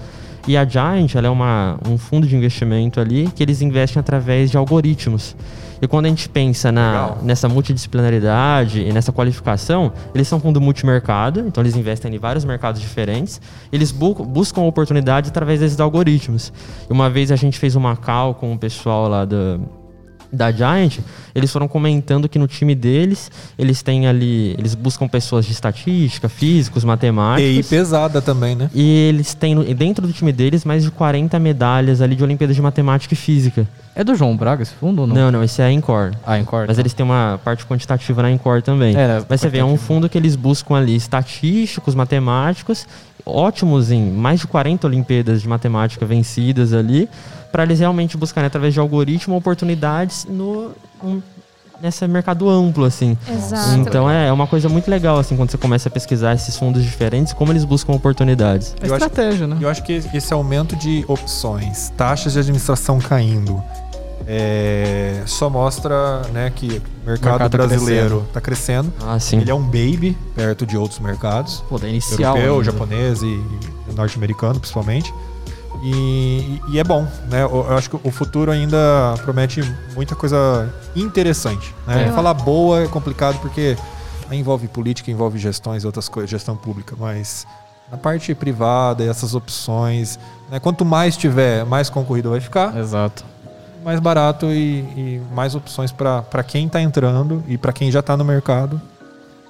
Speaker 5: E a Giant, é uma, um fundo de investimento ali que eles investem através de algoritmos. E quando a gente pensa na,
Speaker 3: Legal.
Speaker 5: nessa multidisciplinaridade e nessa qualificação, eles são fundo multimercado, então eles investem em vários mercados diferentes. Eles bu buscam oportunidades através desses algoritmos. E uma vez a gente fez uma call com o pessoal lá da, da Giant, eles foram comentando que no time deles, eles têm ali, eles buscam pessoas de estatística, físicos,
Speaker 3: TI
Speaker 5: matemáticos.
Speaker 3: pesada também, né?
Speaker 5: E eles têm dentro do time deles mais de 40 medalhas ali de Olimpíadas de Matemática e Física.
Speaker 2: É do João Braga esse fundo ou não?
Speaker 5: Não, não, esse é a Encore.
Speaker 2: Ah, Encore.
Speaker 5: Mas eles têm uma parte quantitativa na Encore também.
Speaker 2: É, né,
Speaker 5: Mas você vê, é um fundo que eles buscam ali estatísticos, matemáticos, ótimos em mais de 40 Olimpíadas de Matemática vencidas ali, para eles realmente buscarem através de algoritmo oportunidades no um, nesse mercado amplo assim.
Speaker 4: Exato.
Speaker 5: Então é, é uma coisa muito legal assim quando você começa a pesquisar esses fundos diferentes, como eles buscam oportunidades.
Speaker 2: É
Speaker 3: Eu acho-
Speaker 2: estratégia, né?
Speaker 3: Eu acho que esse aumento de opções, taxas de administração caindo, é, só mostra né, que o mercado,
Speaker 2: mercado tá
Speaker 3: brasileiro está crescendo.
Speaker 5: Ah, sim.
Speaker 3: Ele é um baby perto de outros mercados,
Speaker 2: Pô, da inicial.
Speaker 3: europeu,
Speaker 2: ainda.
Speaker 3: japonês e, e norte-americano principalmente. E, e é bom, né? Eu, acho que o futuro ainda promete muita coisa interessante. Né?
Speaker 4: É.
Speaker 3: Falar boa é complicado porque envolve política, envolve gestões e outras coisas, gestão pública, mas na parte privada, essas opções, né? quanto mais tiver, mais concorrido vai ficar,
Speaker 2: Exato.
Speaker 3: mais barato e, e mais opções para quem está entrando e para quem já está no mercado.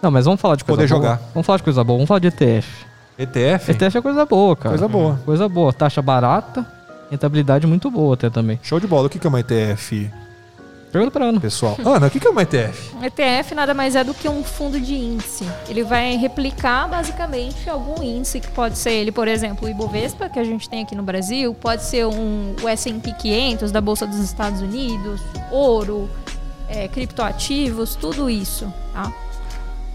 Speaker 2: Não, mas vamos falar de coisa
Speaker 3: Poder
Speaker 2: boa.
Speaker 3: jogar.
Speaker 2: Vamos falar de coisa boa. Vamos falar de ETF.
Speaker 3: ETF,
Speaker 2: ETF é coisa boa, cara.
Speaker 3: Coisa boa.
Speaker 2: Coisa boa. Taxa barata, rentabilidade muito boa até também.
Speaker 3: show de bola. O que que é uma ETF,
Speaker 2: Pergunta pra Ana.
Speaker 3: pessoal? Ana, o que que é uma ETF?
Speaker 4: Um ETF nada mais é do que um fundo de índice. Ele vai replicar basicamente algum índice que pode ser ele, por exemplo, o Ibovespa, que a gente tem aqui no Brasil, pode ser um, o S&P 500 da Bolsa dos Estados Unidos, ouro, é, criptoativos, tudo isso, tá?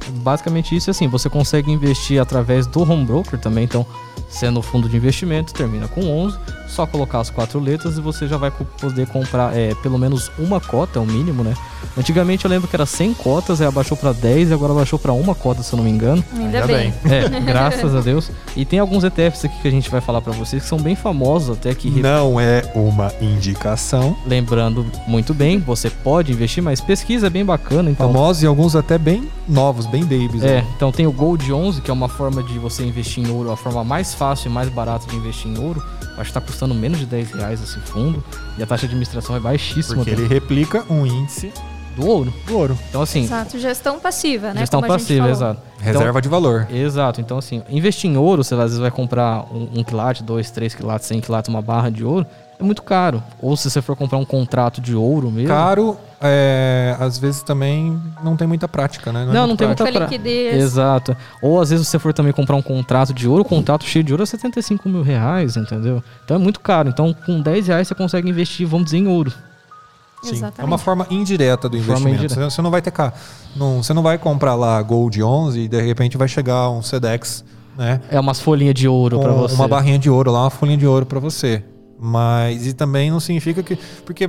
Speaker 2: Basicamente isso, assim, você consegue investir através do home broker também, então, sendo o fundo de investimento, termina com 11, só colocar as quatro letras e você já vai poder comprar é, pelo menos uma cota, é o mínimo, né? Antigamente eu lembro que era 100 cotas, aí abaixou pra 10 e agora abaixou pra uma cota, se eu não me engano.
Speaker 4: Ainda,
Speaker 3: Ainda
Speaker 4: bem.
Speaker 2: É, graças a Deus. E tem alguns ETFs aqui que a gente vai falar pra vocês que são bem famosos, até que
Speaker 3: Não é uma indicação.
Speaker 2: lembrando muito bem, você pode investir, mas pesquisa é bem bacana, então.
Speaker 3: Famosos e alguns até bem novos, bem babies.
Speaker 2: É,
Speaker 3: né?
Speaker 2: então tem o Gold 11, que é uma forma de você investir em ouro, a forma mais fácil e mais barata de investir em ouro. Acho que tá custando menos de 10 reais esse fundo. E a taxa de administração é baixíssima
Speaker 3: Porque ele replica um índice
Speaker 2: do ouro.
Speaker 3: do ouro.
Speaker 2: Então, assim,
Speaker 4: Exato, gestão passiva, né?
Speaker 2: gestão
Speaker 4: Como a gente
Speaker 2: passiva,
Speaker 4: falou.
Speaker 2: exato.
Speaker 3: Reserva de valor.
Speaker 2: Então, exato. Então, assim, investir em ouro, você às vezes vai comprar um, um quilate, dois, três quilates, 100 quilates, uma barra de ouro, é muito caro. Ou se você for comprar um contrato de ouro mesmo.
Speaker 3: Caro, é, às vezes também não tem muita prática, né? é
Speaker 2: Não, não
Speaker 3: muito
Speaker 2: tem muita
Speaker 3: prático.
Speaker 4: Muita liquidez.
Speaker 2: Exato. Ou às vezes você for também comprar um contrato de ouro, o contrato cheio de ouro é 75 mil reais, entendeu? Então é muito caro. Então com 10 reais você consegue investir, vamos dizer, em ouro.
Speaker 3: Sim,
Speaker 4: Exatamente.
Speaker 3: é uma forma indireta do investimento.
Speaker 2: indireta.
Speaker 3: Você- não vai ter cá, não, você não vai comprar lá Gold 11 e de repente vai chegar um Sedex, né?
Speaker 2: É umas folhinhas de ouro pra você.
Speaker 3: uma barrinha de ouro lá, uma folhinha de ouro para você. Mas e também não significa que porque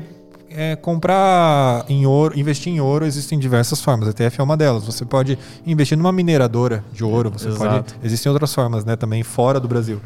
Speaker 3: é, comprar em ouro, investir em ouro existem diversas formas. A ETF é uma delas. Você pode investir numa mineradora de ouro. Você
Speaker 2: Exato.
Speaker 3: pode. Existem outras formas, né? Também fora do Brasil.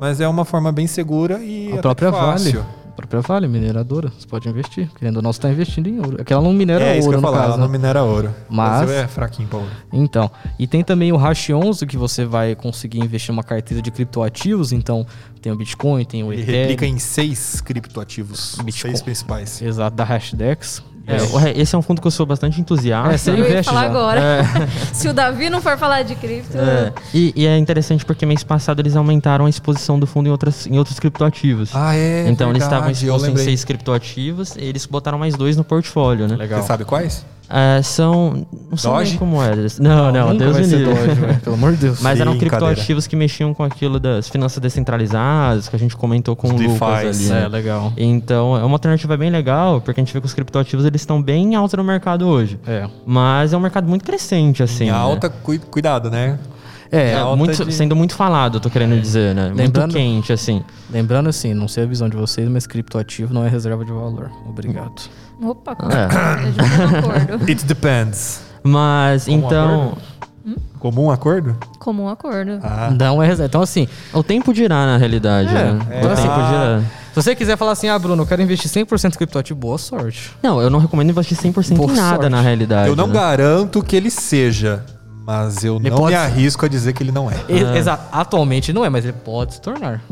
Speaker 3: Mas é uma forma bem segura e
Speaker 2: A própria
Speaker 3: fácil.
Speaker 2: Vale. A própria Vale, mineradora. Você pode investir. Querendo ou não, você tá investindo em ouro. É que ela não minera
Speaker 3: É isso que
Speaker 2: ouro,
Speaker 3: eu
Speaker 2: no
Speaker 3: falar,
Speaker 2: caso.
Speaker 3: ela não
Speaker 2: né?
Speaker 3: minera ouro.
Speaker 2: Mas-
Speaker 3: é fraquinho pra ouro.
Speaker 2: Então, e tem também o Hash 11, que você vai conseguir investir em uma carteira de criptoativos. Então, tem o Bitcoin, tem o
Speaker 3: Ele
Speaker 2: Ethereum.
Speaker 3: replica em seis criptoativos, os
Speaker 2: Bitcoin.
Speaker 3: seis principais.
Speaker 2: Exato, da Hashdex.
Speaker 5: É, esse é um fundo que eu sou bastante entusiasta.
Speaker 2: É, você
Speaker 4: Eu ia
Speaker 2: investe
Speaker 4: falar
Speaker 2: já.
Speaker 4: agora.
Speaker 5: É.
Speaker 4: Se o Davi não for falar de cripto,
Speaker 5: É, E, e é interessante porque mês passado eles aumentaram a exposição do fundo em, outras, em outros criptoativos.
Speaker 3: Ah, é.
Speaker 5: então eles estavam
Speaker 3: verdade,
Speaker 5: expostos em seis criptoativos e eles botaram mais dois no portfólio, né?
Speaker 2: Legal.
Speaker 3: Você sabe quais?
Speaker 5: É, são. Não são
Speaker 3: Doge?
Speaker 5: como eles. Não, não,
Speaker 2: Nunca
Speaker 5: Deus
Speaker 2: vai
Speaker 5: me
Speaker 2: ser
Speaker 5: livre.
Speaker 2: Pelo amor de Deus.
Speaker 5: Mas eram
Speaker 3: Brincadeira.
Speaker 5: criptoativos que mexiam com aquilo das finanças descentralizadas, que a gente comentou com
Speaker 3: Os
Speaker 5: o Lucas
Speaker 3: DeFis.
Speaker 5: ali.
Speaker 2: É,
Speaker 5: né?
Speaker 2: legal.
Speaker 5: Então, é uma alternativa bem legal, porque a gente vê que os criptoativos eles estão bem em alta no mercado hoje.
Speaker 2: É.
Speaker 5: Mas é um mercado muito crescente, assim.
Speaker 3: em
Speaker 5: né?
Speaker 3: alta, cui- cuidado, né?
Speaker 2: É,
Speaker 5: É, muito-
Speaker 3: de-
Speaker 5: sendo muito falado, eu tô querendo dizer, né?
Speaker 2: Lembrando-
Speaker 5: Muito quente, assim.
Speaker 2: lembrando assim, não sei a visão de vocês, mas criptoativo não é reserva de valor. Obrigado.
Speaker 4: Opa,
Speaker 5: É.
Speaker 4: de acordo.
Speaker 3: It depends.
Speaker 5: Mas,
Speaker 3: Comum
Speaker 5: então,
Speaker 3: Comum acordo?
Speaker 4: Comum acordo.
Speaker 3: Ah.
Speaker 2: Não é. Então, assim,
Speaker 5: o tempo dirá na realidade,
Speaker 2: É,
Speaker 5: né?
Speaker 3: é.
Speaker 5: O tempo
Speaker 3: Ah.
Speaker 5: dirá.
Speaker 2: se você quiser falar assim, ah, Bruno, eu quero investir 100% em criptoativo, boa sorte.
Speaker 5: Não, eu não recomendo investir 100%
Speaker 2: Boa
Speaker 5: em nada
Speaker 2: sorte.
Speaker 5: na realidade.
Speaker 3: Eu não
Speaker 5: né?
Speaker 3: garanto que ele seja, mas eu
Speaker 2: Ele
Speaker 3: não
Speaker 2: pode
Speaker 3: me arrisco a dizer que ele não é.
Speaker 2: E- Exato. Atualmente não é, mas ele pode se tornar.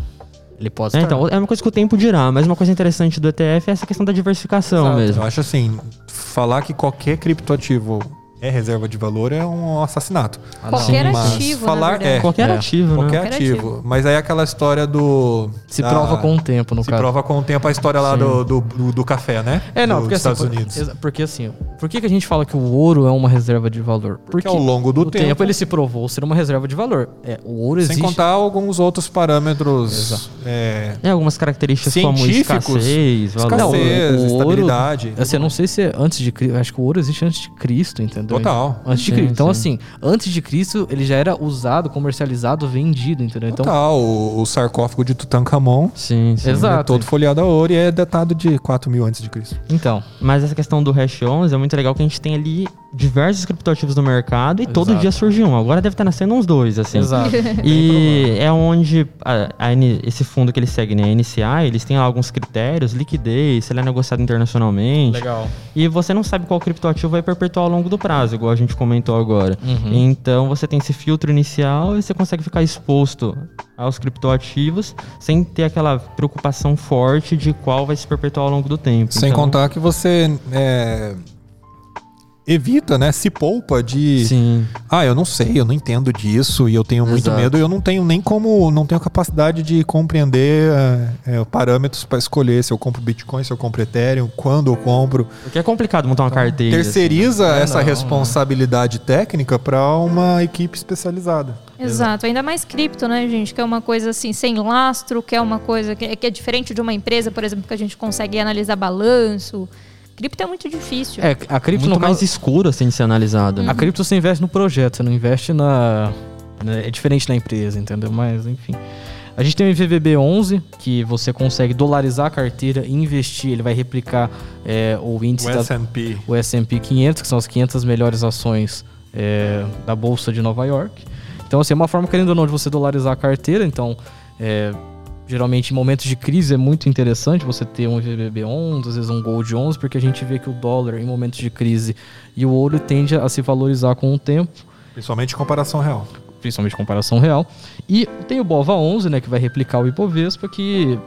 Speaker 2: Ele pode
Speaker 5: É, então, é uma coisa que o tempo dirá, mas uma coisa interessante do ETF é essa questão da diversificação
Speaker 2: Exato.
Speaker 5: mesmo.
Speaker 3: Eu acho assim, falar que qualquer criptoativo é reserva de valor é um assassinato.
Speaker 2: Ah.
Speaker 4: Qualquer
Speaker 3: Mas
Speaker 4: ativo,
Speaker 3: falar-
Speaker 4: na verdade.
Speaker 3: é,
Speaker 5: Qualquer
Speaker 2: É.
Speaker 5: ativo,
Speaker 3: Qualquer
Speaker 5: né?
Speaker 4: Qualquer
Speaker 3: ativo. Mas aí é aquela história do.
Speaker 2: Se
Speaker 3: da-
Speaker 2: prova com o tempo, no
Speaker 3: Se
Speaker 2: caso.
Speaker 3: prova com o tempo a história lá do, do, do, do café, né?
Speaker 2: É, não,
Speaker 3: Dos
Speaker 2: porque assim,
Speaker 3: Estados
Speaker 2: por-
Speaker 3: Unidos.
Speaker 2: porque assim, por que, que a gente fala que o ouro é uma reserva de valor?
Speaker 3: Porque ao longo do
Speaker 2: no
Speaker 3: tempo-
Speaker 2: ele se provou ser uma reserva de valor. É, o ouro
Speaker 3: Sem
Speaker 2: existe.
Speaker 3: contar alguns outros parâmetros. É,
Speaker 5: É, algumas características como
Speaker 3: Científicos.
Speaker 5: escassez, valor.
Speaker 3: Escassez,
Speaker 2: o- o ouro-
Speaker 3: estabilidade.
Speaker 2: Assim, eu não sei se é antes de Cristo. Acho que o ouro existe antes de Cristo, entendeu?
Speaker 3: Total.
Speaker 2: Antes de
Speaker 5: Sim,
Speaker 2: Cristo. Então,
Speaker 5: sim.
Speaker 2: assim, antes de Cristo, ele já era usado, comercializado, vendido, entendeu? Então,
Speaker 3: Total. O, o sarcófago de Tutankhamon
Speaker 5: Sim, sim.
Speaker 2: Exato.
Speaker 3: é todo folheado a ouro e é datado de 4 mil antes de Cristo.
Speaker 2: então.
Speaker 5: Mas essa questão do Hash 11 é muito legal que a gente tem ali diversos criptoativos no mercado e todo
Speaker 2: Exato.
Speaker 5: dia surge um. Agora deve estar nascendo uns dois, assim.
Speaker 2: Exato.
Speaker 5: E é onde a- a esse fundo que ele segue, né, a NCI, eles têm lá alguns critérios, liquidez, se ele é negociado internacionalmente.
Speaker 2: Legal.
Speaker 5: E você não sabe qual criptoativo vai perpetuar ao longo do prazo, igual a gente comentou agora.
Speaker 2: Uhum.
Speaker 5: Então você tem esse filtro inicial e você consegue ficar exposto aos criptoativos sem ter aquela preocupação forte de qual vai se perpetuar ao longo do tempo.
Speaker 3: Sem
Speaker 5: Então,
Speaker 3: contar que você é, evita, né? Se poupa de.
Speaker 5: Sim.
Speaker 3: Ah, eu não sei, eu não entendo disso e eu tenho muito
Speaker 5: Exato.
Speaker 3: medo e eu não tenho nem como, não tenho capacidade de compreender é, é, parâmetros para escolher se eu compro Bitcoin, se eu compro Ethereum, quando eu compro.
Speaker 5: Porque é complicado montar uma carteira.
Speaker 3: Terceiriza
Speaker 2: É,
Speaker 3: essa
Speaker 2: não,
Speaker 3: responsabilidade técnica para uma equipe especializada.
Speaker 4: Exato, ainda mais cripto, né, gente? Que é uma coisa assim, sem lastro, que é uma coisa que, que é diferente de uma empresa, por exemplo, que a gente consegue analisar balanço. Cripto é muito difícil.
Speaker 2: É, a cripto
Speaker 5: muito
Speaker 2: no
Speaker 5: mais
Speaker 2: caso,
Speaker 5: escuro assim de ser analisado.
Speaker 2: A cripto você investe no projeto, você não investe na. né, É diferente na empresa, entendeu? Mas, enfim. A gente tem o IVVB 11, que você consegue dolarizar a carteira e investir. Ele vai replicar é, o índice
Speaker 3: O
Speaker 2: da,
Speaker 3: S&P.
Speaker 2: o S&P 500, que são as 500 melhores ações é, da Bolsa de Nova York. Então, assim, é uma forma, querendo ou não, de você dolarizar a carteira. Então, é, geralmente, em momentos de crise, é muito interessante você ter um IVBB 11, às vezes um Gold 11, porque a gente vê que o dólar, em momentos de crise, e o ouro tende a se valorizar com o tempo
Speaker 3: Principalmente em comparação real.
Speaker 2: principalmente comparação real. E tem o BOVA 11, né, que vai replicar o Ibovespa, que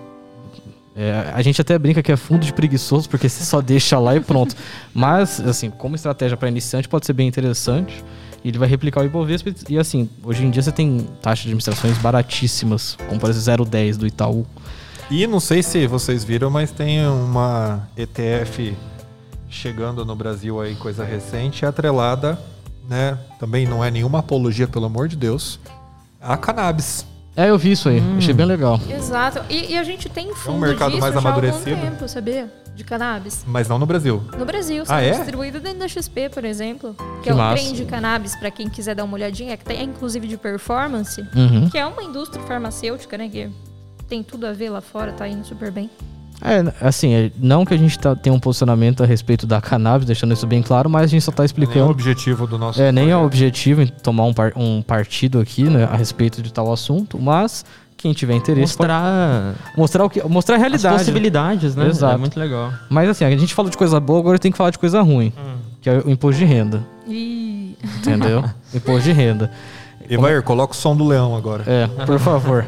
Speaker 2: é, a gente até brinca que é fundo de preguiçoso, porque você só deixa lá e pronto. Mas, assim, como estratégia para iniciante pode ser bem interessante. E ele vai replicar o Ibovespa e, assim, hoje em dia você tem taxas de administrações baratíssimas, como por exemplo 0,10 do Itaú.
Speaker 3: E não sei se vocês viram, mas tem uma ETF chegando no Brasil aí, coisa recente, atrelada, né? Também não é nenhuma apologia, pelo amor de Deus, a cannabis.
Speaker 2: É, eu vi isso aí, achei bem legal.
Speaker 4: Exato. E, e a gente tem fundo
Speaker 3: mercado
Speaker 4: disso
Speaker 3: mais
Speaker 4: já há algum
Speaker 3: amadurecido.
Speaker 4: tempo, sabia? De cannabis.
Speaker 3: Mas não no Brasil.
Speaker 4: No Brasil,
Speaker 3: Ah,
Speaker 4: são
Speaker 3: é?
Speaker 4: distribuído dentro da XP, por exemplo. Que,
Speaker 2: Que
Speaker 4: é um
Speaker 2: massa.
Speaker 4: trem de cannabis, pra quem quiser dar uma olhadinha, que tem inclusive de performance,
Speaker 2: Uhum.
Speaker 4: que é uma indústria farmacêutica, né? Que tem tudo a ver lá fora, tá indo super bem.
Speaker 2: É, assim, é, não que a gente tá, tenha um posicionamento a respeito da cannabis, deixando isso bem claro, mas a gente só tá
Speaker 3: Nem é o
Speaker 2: explicando.
Speaker 3: objetivo do nosso.
Speaker 2: É, nem é o
Speaker 3: projeto.
Speaker 2: objetivo em tomar um, par- um partido aqui, né, a respeito de tal assunto, mas quem tiver interesse
Speaker 5: Mostrar
Speaker 2: pode mostrar o que, mostrar a
Speaker 5: as
Speaker 2: realidade.
Speaker 5: possibilidades, né?
Speaker 2: Exato.
Speaker 5: É muito legal.
Speaker 2: Mas assim, a gente falou de coisa boa, agora tem que falar de coisa ruim, que é o imposto de renda,
Speaker 4: E
Speaker 2: entendeu? imposto de renda.
Speaker 3: Evair, coloca o som do leão agora.
Speaker 2: É, por favor.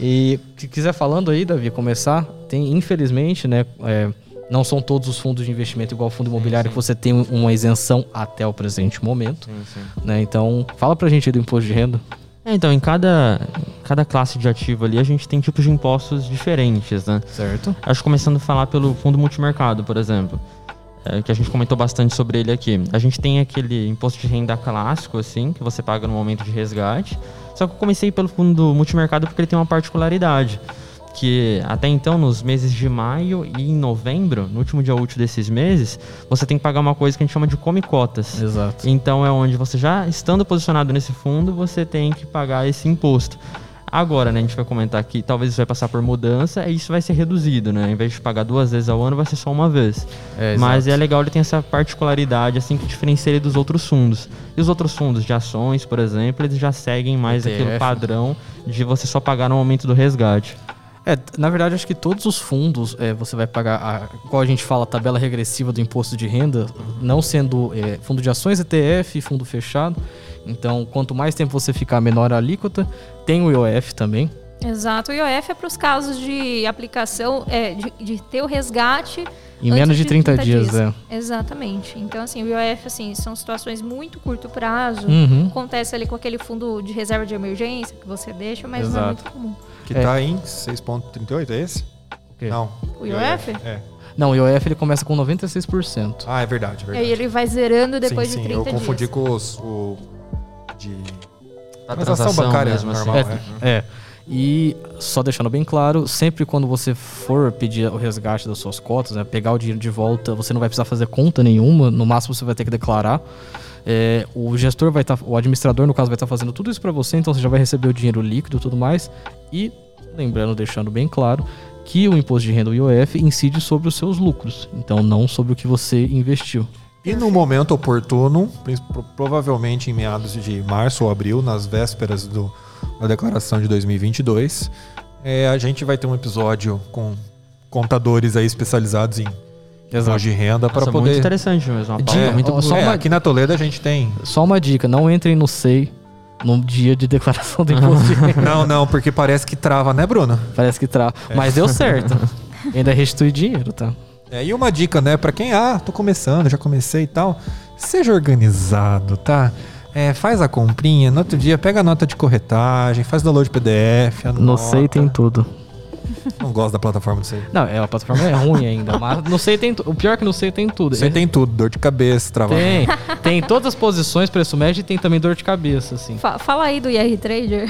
Speaker 2: E se quiser falando aí, Davi, começar, tem, infelizmente, né, é, não são todos os fundos de investimento igual o fundo imobiliário que você tem uma isenção até o presente momento, né? Então, fala pra gente aí do imposto de renda.
Speaker 5: É, então, em cada, cada classe de ativo ali, a gente tem tipos de impostos diferentes, né?
Speaker 2: Certo?
Speaker 5: Acho que começando a falar pelo fundo multimercado, por exemplo. é, que a gente comentou bastante sobre ele aqui. A gente tem aquele imposto de renda clássico, assim, que você paga no momento de resgate. Só que eu comecei pelo fundo multimercado porque ele tem uma particularidade. Que até então, nos meses de maio e em novembro, no último dia útil desses meses, você tem que pagar uma coisa que a gente chama de come cotas.
Speaker 2: Exato.
Speaker 5: Então é onde você já estando posicionado nesse fundo, você tem que pagar esse imposto. Agora, né, a gente vai comentar que talvez isso vai passar por mudança e isso vai ser reduzido, né? Em vez de pagar duas vezes ao ano, vai ser só uma vez.
Speaker 2: É,
Speaker 5: Mas é legal ele tem essa particularidade, assim, que diferencia ele dos outros fundos. E os outros fundos de ações, por exemplo, eles já seguem mais
Speaker 2: ETF.
Speaker 5: aquele padrão de você só pagar no momento do resgate.
Speaker 2: É, na verdade, acho que todos os fundos é, você vai pagar, a, igual a gente fala, a tabela regressiva do imposto de renda, não sendo é, fundo de ações, ETF, fundo fechado. Então, quanto mais tempo você ficar, menor a alíquota. Tem o IOF também.
Speaker 4: Exato. O IOF é para os casos de aplicação, é, de, de ter o resgate.
Speaker 2: Em menos de 30, dias, é.
Speaker 4: Exatamente. Então, assim, o IOF, assim, são situações muito curto prazo.
Speaker 2: Uhum.
Speaker 4: Acontece ali com aquele fundo de reserva de emergência que você deixa, mas não é
Speaker 2: Exato.
Speaker 4: muito comum.
Speaker 3: Que
Speaker 2: É.
Speaker 3: tá em 6,38, é esse?
Speaker 2: quê?
Speaker 3: Não.
Speaker 4: O IOF?
Speaker 3: É.
Speaker 2: Não, o IOF ele começa com 96%.
Speaker 3: Ah, é verdade, é
Speaker 4: E
Speaker 3: verdade.
Speaker 4: aí ele vai zerando depois
Speaker 3: sim,
Speaker 4: de
Speaker 3: sim,
Speaker 4: 30
Speaker 3: eu confundi
Speaker 4: dias.
Speaker 3: com os, o de
Speaker 5: Da
Speaker 3: transação
Speaker 5: transação
Speaker 3: bancária
Speaker 5: mesmo, assim.
Speaker 3: normal,
Speaker 2: É,
Speaker 3: é.
Speaker 2: é. E só deixando bem claro, sempre quando você for pedir o resgate das suas cotas, né, pegar o dinheiro de volta, você não vai precisar fazer conta nenhuma, no máximo você vai ter que declarar. É, o gestor vai estar, o administrador no caso vai estar fazendo tudo isso para você, então você já vai receber o dinheiro líquido e tudo mais. E lembrando, deixando bem claro, que o imposto de renda, o IOF, incide sobre os seus lucros, então não sobre o que você investiu.
Speaker 3: E no momento oportuno, provavelmente em meados de março ou abril, nas vésperas do, da declaração de 2022, é, a gente vai ter um episódio com contadores aí especializados em imposto de renda para
Speaker 5: muito
Speaker 3: poder.
Speaker 5: interessante mesmo. Uma
Speaker 2: Dica,
Speaker 5: pauta
Speaker 3: É,
Speaker 5: muito
Speaker 2: ó, só
Speaker 3: é,
Speaker 2: uma-
Speaker 3: aqui na Toledo a gente tem.
Speaker 2: Só uma dica, não entrem no SEI no dia de declaração do imposto de renda.
Speaker 3: Não, não, porque parece que trava, né, Bruno?
Speaker 2: Parece que tra... Mas deu certo. Ainda restitui dinheiro, tá?
Speaker 3: É, e uma dica, né, pra quem, ah, tô começando, já comecei e tal, seja organizado, tá? É, faz a comprinha, no outro dia pega a nota de corretagem, faz download PDF, anota.
Speaker 2: No SEI tem tudo.
Speaker 3: Não gosto da plataforma do SEI.
Speaker 2: Não, é, a plataforma é ruim ainda, mas no SEI tem. O pior é que no SEI tem tudo. É-
Speaker 3: tem tudo, dor de cabeça, travamento.
Speaker 2: Tem. Tem todas as posições, preço médio e tem também dor de cabeça, assim.
Speaker 4: Fa- Fala aí do IR Trader.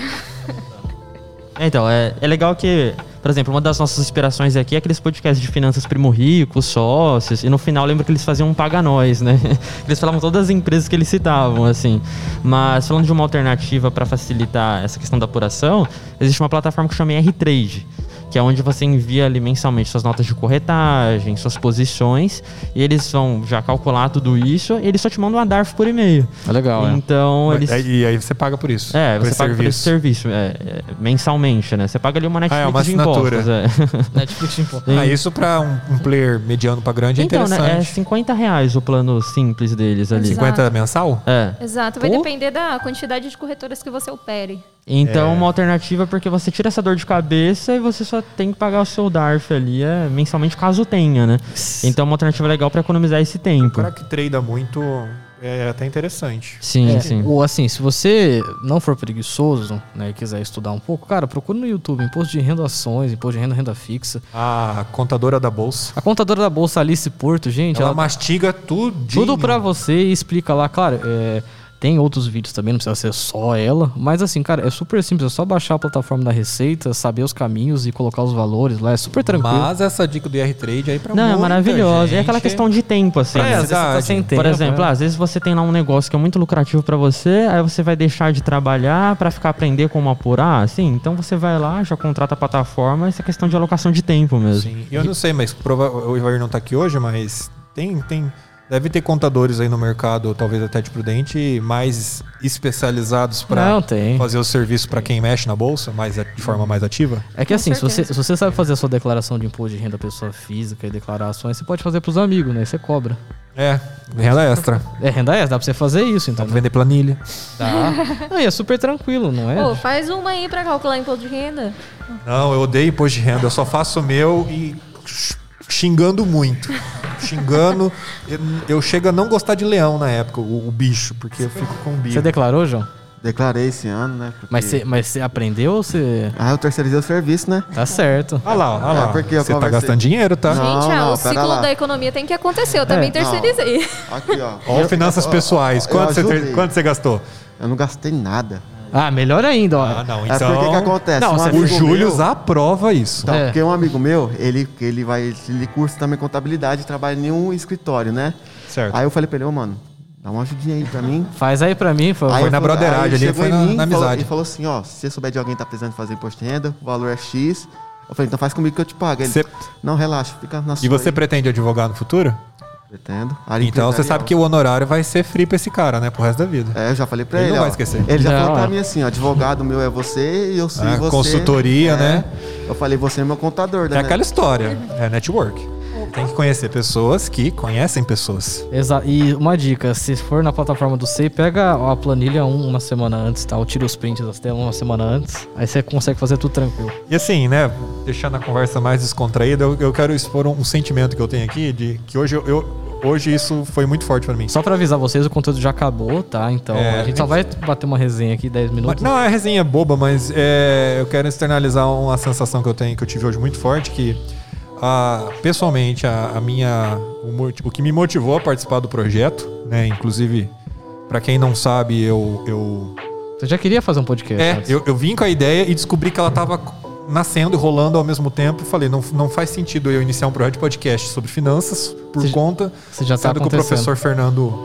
Speaker 5: É, então, é, é legal que, por exemplo, uma das nossas inspirações aqui é aqueles podcasts de finanças primo rico, sócios, e no final lembro que eles faziam um paga nós, né? Eles falavam todas as empresas que eles citavam, assim. Mas falando de uma alternativa para facilitar essa questão da apuração, existe uma plataforma que chama R-Trade. Que é onde você envia ali mensalmente suas notas de corretagem, suas posições, e eles vão já calcular tudo isso, e eles só te mandam uma DARF por e-mail.
Speaker 2: É legal, né?
Speaker 5: Então, eles.
Speaker 3: Mas- E aí você paga por isso.
Speaker 5: É,
Speaker 3: por
Speaker 5: você paga por esse
Speaker 3: serviço.
Speaker 5: serviço é, é, mensalmente, né? Você paga ali uma Netflix
Speaker 3: Ah, é uma
Speaker 5: de impostos. É.
Speaker 2: Netflix de imposto.
Speaker 3: Ah, isso pra um, um player mediano pra grande é
Speaker 5: então, né? É
Speaker 3: interessante.
Speaker 5: 50 reais o plano simples deles ali.
Speaker 4: Exato.
Speaker 3: 50 mensal?
Speaker 5: É.
Speaker 4: Exato, vai
Speaker 5: Pô.
Speaker 4: depender da quantidade de corretoras que você opere.
Speaker 5: Então,
Speaker 3: É.
Speaker 5: uma alternativa é porque você tira essa dor de cabeça e você só tem que pagar o seu DARF ali é, mensalmente, caso tenha, né? Então, uma alternativa legal para economizar esse
Speaker 3: O
Speaker 5: tempo.
Speaker 3: cara que treina muito é até interessante.
Speaker 5: Sim,
Speaker 2: É,
Speaker 5: sim.
Speaker 2: Ou assim, se você não for preguiçoso, né, e quiser estudar um pouco, cara, procura no YouTube imposto de renda ações, imposto de renda renda fixa.
Speaker 3: A contadora da bolsa.
Speaker 2: A contadora da bolsa Alice Porto, gente,
Speaker 3: Ela
Speaker 2: ela,
Speaker 3: mastiga tudo.
Speaker 2: tudo pra você e explica lá, claro, é, tem outros vídeos também, não precisa ser só ela, mas assim, cara, é super simples, é só baixar a plataforma da Receita, saber os caminhos e colocar os valores lá, é super tranquilo.
Speaker 3: Mas essa dica do R-Trade aí pra
Speaker 5: Não, é maravilhosa.
Speaker 3: gente
Speaker 5: É aquela questão de tempo, assim.
Speaker 2: É, às vezes tá sem tempo,
Speaker 5: Por exemplo,
Speaker 2: é.
Speaker 5: às vezes você tem lá um negócio que é muito lucrativo pra você, aí você vai deixar de trabalhar pra ficar aprender como apurar, assim. Então você vai lá, já contrata a plataforma, isso é questão de alocação de tempo mesmo.
Speaker 3: Sim. Eu não sei, mas prova... o Ivair não tá aqui hoje, mas tem, tem. Deve ter contadores aí no mercado, talvez até de prudente, mais especializados
Speaker 2: tem.
Speaker 3: fazer o serviço pra quem mexe na bolsa, mais a- de forma mais ativa.
Speaker 2: É que assim, se você, se você sabe fazer a sua declaração de imposto de renda pessoa física e declarações, você pode fazer pros amigos, né? Você cobra.
Speaker 3: É, renda extra.
Speaker 2: É renda extra, dá pra você fazer isso,
Speaker 3: Dá
Speaker 2: então.
Speaker 3: pra vender planilha.
Speaker 2: Dá. Não, e é super tranquilo, não é?
Speaker 4: Pô, faz uma aí pra calcular imposto de renda.
Speaker 3: Não, eu odeio imposto de renda, eu só faço o meu e xingando muito. Xingando. Eu, eu chego a não gostar de leão na época, o, o bicho, porque eu fico com o bicho.
Speaker 2: Você declarou, João?
Speaker 1: Declarei esse ano, né? porque-
Speaker 2: Mas você, mas você aprendeu ou você.
Speaker 1: Ah, eu terceirizei o serviço, né?
Speaker 2: Tá certo.
Speaker 3: Olha lá, olha lá.
Speaker 1: É, porque eu
Speaker 3: Você tá
Speaker 1: conversei-
Speaker 3: gastando dinheiro, tá?
Speaker 1: Não,
Speaker 4: Gente, ah,
Speaker 1: não,
Speaker 4: o ciclo
Speaker 1: lá.
Speaker 4: da economia tem que acontecer. Eu também
Speaker 2: É.
Speaker 4: terceirizei.
Speaker 1: Aqui, ó.
Speaker 3: Ó, finanças
Speaker 1: Eu-
Speaker 3: pessoais.
Speaker 1: eu
Speaker 3: Quanto você, ter- quanto você gastou?
Speaker 1: Eu não gastei nada.
Speaker 2: Ah, melhor ainda, ó.
Speaker 3: Ah, não.
Speaker 1: É
Speaker 3: Então,
Speaker 1: porque que acontece?
Speaker 2: Não,
Speaker 1: um
Speaker 3: o Júlio
Speaker 1: meu-
Speaker 3: aprova isso.
Speaker 1: Então,
Speaker 2: É.
Speaker 1: porque um amigo meu, ele, ele vai. Ele cursa também contabilidade trabalha em um escritório, né?
Speaker 3: Certo.
Speaker 1: Aí eu falei pra ele, ô, mano, dá uma ajudinha aí pra mim.
Speaker 2: Faz aí pra mim, favor.
Speaker 1: Aí
Speaker 3: Foi na broderagem ali, foi na-
Speaker 1: mim
Speaker 3: na
Speaker 1: e falou-
Speaker 3: amizade.
Speaker 1: E falou assim, ó, se você souber de alguém que tá precisando fazer imposto de renda, o valor é X. Eu falei, então faz comigo que eu te pago. Ele,
Speaker 3: Cê-
Speaker 1: não, relaxa, fica na sua
Speaker 3: E você
Speaker 1: aí.
Speaker 3: pretende advogar no futuro?
Speaker 1: Pretendo. Área
Speaker 3: Então você sabe que o honorário vai ser free pra esse cara, né? Pro resto da vida.
Speaker 1: É, eu já falei pra
Speaker 3: Ele
Speaker 1: ele.
Speaker 3: não
Speaker 1: ó.
Speaker 3: vai esquecer.
Speaker 1: Ele já
Speaker 2: Não,
Speaker 1: falou pra
Speaker 2: é.
Speaker 1: mim assim, ó, advogado meu é você e eu sigo
Speaker 3: Ah,
Speaker 1: você.
Speaker 3: consultoria,
Speaker 1: É.
Speaker 3: né?
Speaker 1: Eu falei, você é meu contador,
Speaker 3: É
Speaker 1: né?
Speaker 3: aquela história, é network. Tem que conhecer pessoas que conhecem pessoas.
Speaker 2: Exato. E uma dica, se for na plataforma do SEI, pega a planilha um- uma semana antes, tá? Ou tira os prints das telas uma semana antes. Aí você consegue fazer tudo tranquilo.
Speaker 3: E assim, né, deixando a conversa mais descontraída, eu, eu quero expor um, um sentimento que eu tenho aqui, de que hoje eu, eu- hoje isso foi muito forte pra mim.
Speaker 2: Só pra avisar vocês, o conteúdo já acabou, tá? Então
Speaker 3: É,
Speaker 2: a gente só vai bater uma resenha aqui, 10
Speaker 3: Mas-
Speaker 2: minutos.
Speaker 3: Não, é resenha boba, mas é, eu quero externalizar uma sensação que eu tenho, que eu tive hoje muito forte, que ah, pessoalmente a, a minha o, o que me motivou a participar do projeto, né, inclusive pra quem não sabe, eu, eu
Speaker 2: Você já queria fazer um podcast?
Speaker 3: É, eu, eu vim com a ideia e descobri que ela tava nascendo e rolando ao mesmo tempo. Falei, não, não faz sentido eu iniciar um projeto de podcast sobre finanças por
Speaker 2: Você-
Speaker 3: conta,
Speaker 2: Você já tá
Speaker 3: sendo que o professor Fernando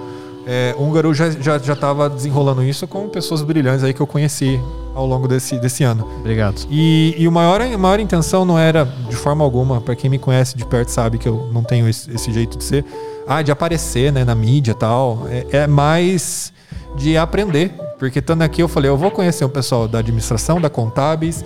Speaker 3: é, Húngaro já, já, já tava desenrolando isso com pessoas brilhantes aí que eu conheci ao longo desse, desse ano.
Speaker 2: Obrigado.
Speaker 3: E, e o maior, a maior intenção não era, de forma alguma, para quem me conhece de perto sabe que eu não tenho esse, esse jeito de ser, ah, de aparecer né, na mídia e tal. É, é mais de aprender. Porque estando aqui eu falei, eu vou conhecer o pessoal da administração, da contábeis,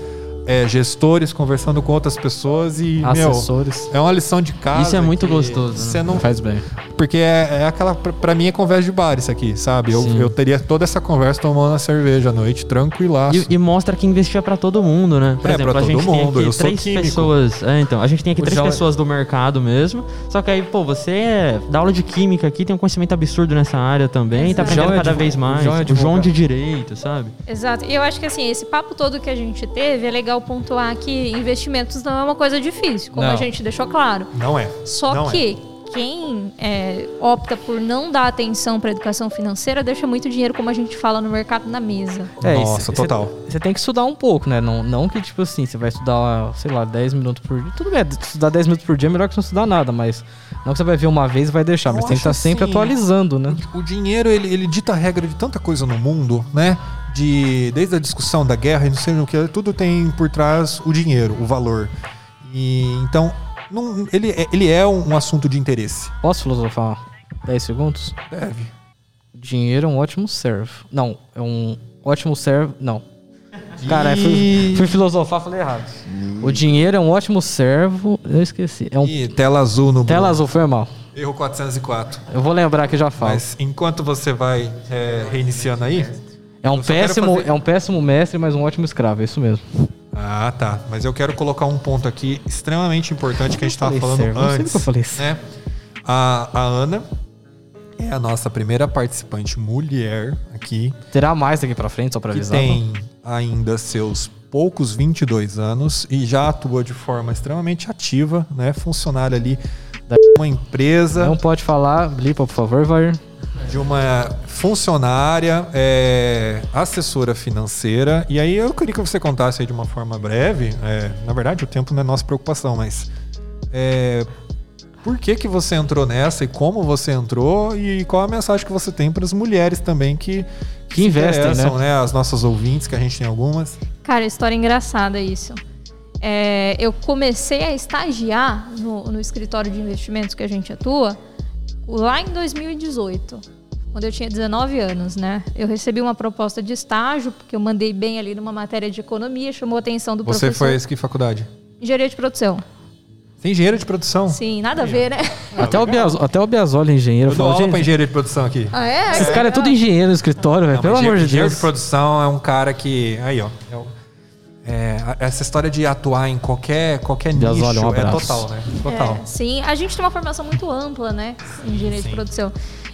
Speaker 3: é, gestores, conversando com outras pessoas e, meu,
Speaker 2: Assessores.
Speaker 3: é uma lição de casa.
Speaker 5: Isso é muito gostoso, né?
Speaker 3: Você não
Speaker 2: Faz bem.
Speaker 3: Porque é, é aquela, pra- pra mim é conversa de bar isso aqui, sabe? Eu, eu teria toda essa conversa tomando a cerveja à noite, tranquilaço.
Speaker 5: E, e mostra que investia pra todo mundo, né? Por
Speaker 3: É,
Speaker 5: exemplo,
Speaker 3: pra
Speaker 5: a gente
Speaker 3: todo
Speaker 5: tem
Speaker 3: mundo,
Speaker 5: aqui
Speaker 3: eu
Speaker 5: três pessoas. É, então, a gente tem aqui
Speaker 2: O
Speaker 5: três
Speaker 2: João
Speaker 5: pessoas do mercado mesmo. Só que aí, pô, você é, dá aula de química aqui, tem um conhecimento absurdo nessa área também, tá
Speaker 4: Exato.
Speaker 5: aprendendo
Speaker 2: João é
Speaker 5: cada vez
Speaker 2: o
Speaker 5: mais.
Speaker 2: João é
Speaker 5: O João de direito, sabe?
Speaker 4: Exato. E eu acho que assim, esse papo todo que a gente teve é legal pontuar que investimentos não é uma coisa difícil, como
Speaker 2: Não.
Speaker 4: a gente deixou claro.
Speaker 3: Não é.
Speaker 4: Só
Speaker 3: Não é.
Speaker 4: Que quem é, opta por não dar atenção para educação financeira deixa muito dinheiro, como a gente fala no mercado, na mesa.
Speaker 2: É,
Speaker 3: Nossa,
Speaker 2: cê-
Speaker 3: total.
Speaker 2: Você tem que estudar um pouco, né? Não, não que, tipo assim, você vai estudar, sei lá, 10 minutos por dia. Tudo bem, estudar 10 minutos por dia é melhor que não estudar nada, mas não que você vai ver uma vez e vai deixar, mas
Speaker 3: Eu
Speaker 2: tem que estar
Speaker 3: acho
Speaker 2: sempre
Speaker 3: assim,
Speaker 2: atualizando, né?
Speaker 3: O dinheiro, ele, ele dita a regra de tanta coisa no mundo, né? De, desde a discussão da guerra e não sei o que, tudo tem por trás o dinheiro, o valor. E então, não- ele, é- ele é um, assunto de interesse.
Speaker 2: Posso filosofar 10 segundos?
Speaker 3: Deve.
Speaker 2: Dinheiro é um ótimo servo. Não, é um ótimo servo. Não. Cara, fui, fui filosofar, falei errado. O dinheiro é um ótimo servo. Eu esqueci. É um.
Speaker 3: E tela azul no
Speaker 2: Tela azul, foi mal.
Speaker 3: Erro 404.
Speaker 2: Eu vou lembrar que já falo.
Speaker 3: Mas enquanto você vai é, reiniciando aí.
Speaker 2: é um péssimo,
Speaker 3: fazer-
Speaker 2: é um péssimo mestre, mas um ótimo escravo, é isso mesmo.
Speaker 3: Ah, tá. Mas eu quero colocar um ponto aqui extremamente importante que a gente estava falando
Speaker 2: não sei
Speaker 3: antes.
Speaker 2: falei isso.
Speaker 3: né? A, a Ana é a nossa primeira participante mulher aqui,
Speaker 2: Terá mais daqui pra frente, só
Speaker 3: que
Speaker 2: avisar.
Speaker 3: tem ainda seus poucos 22 anos e já atua de forma extremamente ativa, né? Funcionária ali
Speaker 2: Da-
Speaker 3: uma empresa,
Speaker 2: Não pode falar, blipa, por favor, vai.
Speaker 3: De uma funcionária, é, assessora financeira. E aí eu queria que você contasse aí de uma forma breve. é, na verdade, o tempo não é nossa preocupação, mas é, por que que você entrou nessa e como você entrou e qual a mensagem que você tem para as mulheres também que,
Speaker 2: Que
Speaker 3: se
Speaker 2: investem,
Speaker 3: interessam, né? As nossas ouvintes, que a gente tem algumas.
Speaker 4: Cara, história engraçada isso. É, eu comecei a estagiar no, no escritório de investimentos que a gente atua lá em 2018, quando eu tinha 19 anos, né? Eu recebi uma proposta de estágio, porque eu mandei bem ali numa matéria de economia, chamou a atenção do
Speaker 3: Você
Speaker 4: professor.
Speaker 3: foi que faculdade?
Speaker 4: Engenharia de produção.
Speaker 3: Você é engenheiro de produção?
Speaker 4: Sim, nada a ver, né?
Speaker 2: Até o, Bias, até o é engenheiro.
Speaker 3: Eu dou aula para engenharia de produção aqui.
Speaker 4: Ah, é?
Speaker 2: Esses caras é tudo engenheiro no escritório, velho. Pelo amor de
Speaker 3: engenheiro
Speaker 2: Deus.
Speaker 3: de produção é um cara que. Aí, ó. é o- é, essa história de atuar em qualquer, qualquer
Speaker 2: Deus,
Speaker 3: nicho
Speaker 2: olha, um
Speaker 3: é total, né? Total.
Speaker 4: É, sim, a gente tem uma formação muito ampla, né? Em engenharia de produção.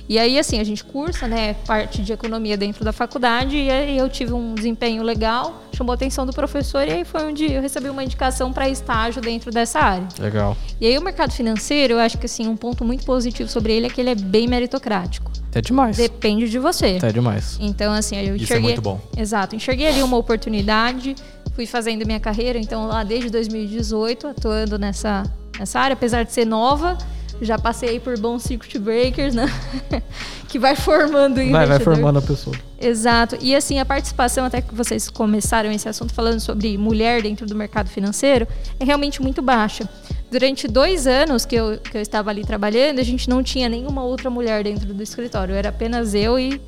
Speaker 4: E aí, assim, a gente cursa, né, parte de economia dentro da faculdade, e aí eu tive um desempenho legal, chamou a atenção do professor, e aí foi onde eu recebi uma indicação para estágio dentro dessa área.
Speaker 2: Legal.
Speaker 4: E aí o mercado financeiro, eu acho que assim, um ponto muito positivo sobre ele é que ele é bem meritocrático.
Speaker 2: Até demais.
Speaker 4: Depende de você.
Speaker 2: Até demais.
Speaker 4: Então, assim, eu
Speaker 3: Isso é
Speaker 4: enxerguei.
Speaker 3: muito bom.
Speaker 4: Exato, enxerguei ali uma oportunidade, fui fazendo minha carreira, então lá desde 2018, atuando nessa, nessa área, apesar de ser nova, Já passei por bons circuit breakers, né? que vai formando o
Speaker 2: Vai,
Speaker 4: investidor.
Speaker 2: vai formando a pessoa.
Speaker 4: Exato. E assim, a participação, até que vocês começaram esse assunto falando sobre mulher dentro do mercado financeiro, é realmente muito baixa. Durante dois anos que eu, que eu estava ali trabalhando, a gente não tinha nenhuma outra mulher dentro do escritório. Era apenas eu e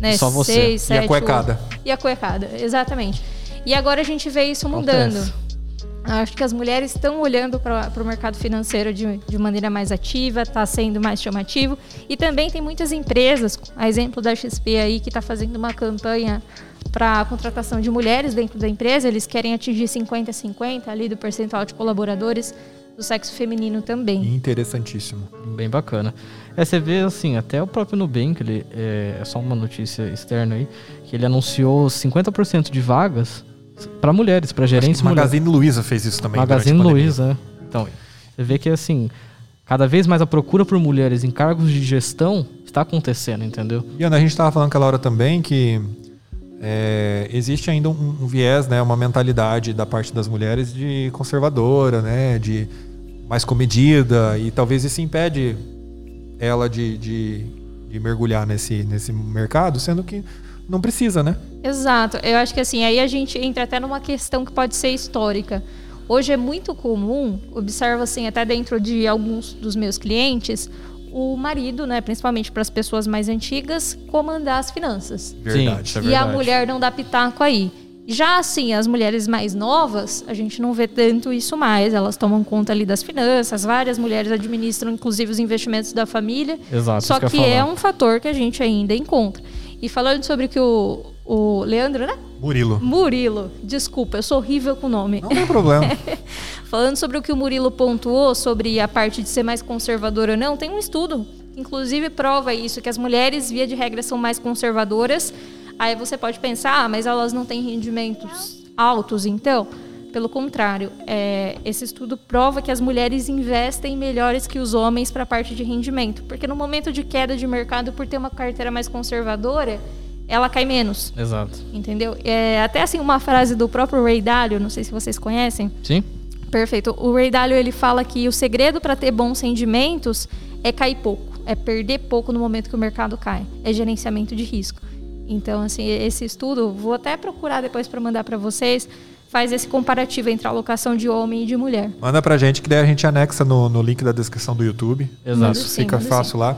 Speaker 4: né,
Speaker 2: Só você.
Speaker 4: seis,
Speaker 3: E a
Speaker 4: sete,
Speaker 3: cuecada.
Speaker 4: oito- E a cuecada, exatamente. E agora a gente vê isso mudando.
Speaker 2: Acontece.
Speaker 4: Acho que as mulheres estão olhando para o mercado financeiro de, de maneira mais ativa, está sendo mais chamativo. E também tem muitas empresas, a exemplo da XP aí, que está fazendo uma campanha para a contratação de mulheres dentro da empresa. Eles querem atingir 50-50 ali do percentual de colaboradores do sexo feminino também.
Speaker 3: Interessantíssimo.
Speaker 2: Bem bacana. É, você vê assim, até o próprio Nubank, ele, é, é só uma notícia externa aí, que ele anunciou 50% de vagas para mulheres, para gerentes
Speaker 3: Acho. Magazine Luiza fez isso também.
Speaker 2: Magazine. Luiza, né? Então, você vê que assim, cada vez mais a procura por mulheres em cargos de gestão está acontecendo, entendeu?
Speaker 3: E Ana, a gente estava falando aquela hora também que é, existe ainda um, um viés, né, uma mentalidade da parte das mulheres de conservadora, né, de mais comedida e talvez isso impede ela de, de, de mergulhar nesse, nesse mercado, sendo que não precisa, né?
Speaker 4: Exato. Eu acho que assim, aí a gente entra até numa questão que pode ser histórica. Hoje é muito comum, observo assim, até dentro de alguns dos meus clientes, o marido, né, principalmente para as pessoas mais antigas, comandar as finanças.
Speaker 3: Verdade.
Speaker 2: isso é
Speaker 4: e a
Speaker 2: verdade.
Speaker 4: mulher não dá pitaco aí. Já assim, as mulheres mais novas, a gente não vê tanto isso mais. Elas tomam conta ali das finanças, várias mulheres administram inclusive os investimentos da família.
Speaker 2: Exato,
Speaker 4: Só que
Speaker 2: ia
Speaker 4: é um fator que a gente ainda encontra. E falando sobre o que o, o Leandro, né?
Speaker 3: Murilo.
Speaker 4: Murilo, desculpa, eu sou horrível com o nome.
Speaker 3: Não tem problema.
Speaker 4: Falando sobre o que o Murilo pontuou sobre a parte de ser mais conservadora ou não, tem um estudo que inclusive prova isso, que as mulheres, via de regra, são mais conservadoras. Aí você pode pensar, ah, mas elas não têm rendimentos altos, então. Pelo contrário, é, esse estudo prova que as mulheres investem melhores que os homens para a parte de rendimento. Porque no momento de queda de mercado, por ter uma carteira mais conservadora, ela cai menos.
Speaker 2: Exato.
Speaker 4: Entendeu? É, até assim, uma frase do próprio Ray Dalio, não sei se vocês conhecem.
Speaker 2: Sim?
Speaker 4: Perfeito. O Ray Dalio ele fala que o segredo para ter bons rendimentos é cair pouco, é perder pouco no momento que o mercado cai, é gerenciamento de risco. Então, assim, esse estudo, vou até procurar depois para mandar para vocês, faz esse comparativo entre a alocação de homem e de mulher.
Speaker 3: Manda pra gente que daí a gente anexa no, no link da descrição do YouTube.
Speaker 2: Exato.
Speaker 4: Sim,
Speaker 3: Fica fácil lá.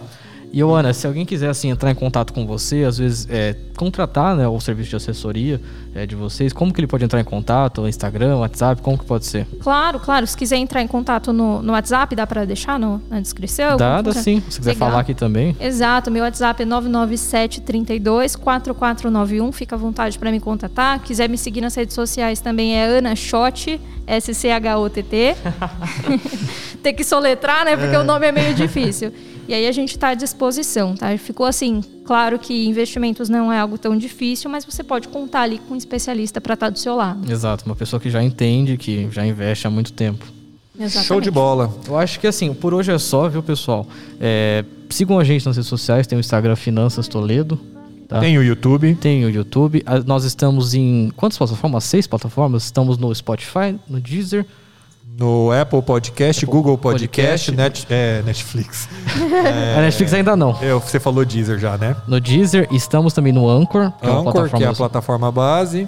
Speaker 2: E, Ana, se alguém quiser assim, entrar em contato com você, às vezes é, contratar né, o serviço de assessoria é, de vocês, como que ele pode entrar em contato? Instagram, WhatsApp, como que pode ser?
Speaker 4: Claro, claro. Se quiser entrar em contato no, no WhatsApp, dá para deixar no- na descrição?
Speaker 2: Dá, dá sim. Se quiser
Speaker 4: Legal.
Speaker 2: falar aqui também.
Speaker 4: Exato, meu WhatsApp é 997 32 4491. Fica à vontade para me contatar. Quiser me seguir nas redes sociais também é Ana Schott, S-C-H-O-T-T. Tem que soletrar, né? Porque o nome é meio difícil. E aí a gente está à disposição, tá? Ficou assim, claro que investimentos não é algo tão difícil, mas você pode contar ali com um especialista para estar do seu lado.
Speaker 2: Exato, uma pessoa que já entende, que já investe há muito tempo.
Speaker 4: Exatamente.
Speaker 3: Show de bola.
Speaker 2: Eu acho que assim, por hoje é só, viu, pessoal? É, sigam a gente nas redes sociais, tem o Instagram Finanças Toledo. Tá?
Speaker 3: Tem o YouTube.
Speaker 2: Tem o YouTube. Nós estamos em quantas plataformas? Seis plataformas. Estamos no Spotify, no Deezer.
Speaker 3: No Apple Podcast, Google Podcast,
Speaker 2: Podcast.
Speaker 3: Net- é, Netflix.
Speaker 2: A Netflix ainda não.
Speaker 3: Eu, você falou Deezer já, né?
Speaker 2: No Deezer, estamos também no Anchor, que é uma
Speaker 3: Anchor, que é a
Speaker 2: plataforma.
Speaker 3: plataforma base.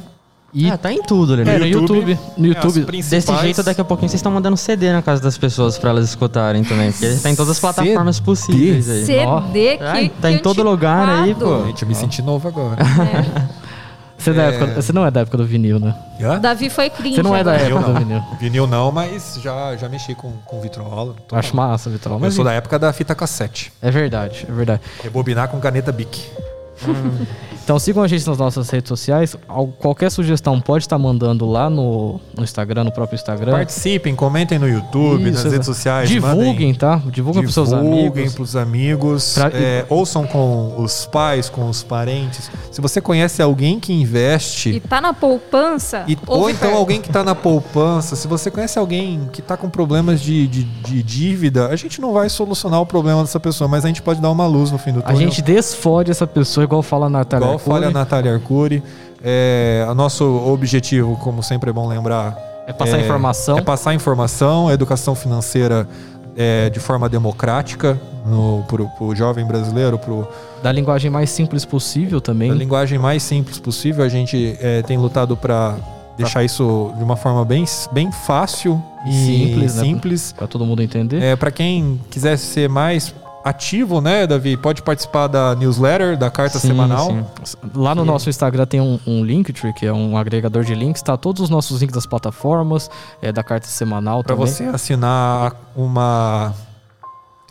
Speaker 2: e
Speaker 5: Ah, tá em tudo, Lelê.
Speaker 2: é, no
Speaker 3: YouTube.
Speaker 2: YouTube. No
Speaker 3: É,
Speaker 2: YouTube.
Speaker 3: principais-
Speaker 5: Desse jeito, daqui a pouquinho vocês estão mandando CD na casa das pessoas pra elas escutarem também. Porque tá em todas as plataformas possíveis aí.
Speaker 4: CD que,
Speaker 5: Ai, tá
Speaker 4: que
Speaker 5: em todo lugar aí, pô.
Speaker 3: Gente, eu me senti novo agora.
Speaker 2: Você, é da época- você não é da época do vinil, né?
Speaker 3: Hã?
Speaker 4: Davi foi cringe.
Speaker 2: Você não é da época do
Speaker 3: não.
Speaker 2: vinil.
Speaker 3: Vinil não, mas já, já mexi com, com vitrola.
Speaker 2: Eu acho massa.
Speaker 3: Eu
Speaker 2: Mas
Speaker 3: sou da época da fita cassete.
Speaker 2: é verdade, é verdade.
Speaker 3: Rebobinar com caneta Bic.
Speaker 2: Então sigam a gente nas nossas redes sociais. Al- Qualquer sugestão pode estar mandando lá no, no Instagram, no próprio Instagram.
Speaker 3: Participem, comentem no YouTube, nas
Speaker 2: Isso,
Speaker 3: redes
Speaker 2: exato.
Speaker 3: sociais.
Speaker 2: Divulguem,
Speaker 3: mandem-
Speaker 2: tá? Divulguem pros seus
Speaker 3: Divulguem
Speaker 2: amigos.
Speaker 3: pros amigos.
Speaker 2: Pra-
Speaker 3: é, ouçam com os pais, com os parentes. Se você conhece alguém que investe.
Speaker 4: E tá na poupança.
Speaker 3: E- ou então
Speaker 4: perto.
Speaker 3: alguém que está na poupança, se você conhece alguém que está com problemas de, de, de dívida, a gente não vai solucionar o problema dessa pessoa, mas a gente pode dar uma luz no fim do
Speaker 2: A
Speaker 3: túnel.
Speaker 2: gente desfode essa pessoa, igual fala a Natália.
Speaker 3: Igual
Speaker 2: Arcuri.
Speaker 3: fala a Natália Arcuri. É, o nosso objetivo, como sempre é bom lembrar,
Speaker 2: É passar informação.
Speaker 3: é passar informação. A educação financeira é, de forma democrática no, pro, pro jovem brasileiro, pro,
Speaker 2: Da linguagem mais simples possível também.
Speaker 3: da linguagem mais simples possível. A gente é, tem lutado para deixar isso de uma forma bem, bem fácil e
Speaker 2: Simples, né?
Speaker 3: simples.
Speaker 2: Pra todo mundo entender.
Speaker 3: É, para quem quiser ser mais ativo, né, Davi, pode participar da newsletter, da carta
Speaker 5: Sim,
Speaker 3: semanal.
Speaker 5: sim.
Speaker 2: Lá no nosso Instagram tem um, um Linktree, que é um agregador de links, tá todos os nossos links das plataformas, é, da carta semanal
Speaker 3: Para você assinar uma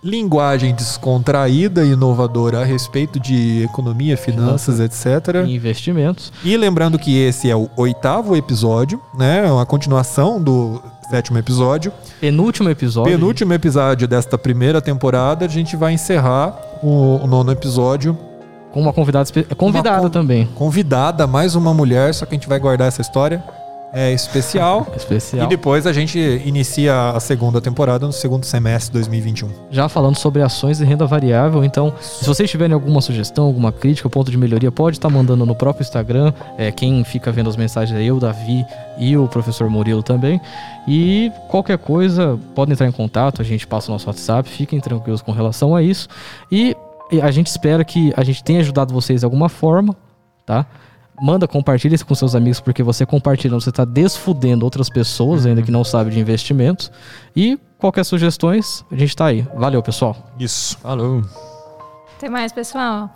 Speaker 3: linguagem descontraída e inovadora a respeito de economia, finanças, etc.
Speaker 2: E investimentos.
Speaker 3: E lembrando que esse é o oitavo episódio, né? Uma continuação do sétimo episódio.
Speaker 2: Penúltimo episódio.
Speaker 3: Penúltimo episódio desta primeira temporada, a gente vai encerrar o, o nono episódio.
Speaker 2: Com uma convidada, convidada
Speaker 3: con-
Speaker 2: também.
Speaker 3: Convidada, mais uma mulher, só que a gente vai guardar essa história. É especial.
Speaker 2: Especial.
Speaker 3: E depois a gente inicia a segunda temporada no segundo semestre de 2021.
Speaker 2: Já falando sobre ações e renda variável, então, se vocês tiverem alguma sugestão, alguma crítica, ponto de melhoria, pode estar mandando no próprio Instagram. É, quem fica vendo as mensagens é eu, Davi e o professor Murilo também. E qualquer coisa, podem entrar em contato, a gente passa o nosso WhatsApp, fiquem tranquilos com relação a isso. E e a gente espera que a gente tenha ajudado vocês de alguma forma, tá? Manda, compartilha isso com seus amigos, porque você compartilhando, você está desfudendo outras pessoas ainda que não sabem de investimentos. E qualquer sugestões, a gente tá aí. Valeu, pessoal.
Speaker 3: Isso.
Speaker 5: Falou.
Speaker 4: Até mais, pessoal.